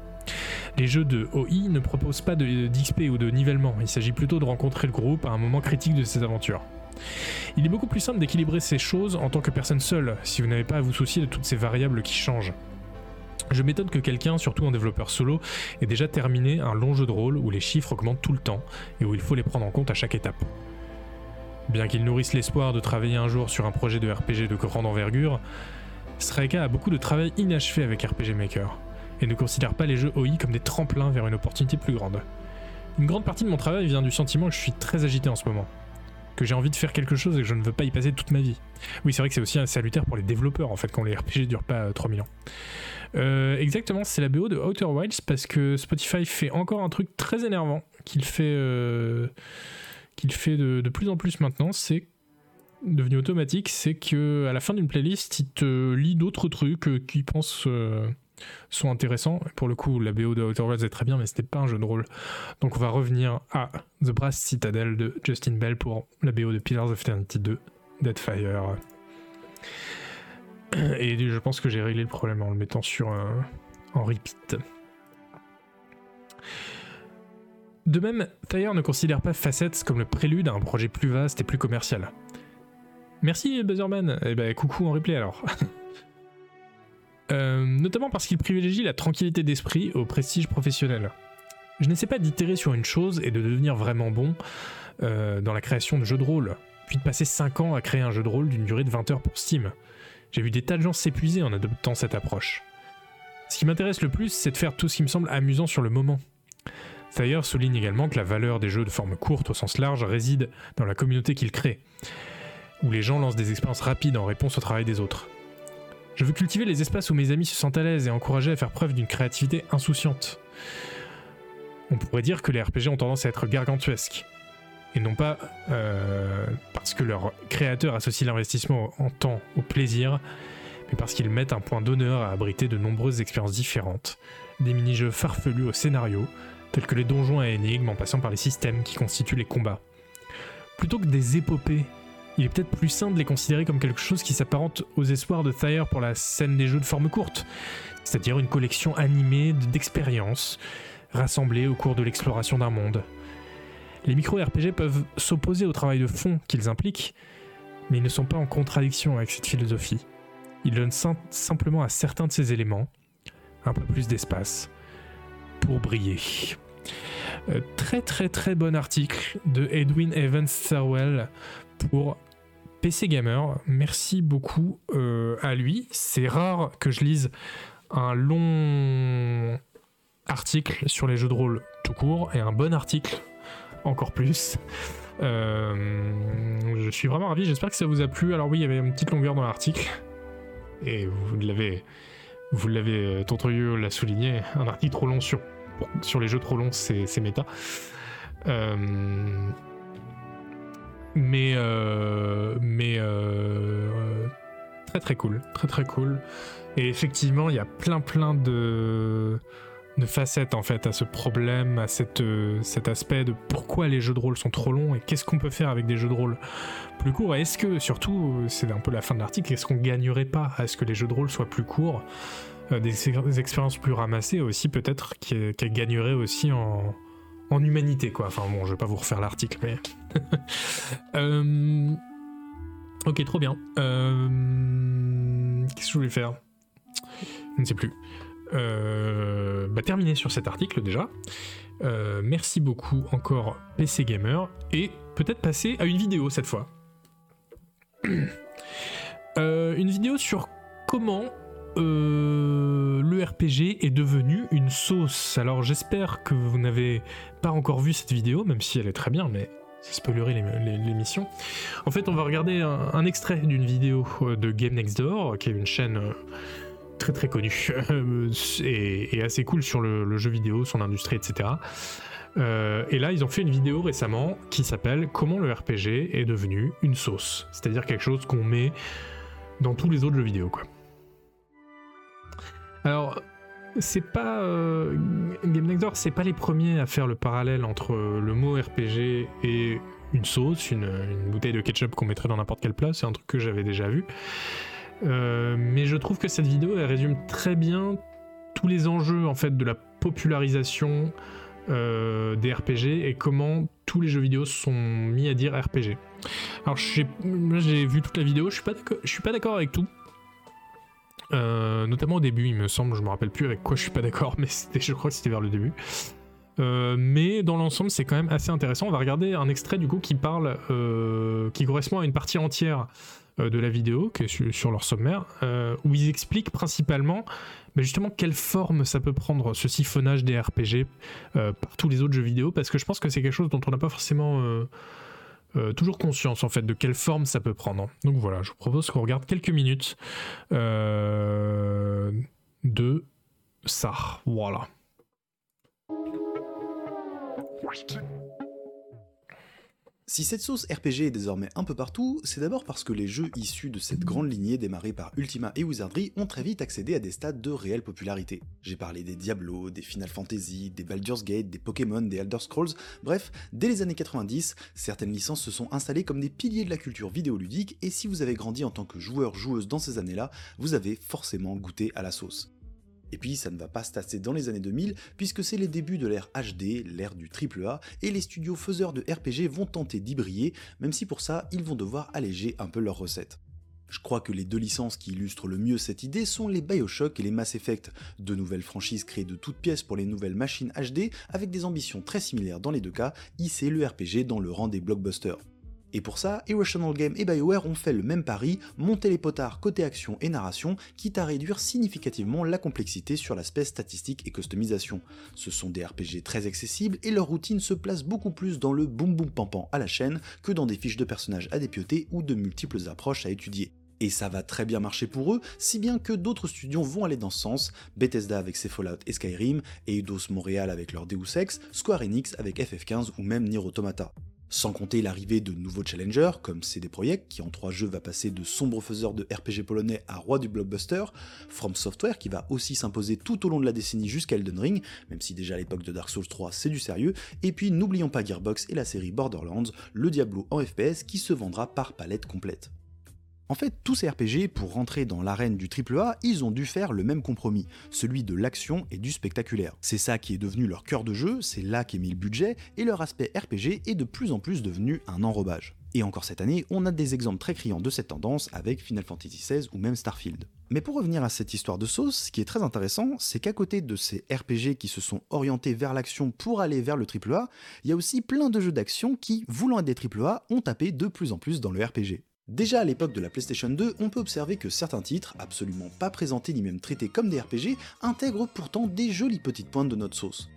Speaker 1: Les jeux de OI ne proposent pas d'XP ou de nivellement, il s'agit plutôt de rencontrer le groupe à un moment critique de ses aventures. Il est beaucoup plus simple d'équilibrer ces choses en tant que personne seule, si vous n'avez pas à vous soucier de toutes ces variables qui changent. Je m'étonne que quelqu'un, surtout un développeur solo, ait déjà terminé un long jeu de rôle où les chiffres augmentent tout le temps et où il faut les prendre en compte à chaque étape. Bien qu'il nourrisse l'espoir de travailler un jour sur un projet de RPG de grande envergure, Strika a beaucoup de travail inachevé avec RPG Maker et ne considère pas les jeux OI comme des tremplins vers une opportunité plus grande. Une grande partie de mon travail vient du sentiment que je suis très agité en ce moment, que j'ai envie de faire quelque chose et que je ne veux pas y passer toute ma vie. Oui, c'est vrai que c'est aussi un salutaire pour les développeurs en fait quand les RPG durent pas 3000 ans. Euh, exactement, c'est la BO de Outer Wilds parce que Spotify fait encore un truc très énervant qu'il fait, euh, qu'il fait de, plus en plus maintenant. C'est devenu automatique, c'est que à la fin d'une playlist, il te lit d'autres trucs euh, qu'il pense sont intéressants. Pour le coup, la BO de Outer Wilds est très bien, mais c'était pas un jeu de rôle. Donc on va revenir à The Brass Citadel de Justin Bell pour la BO de Pillars of Eternity 2, Deadfire. Et je pense que j'ai réglé le problème en le mettant sur un, en repeat. De même, Thayer ne considère pas Facets comme le prélude à un projet plus vaste et plus commercial. Merci Buzzerman, et eh ben coucou en replay alors. Euh, notamment parce qu'il privilégie la tranquillité d'esprit au prestige professionnel. Je n'essaie pas d'itérer sur une chose et de devenir vraiment bon euh, dans la création de jeux de rôle, puis de passer 5 ans à créer un jeu de rôle d'une durée de 20 heures pour Steam. J'ai vu des tas de gens s'épuiser en adoptant cette approche. Ce qui m'intéresse le plus, c'est de faire tout ce qui me semble amusant sur le moment. Thayer souligne également que la valeur des jeux de forme courte au sens large réside dans la communauté qu'ils créent, où les gens lancent des expériences rapides en réponse au travail des autres. Je veux cultiver les espaces où mes amis se sentent à l'aise et encourager à faire preuve d'une créativité insouciante. On pourrait dire que les RPG ont tendance à être gargantuesques, et non pas euh, parce que leur créateur associe l'investissement en temps au plaisir, mais parce qu'ils mettent un point d'honneur à abriter de nombreuses expériences différentes, des mini-jeux farfelus au scénario, tels que les donjons à énigmes en passant par les systèmes qui constituent les combats. Plutôt que des épopées, il est peut-être plus sain de les considérer comme quelque chose qui s'apparente aux espoirs de Thayer pour la scène des jeux de forme courte, c'est-à-dire une collection animée d'expériences rassemblées au cours de l'exploration d'un monde. Les micro-RPG peuvent s'opposer au travail de fond qu'ils impliquent, mais ils ne sont pas en contradiction avec cette philosophie. Ils donnent simplement à certains de ces éléments un peu plus d'espace pour briller. Euh, très très très bon article de Edwin Evans Thirlwell pour PC Gamer. Merci beaucoup euh, à lui. C'est rare que je lise un long article sur les jeux de rôle tout court et un bon article encore plus. Euh, je suis vraiment ravi, j'espère que ça vous a plu. Alors oui, il y avait une petite longueur dans l'article. Et vous l'avez, vous l'avez, Tontrieux l'a souligné, un article trop long sur sur les jeux trop longs, c'est méta. Euh, mais euh, mais euh, très très cool, très très cool. Et effectivement, il y a plein plein de de facettes en fait à ce problème, à cette, cet aspect de pourquoi les jeux de rôle sont trop longs et qu'est-ce qu'on peut faire avec des jeux de rôle plus courts. est-ce que, surtout, c'est un peu la fin de l'article, est-ce qu'on gagnerait pas à ce que les jeux de rôle soient plus courts euh, des, expériences plus ramassées aussi peut-être qui, qui gagneraient aussi en, en humanité quoi. Enfin bon, je vais pas vous refaire l'article, mais euh, ok, trop bien. Euh, qu'est-ce que je voulais faire? Je ne sais plus. Bah, terminer sur cet article déjà. merci beaucoup encore PC Gamer et peut-être passer à une vidéo cette fois. une vidéo sur comment euh, le RPG est devenu une sauce. Alors j'espère que vous n'avez pas encore vu cette vidéo, même si elle est très bien, mais ça spoilerait l'émission. En fait, on va regarder un, extrait d'une vidéo euh, de Game Next Door, qui est une chaîne euh, très très connue et, assez cool sur le, jeu vidéo, son industrie, etc. et là, ils ont fait une vidéo récemment qui s'appelle Comment le RPG est devenu une sauce. C'est-à-dire quelque chose qu'on met dans tous les autres jeux vidéo. Alors, c'est pas euh, Game Next c'est pas les premiers à faire le parallèle entre le mot RPG et une sauce, une, bouteille de ketchup qu'on mettrait dans n'importe quelle place. C'est un truc que j'avais déjà vu. Euh, mais je trouve que cette vidéo elle résume très bien tous les enjeux en fait de la popularisation euh, des RPG et comment tous les jeux vidéo sont mis à dire RPG. Alors j'ai vu toute la vidéo, je suis pas suis pas d'accord avec tout. Euh, notamment au début, il me semble, je me rappelle plus avec quoi je suis pas d'accord, mais je crois que c'était vers le début. Mais dans l'ensemble, c'est quand même assez intéressant. On va regarder un extrait du coup qui parle, qui correspond à une partie entière de la vidéo, qui est sur, leur sommaire, où ils expliquent principalement justement quelle forme ça peut prendre ce siphonnage des RPG par tous les autres jeux vidéo, parce que je pense que c'est quelque chose dont on n'a pas forcément euh, toujours conscience en fait de quelle forme ça peut prendre. Donc voilà, je vous propose qu'on regarde quelques minutes euh, de ça. Voilà.
Speaker 2: Si cette sauce RPG est désormais un peu partout, c'est d'abord parce que les jeux issus de cette grande lignée démarrée par Ultima et Wizardry ont très vite accédé à des stades de réelle popularité. J'ai parlé des Diablo, des Final Fantasy, des Baldur's Gate, des Pokémon, des Elder Scrolls, bref, dès les années 90, certaines licences se sont installées comme des piliers de la culture vidéoludique et si vous avez grandi en tant que joueur-joueuse dans ces années-là, vous avez forcément goûté à la sauce. Et puis ça ne va pas se tasser dans les années 2000 puisque c'est les débuts de l'ère HD, l'ère du AAA, et les studios faiseurs de RPG vont tenter d'y briller, même si pour ça ils vont devoir alléger un peu leurs recettes. Je crois que les deux licences qui illustrent le mieux cette idée sont les Bioshock et les Mass Effect, deux nouvelles franchises créées de toutes pièces pour les nouvelles machines HD avec des ambitions très similaires dans les deux cas, hisser le RPG dans le rang des blockbusters. Et pour ça, Irrational Game et BioWare ont fait le même pari, monter les potards côté action et narration, quitte à réduire significativement la complexité sur l'aspect statistique et customisation. Ce sont des RPG très accessibles et leur routine se place beaucoup plus dans le boum boum pampan à la chaîne que dans des fiches de personnages à dépioter ou de multiples approches à étudier. Et ça va très bien marcher pour eux, si bien que d'autres studios vont aller dans ce sens, Bethesda avec ses Fallout et Skyrim, Eidos Montréal avec leur Deus Ex, Square Enix avec FF15 ou même Nier Automata. Sans compter l'arrivée de nouveaux challengers, comme CD Projekt, qui en trois jeux va passer de sombre faiseur de RPG polonais à roi du blockbuster, From Software, qui va aussi s'imposer tout au long de la décennie jusqu'à Elden Ring, même si déjà à l'époque de Dark Souls 3 c'est du sérieux, et puis n'oublions pas Gearbox et la série Borderlands, le Diablo en FPS qui se vendra par palette complète. En fait, tous ces RPG, pour rentrer dans l'arène du AAA, ils ont dû faire le même compromis, celui de l'action et du spectaculaire. C'est ça qui est devenu leur cœur de jeu, c'est là qu'est mis le budget, et leur aspect RPG est de plus en plus devenu un enrobage. Et encore cette année, on a des exemples très criants de cette tendance avec Final Fantasy XVI ou même Starfield. Mais pour revenir à cette histoire de sauce, ce qui est très intéressant, c'est qu'à côté de ces RPG qui se sont orientés vers l'action pour aller vers le AAA, il y a aussi plein de jeux d'action qui, voulant être des AAA, ont tapé de plus en plus dans le RPG. Déjà à l'époque de la PlayStation 2, on peut observer que certains titres, absolument pas présentés ni même traités comme des RPG, intègrent pourtant des jolies petites pointes de notre sauce.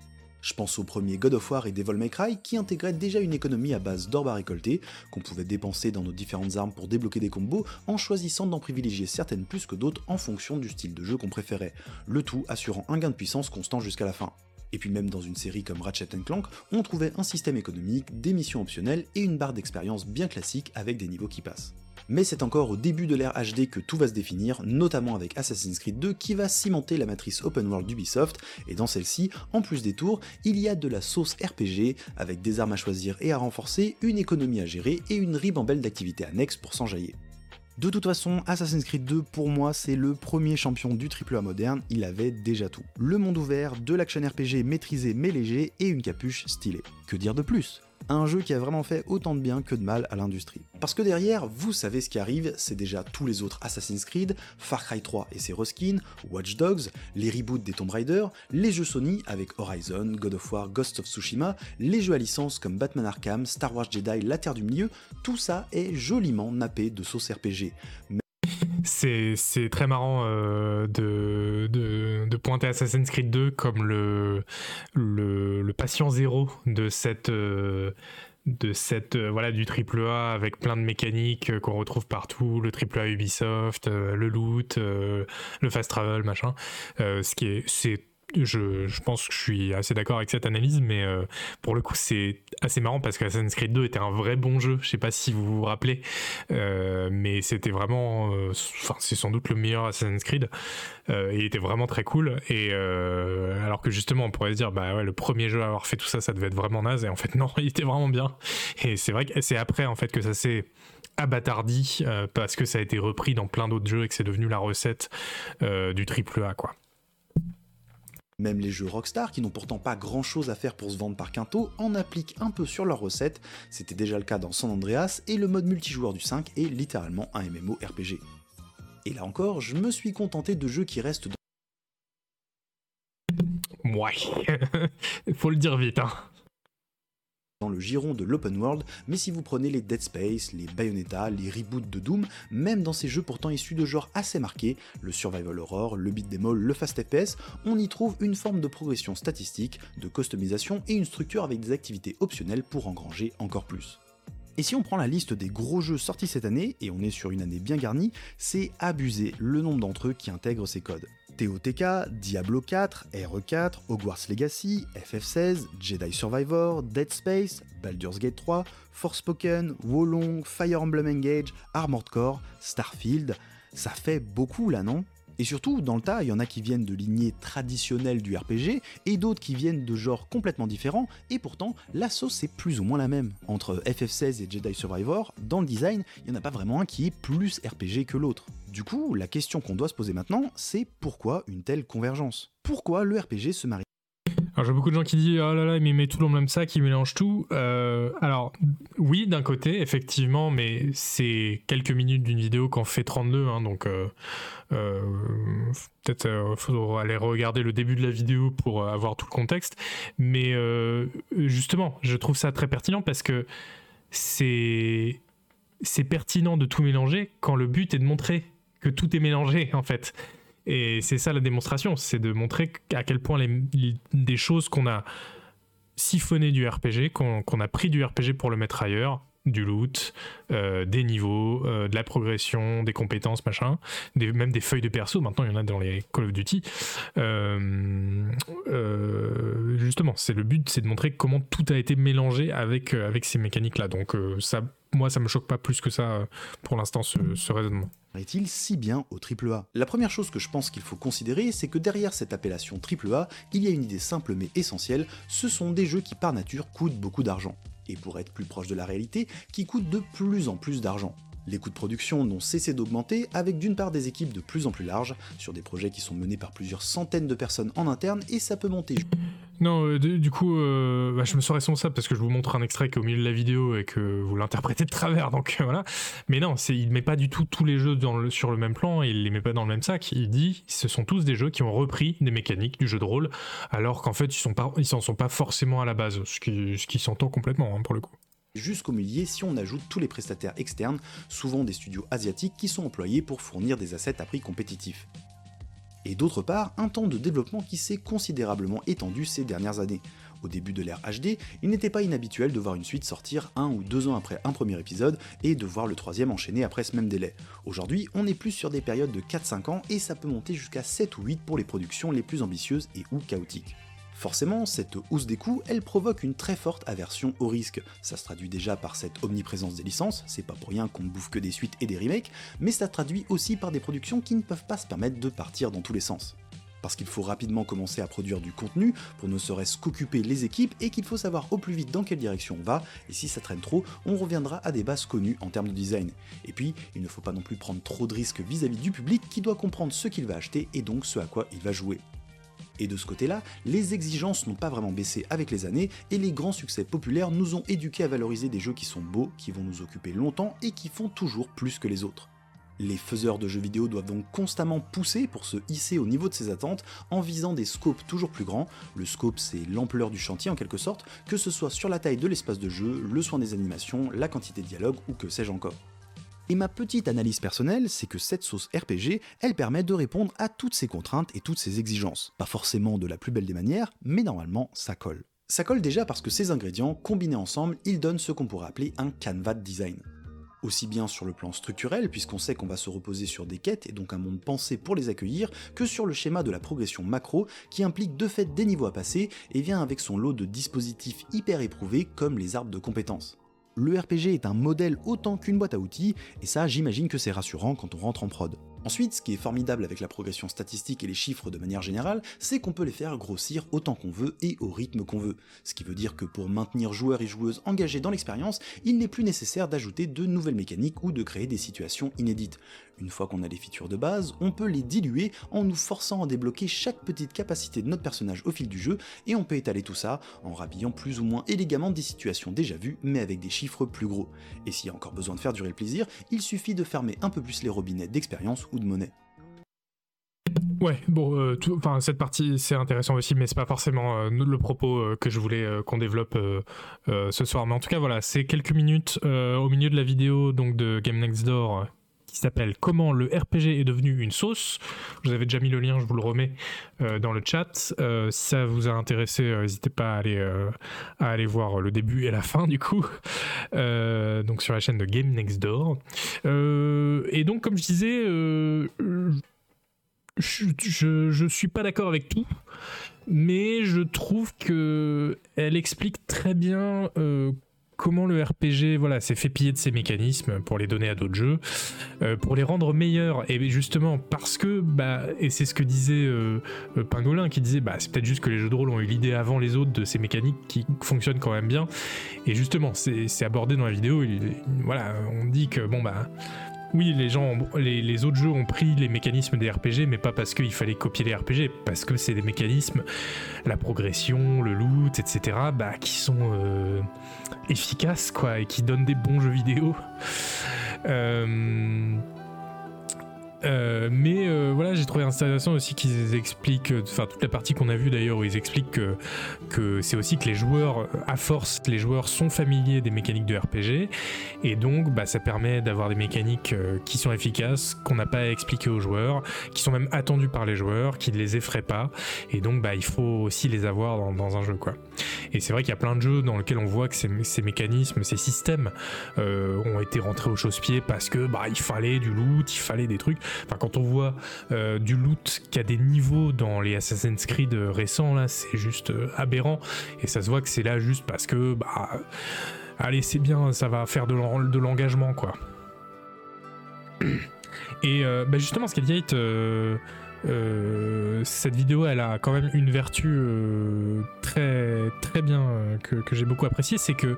Speaker 2: Je pense au premier God of War et Devil May Cry qui intégraient déjà une économie à base d'orbes à récolter, qu'on pouvait dépenser dans nos différentes armes pour débloquer des combos en choisissant d'en privilégier certaines plus que d'autres en fonction du style de jeu qu'on préférait, le tout assurant un gain de puissance constant jusqu'à la fin. Et puis même dans une série comme Ratchet Clank, on trouvait un système économique, des missions optionnelles et une barre d'expérience bien classique avec des niveaux qui passent. Mais c'est encore au début de l'ère HD que tout va se définir, notamment avec Assassin's Creed 2 qui va cimenter la matrice open world d'Ubisoft, et dans celle-ci, en plus des tours, il y a de la sauce RPG, avec des armes à choisir et à renforcer, une économie à gérer et une ribambelle d'activités annexes pour s'enjailler. De toute façon, Assassin's Creed 2 pour moi c'est le premier champion du AAA moderne, il avait déjà tout. Le monde ouvert, de l'action RPG maîtrisé mais léger et une capuche stylée. Que dire de plus? Un jeu qui a vraiment fait autant de bien que de mal à l'industrie. Parce que derrière, vous savez ce qui arrive, c'est déjà tous les autres Assassin's Creed, Far Cry 3 et ses reskins, Watch Dogs, les reboots des Tomb Raider, les jeux Sony avec Horizon, God of War, Ghost of Tsushima, les jeux à licence comme Batman Arkham, Star Wars Jedi, La Terre du Milieu, tout ça est joliment nappé de sauce RPG
Speaker 1: c'est très marrant euh, de, de, pointer Assassin's Creed 2 comme le, le, patient zéro de cette. Euh, de cette euh, voilà du triple A avec plein de mécaniques qu'on retrouve partout le triple A Ubisoft le loot le fast travel machin ce qui est c'est je, pense que je suis assez d'accord avec cette analyse, mais euh, pour le coup, c'est assez marrant parce que Assassin's Creed 2 était un vrai bon jeu. Je sais pas si vous vous rappelez, euh, mais c'était vraiment, euh, enfin, c'est sans doute le meilleur Assassin's Creed. il était vraiment très cool. Et alors que justement, on pourrait se dire, bah ouais, le premier jeu à avoir fait tout ça, ça devait être vraiment naze. Et en fait, non, il était vraiment bien. Et c'est vrai que c'est après en fait que ça s'est abattardi parce que ça a été repris dans plein d'autres jeux et que c'est devenu la recette du triple A, quoi.
Speaker 2: Même les jeux Rockstar, qui n'ont pourtant pas grand chose à faire pour se vendre par quinto, en appliquent un peu sur leur recette, c'était déjà le cas dans San Andreas, et le mode multijoueur du 5 est littéralement un MMO RPG. Et là encore, je me suis contenté de jeux qui restent dans...
Speaker 1: Ouais, faut le dire vite, hein
Speaker 2: dans le giron de l'open world, mais si vous prenez les Dead Space, les Bayonetta, les reboots de Doom, même dans ces jeux pourtant issus de genres assez marqués, le survival horror, le beat demo, le fast FPS, on y trouve une forme de progression statistique, de customisation et une structure avec des activités optionnelles pour engranger encore plus. Et si on prend la liste des gros jeux sortis cette année, et on est sur une année bien garnie, c'est abusé le nombre d'entre eux qui intègrent ces codes. TOTK, Diablo 4, RE4, Hogwarts Legacy, FF16, Jedi Survivor, Dead Space, Baldur's Gate 3, Forspoken, Wolong, Fire Emblem Engage, Armored Core, Starfield, ça fait beaucoup là non? Et surtout, dans le tas, il y en a qui viennent de lignées traditionnelles du RPG et d'autres qui viennent de genres complètement différents, et pourtant, la sauce est plus ou moins la même. Entre FF16 et Jedi Survivor, dans le design, il n'y en a pas vraiment un qui est plus RPG que l'autre. Du coup, la question qu'on doit se poser maintenant, c'est pourquoi une telle convergence? Pourquoi le RPG se marie
Speaker 1: Alors j'ai beaucoup de gens qui disent oh là là il met tout dans le même sac, il mélange tout. Euh, alors oui d'un côté effectivement, mais c'est quelques minutes d'une vidéo qu'on fait 32, hein, donc euh, euh, peut-être il faut aller regarder le début de la vidéo pour avoir tout le contexte. Mais justement, je trouve ça très pertinent parce que c'est c'est pertinent de tout mélanger quand le but est de montrer que tout est mélangé en fait. Et c'est ça la démonstration, c'est de montrer à quel point des choses qu'on a siphonnées du RPG, qu'on a pris du RPG pour le mettre ailleurs, du loot, euh, des niveaux, euh, de la progression, des compétences, machin, même des feuilles de perso. Maintenant, il y en a dans les Call of Duty. Euh, justement, c'est le but, c'est de montrer comment tout a été mélangé avec, avec ces mécaniques-là. Donc, ça, moi, ça me choque pas plus que ça pour l'instant, ce, ce raisonnement
Speaker 2: est-il si bien au AAA La première chose que je pense qu'il faut considérer, c'est que derrière cette appellation AAA, il y a une idée simple mais essentielle, ce sont des jeux qui par nature coûtent beaucoup d'argent. Et pour être plus proche de la réalité, qui coûtent de plus en plus d'argent. Les coûts de production n'ont cessé d'augmenter avec d'une part des équipes de plus en plus larges, sur des projets qui sont menés par plusieurs centaines de personnes en interne, et ça peut monter.
Speaker 1: Non, euh, du coup, euh, bah, je me sens responsable parce que je vous montre un extrait qui est au milieu de la vidéo et que vous l'interprétez de travers, donc euh, voilà. Mais non, il ne met pas du tout tous les jeux sur le même plan et il les met pas dans le même sac. Il dit ce sont tous des jeux qui ont repris des mécaniques du jeu de rôle, alors qu'en fait, ils ne s'en sont pas forcément à la base, ce qui, ce qui s'entend complètement hein, pour le coup
Speaker 2: jusqu'au millier si on ajoute tous les prestataires externes, souvent des studios asiatiques qui sont employés pour fournir des assets à prix compétitif. Et d'autre part, un temps de développement qui s'est considérablement étendu ces dernières années. Au début de l'ère HD, il n'était pas inhabituel de voir une suite sortir un ou deux ans après un premier épisode et de voir le troisième enchaîner après ce même délai. Aujourd'hui, on est plus sur des périodes de 4-5 ans et ça peut monter jusqu'à 7 ou 8 pour les productions les plus ambitieuses et ou chaotiques. Forcément, cette hausse des coûts, elle provoque une très forte aversion au risque. Ça se traduit déjà par cette omniprésence des licences, c'est pas pour rien qu'on ne bouffe que des suites et des remakes, mais ça traduit aussi par des productions qui ne peuvent pas se permettre de partir dans tous les sens parce qu'il faut rapidement commencer à produire du contenu pour ne serait-ce qu'occuper les équipes et qu'il faut savoir au plus vite dans quelle direction on va, et si ça traîne trop, on reviendra à des bases connues en termes de design. Et puis, il ne faut pas non plus prendre trop de risques vis à -vis du public qui doit comprendre ce qu'il va acheter et donc ce à quoi il va jouer. Et de ce côté-là, les exigences n'ont pas vraiment baissé avec les années, et les grands succès populaires nous ont éduqués à valoriser des jeux qui sont beaux, qui vont nous occuper longtemps et qui font toujours plus que les autres. Les faiseurs de jeux vidéo doivent donc constamment pousser pour se hisser au niveau de ces attentes en visant des scopes toujours plus grands. Le scope, c'est l'ampleur du chantier en quelque sorte, que ce soit sur la taille de l'espace de jeu, le soin des animations, la quantité de dialogue ou que sais-je encore. Et ma petite analyse personnelle, c'est que cette sauce RPG, elle permet de répondre à toutes ces contraintes et toutes ces exigences. Pas forcément de la plus belle des manières, mais normalement ça colle. Ça colle déjà parce que ces ingrédients, combinés ensemble, ils donnent ce qu'on pourrait appeler un canevas de design. Aussi bien sur le plan structurel, puisqu'on sait qu'on va se reposer sur des quêtes et donc un monde pensé pour les accueillir, que sur le schéma de la progression macro, qui implique de fait des niveaux à passer et vient avec son lot de dispositifs hyper éprouvés comme les arbres de compétences le RPG est un modèle autant qu'une boîte à outils, et ça j'imagine que c'est rassurant quand on rentre en prod. Ensuite, ce qui est formidable avec la progression statistique et les chiffres de manière générale, c'est qu'on peut les faire grossir autant qu'on veut et au rythme qu'on veut. Ce qui veut dire que pour maintenir joueurs et joueuses engagés dans l'expérience, il n'est plus nécessaire d'ajouter de nouvelles mécaniques ou de créer des situations inédites. Une fois qu'on a les features de base, on peut les diluer en nous forçant à débloquer chaque petite capacité de notre personnage au fil du jeu, et on peut étaler tout ça en rhabillant plus ou moins élégamment des situations déjà vues, mais avec des chiffres plus gros. Et s'il y a encore besoin de faire durer le plaisir, il suffit de fermer un peu plus les robinets d'expérience ou de monnaie.
Speaker 1: Ouais, bon, euh, cette partie c'est intéressant aussi, mais c'est pas forcément euh, le propos euh, que je voulais qu'on développe ce soir. Mais en tout cas, voilà, c'est quelques minutes au milieu de la vidéo donc de Game Next Door qui s'appelle Comment le RPG est devenu une sauce. Je vous avais déjà mis le lien, je vous le remets dans le chat. si ça vous a intéressé, n'hésitez pas à aller, voir le début et la fin du coup. donc sur la chaîne de Game Next Door. et donc comme je disais je, suis pas d'accord avec tout, mais je trouve que elle explique très bien euh, comment le RPG voilà, s'est fait piller de ses mécanismes pour les donner à d'autres jeux, euh, pour les rendre meilleurs. Et justement, parce que, bah, et c'est ce que disait euh, Pingolin, qui disait, bah, c'est peut-être juste que les jeux de rôle ont eu l'idée avant les autres de ces mécaniques qui fonctionnent quand même bien. Et justement, c'est abordé dans la vidéo. voilà, on dit que, bon, bah oui, les gens, les, autres jeux ont pris les mécanismes des RPG, mais pas parce qu'il fallait copier les RPG, parce que c'est des mécanismes, la progression, le loot, etc., bah, qui sont euh, efficaces, quoi, et qui donnent des bons jeux vidéo. Euh, euh, mais euh, voilà, j'ai trouvé intéressant aussi qu'ils expliquent, euh, enfin toute la partie qu'on a vue d'ailleurs où ils expliquent que, que c'est aussi que les joueurs, à force, les joueurs sont familiers des mécaniques de RPG et donc bah, ça permet d'avoir des mécaniques qui sont efficaces, qu'on n'a pas à expliquer aux joueurs, qui sont même attendues par les joueurs, qui ne les effraient pas et donc bah, il faut aussi les avoir dans, dans un jeu quoi. Et c'est vrai qu'il y a plein de jeux dans lesquels on voit que ces, mécanismes, ces systèmes ont été rentrés au chausse-pied parce que bah, il fallait du loot, il fallait des trucs. Enfin, quand on voit euh, du loot qui a des niveaux dans les Assassin's Creed récents, là, c'est juste euh, aberrant. Et ça se voit que c'est là juste parce que, bah, allez, c'est bien, ça va faire de l'engagement, quoi. Et euh, bah justement, Scalgate, cette vidéo, elle a quand même une vertu très, très bien que, que j'ai beaucoup appréciée, c'est que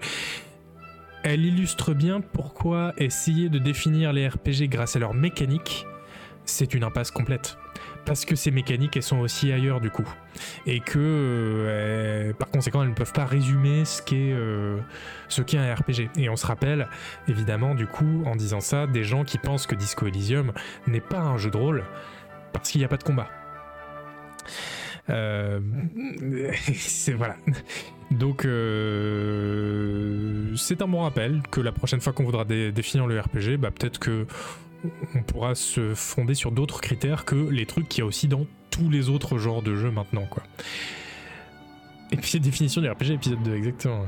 Speaker 1: elle illustre bien pourquoi essayer de définir les RPG grâce à leur mécanique c'est une impasse complète. Parce que ces mécaniques, elles sont aussi ailleurs du coup. Et que, euh, par conséquent, elles ne peuvent pas résumer ce qu'est euh, un RPG. Et on se rappelle, évidemment, du coup, en disant ça, des gens qui pensent que Disco Elysium n'est pas un jeu de rôle parce qu'il n'y a pas de combat. Euh, c'est voilà. Donc c'est un bon rappel que la prochaine fois qu'on voudra définir le RPG, bah, peut-être que on pourra se fonder sur d'autres critères que les trucs qu'il y a aussi dans tous les autres genres de jeux maintenant, quoi. Et puis, définition du RPG épisode 2, exactement.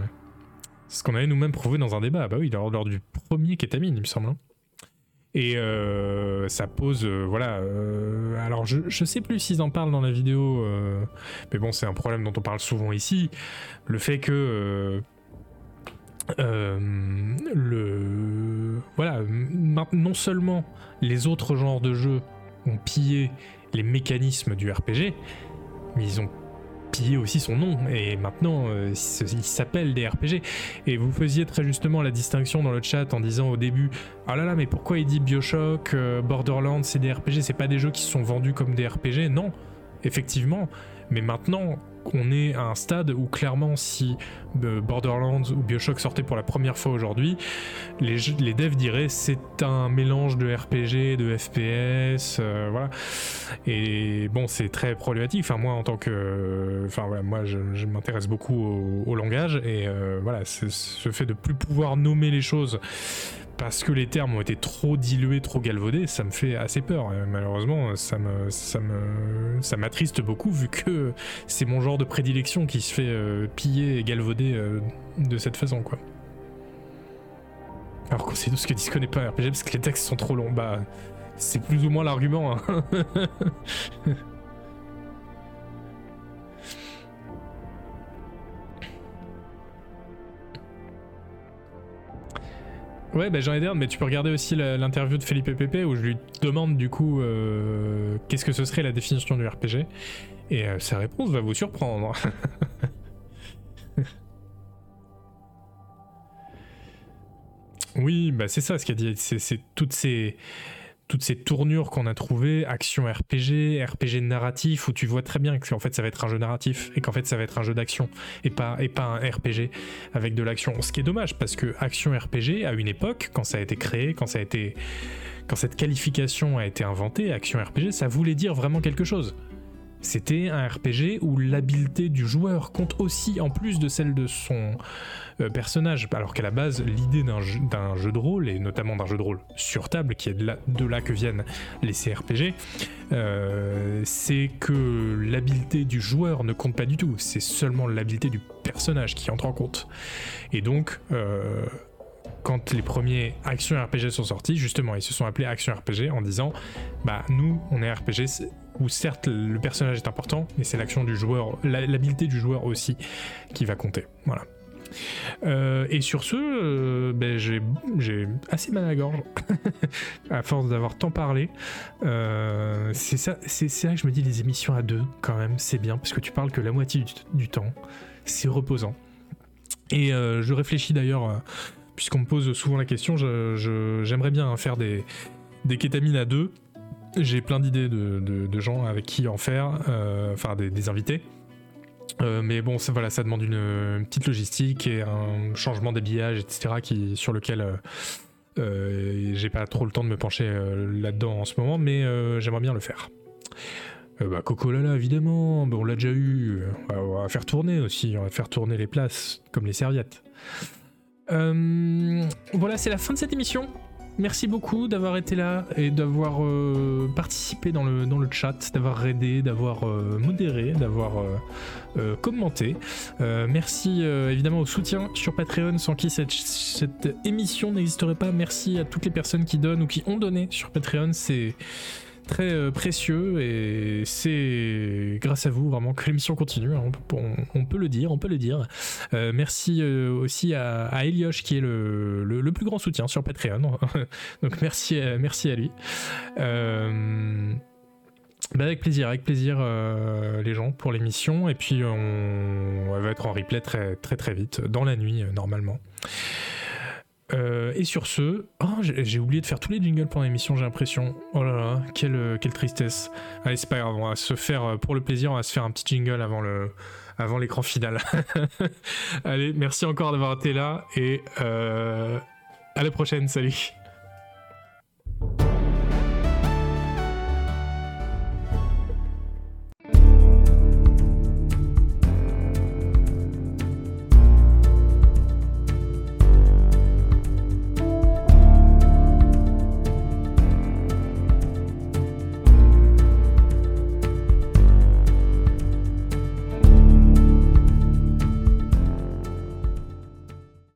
Speaker 1: C'est ce qu'on avait nous-mêmes prouvé dans un débat. Bah oui, lors, du premier kétamine, il me semble. Hein. Et euh, ça pose, euh, voilà. Euh, alors, je, je sais plus s'ils en parlent dans la vidéo, mais bon, c'est un problème dont on parle souvent ici. Le fait que euh, le voilà non seulement les autres genres de jeux ont pillé les mécanismes du RPG mais ils ont pillé aussi son nom. Et maintenant euh, ils s'appellent des RPG et vous faisiez très justement la distinction dans le chat en disant au début ah là là mais pourquoi il dit Bioshock euh, Borderlands c'est des RPG c'est pas des jeux qui sont vendus comme des RPG non effectivement. Mais maintenant on est à un stade où clairement si euh, Borderlands ou Bioshock sortait pour la première fois aujourd'hui, les, devs diraient c'est un mélange de RPG, de FPS, euh, voilà. Et bon, c'est très problématique. Enfin, moi en tant que, enfin moi je, m'intéresse beaucoup au, langage et euh, voilà, ce fait de plus pouvoir nommer les choses parce que les termes ont été trop dilués, trop galvaudés, ça me fait assez peur. malheureusement, ça me, ça me, ça m'attriste beaucoup vu que c'est mon genre de prédilection qui se fait euh, piller et galvauder euh, de cette façon, quoi. Alors qu'on sait tout ce que Disco n'est pas un RPG parce que les textes sont trop longs. Bah, c'est plus ou moins l'argument. Hein. Ouais, bah, j'en ai mais tu peux regarder aussi l'interview de Felipe Pepe où je lui demande du coup euh, qu'est-ce que ce serait la définition du RPG. Et euh, sa réponse va vous surprendre. oui, bah c'est ça ce qu'il a dit. C'est toutes ces toutes ces tournures qu'on a trouvées, action RPG, RPG narratif, où tu vois très bien qu'en fait ça va être un jeu narratif et qu'en fait ça va être un jeu d'action et pas, un RPG avec de l'action. Ce qui est dommage parce que action RPG, à une époque, quand ça a été créé, quand. Quand cette qualification a été inventée, action RPG, ça voulait dire vraiment quelque chose. C'était un RPG où l'habileté du joueur compte aussi en plus de celle de son euh, personnage. Alors qu'à la base, l'idée d'un jeu, de rôle, et notamment d'un jeu de rôle sur table, qui est de là, que viennent les CRPG, euh, c'est que l'habileté du joueur ne compte pas du tout. C'est seulement l'habileté du personnage qui entre en compte. Et donc, euh, quand les premiers actions RPG sont sortis, justement, ils se sont appelés actions RPG en disant Bah, nous, on est RPG où certes le personnage est important, mais c'est l'action du joueur, l'habileté du joueur aussi qui va compter. Voilà. Euh, et sur ce, euh, ben, j'ai assez mal à la gorge à force d'avoir tant parlé. Euh, c'est ça, ça que je me dis les émissions à deux quand même, c'est bien parce que tu parles que la moitié du, temps, c'est reposant. Et je réfléchis d'ailleurs, puisqu'on me pose souvent la question, j'aimerais bien faire des des kétamines à deux, j'ai plein d'idées de, gens avec qui en faire, enfin des, invités. mais bon, ça, voilà, ça demande une, petite logistique et un changement d'habillage, etc., qui, sur lequel j'ai pas trop le temps de me pencher là-dedans en ce moment, mais j'aimerais bien le faire. Euh, bah, Coco Lala, évidemment, on l'a déjà eu. On va faire tourner aussi, on va faire tourner les places, comme les serviettes. Euh, voilà, c'est la fin de cette émission. Merci beaucoup d'avoir été là et d'avoir euh, participé dans le, dans le chat, d'avoir aidé, d'avoir modéré, d'avoir commenté. merci évidemment au soutien sur Patreon sans qui cette, cette émission n'existerait pas. Merci à toutes les personnes qui donnent ou qui ont donné sur Patreon. C'est très euh, précieux et c'est grâce à vous vraiment que l'émission continue. Hein. On, peut le dire, on peut le dire. Euh, merci euh, aussi à, à, Elioche qui est le, le, plus grand soutien sur Patreon. Donc merci, merci à lui. Bah, avec plaisir, avec plaisir les gens pour l'émission et puis on, on, va être en replay très très très vite dans la nuit normalement. Euh, et sur ce, oh, j'ai oublié de faire tous les jingles pendant l'émission, j'ai l'impression. Oh là là, quelle, euh, quelle tristesse. Allez, c'est pas grave, on va se faire, euh, pour le plaisir, on va se faire un petit jingle avant le avant l'écran final. Allez, merci encore d'avoir été là et à la prochaine, salut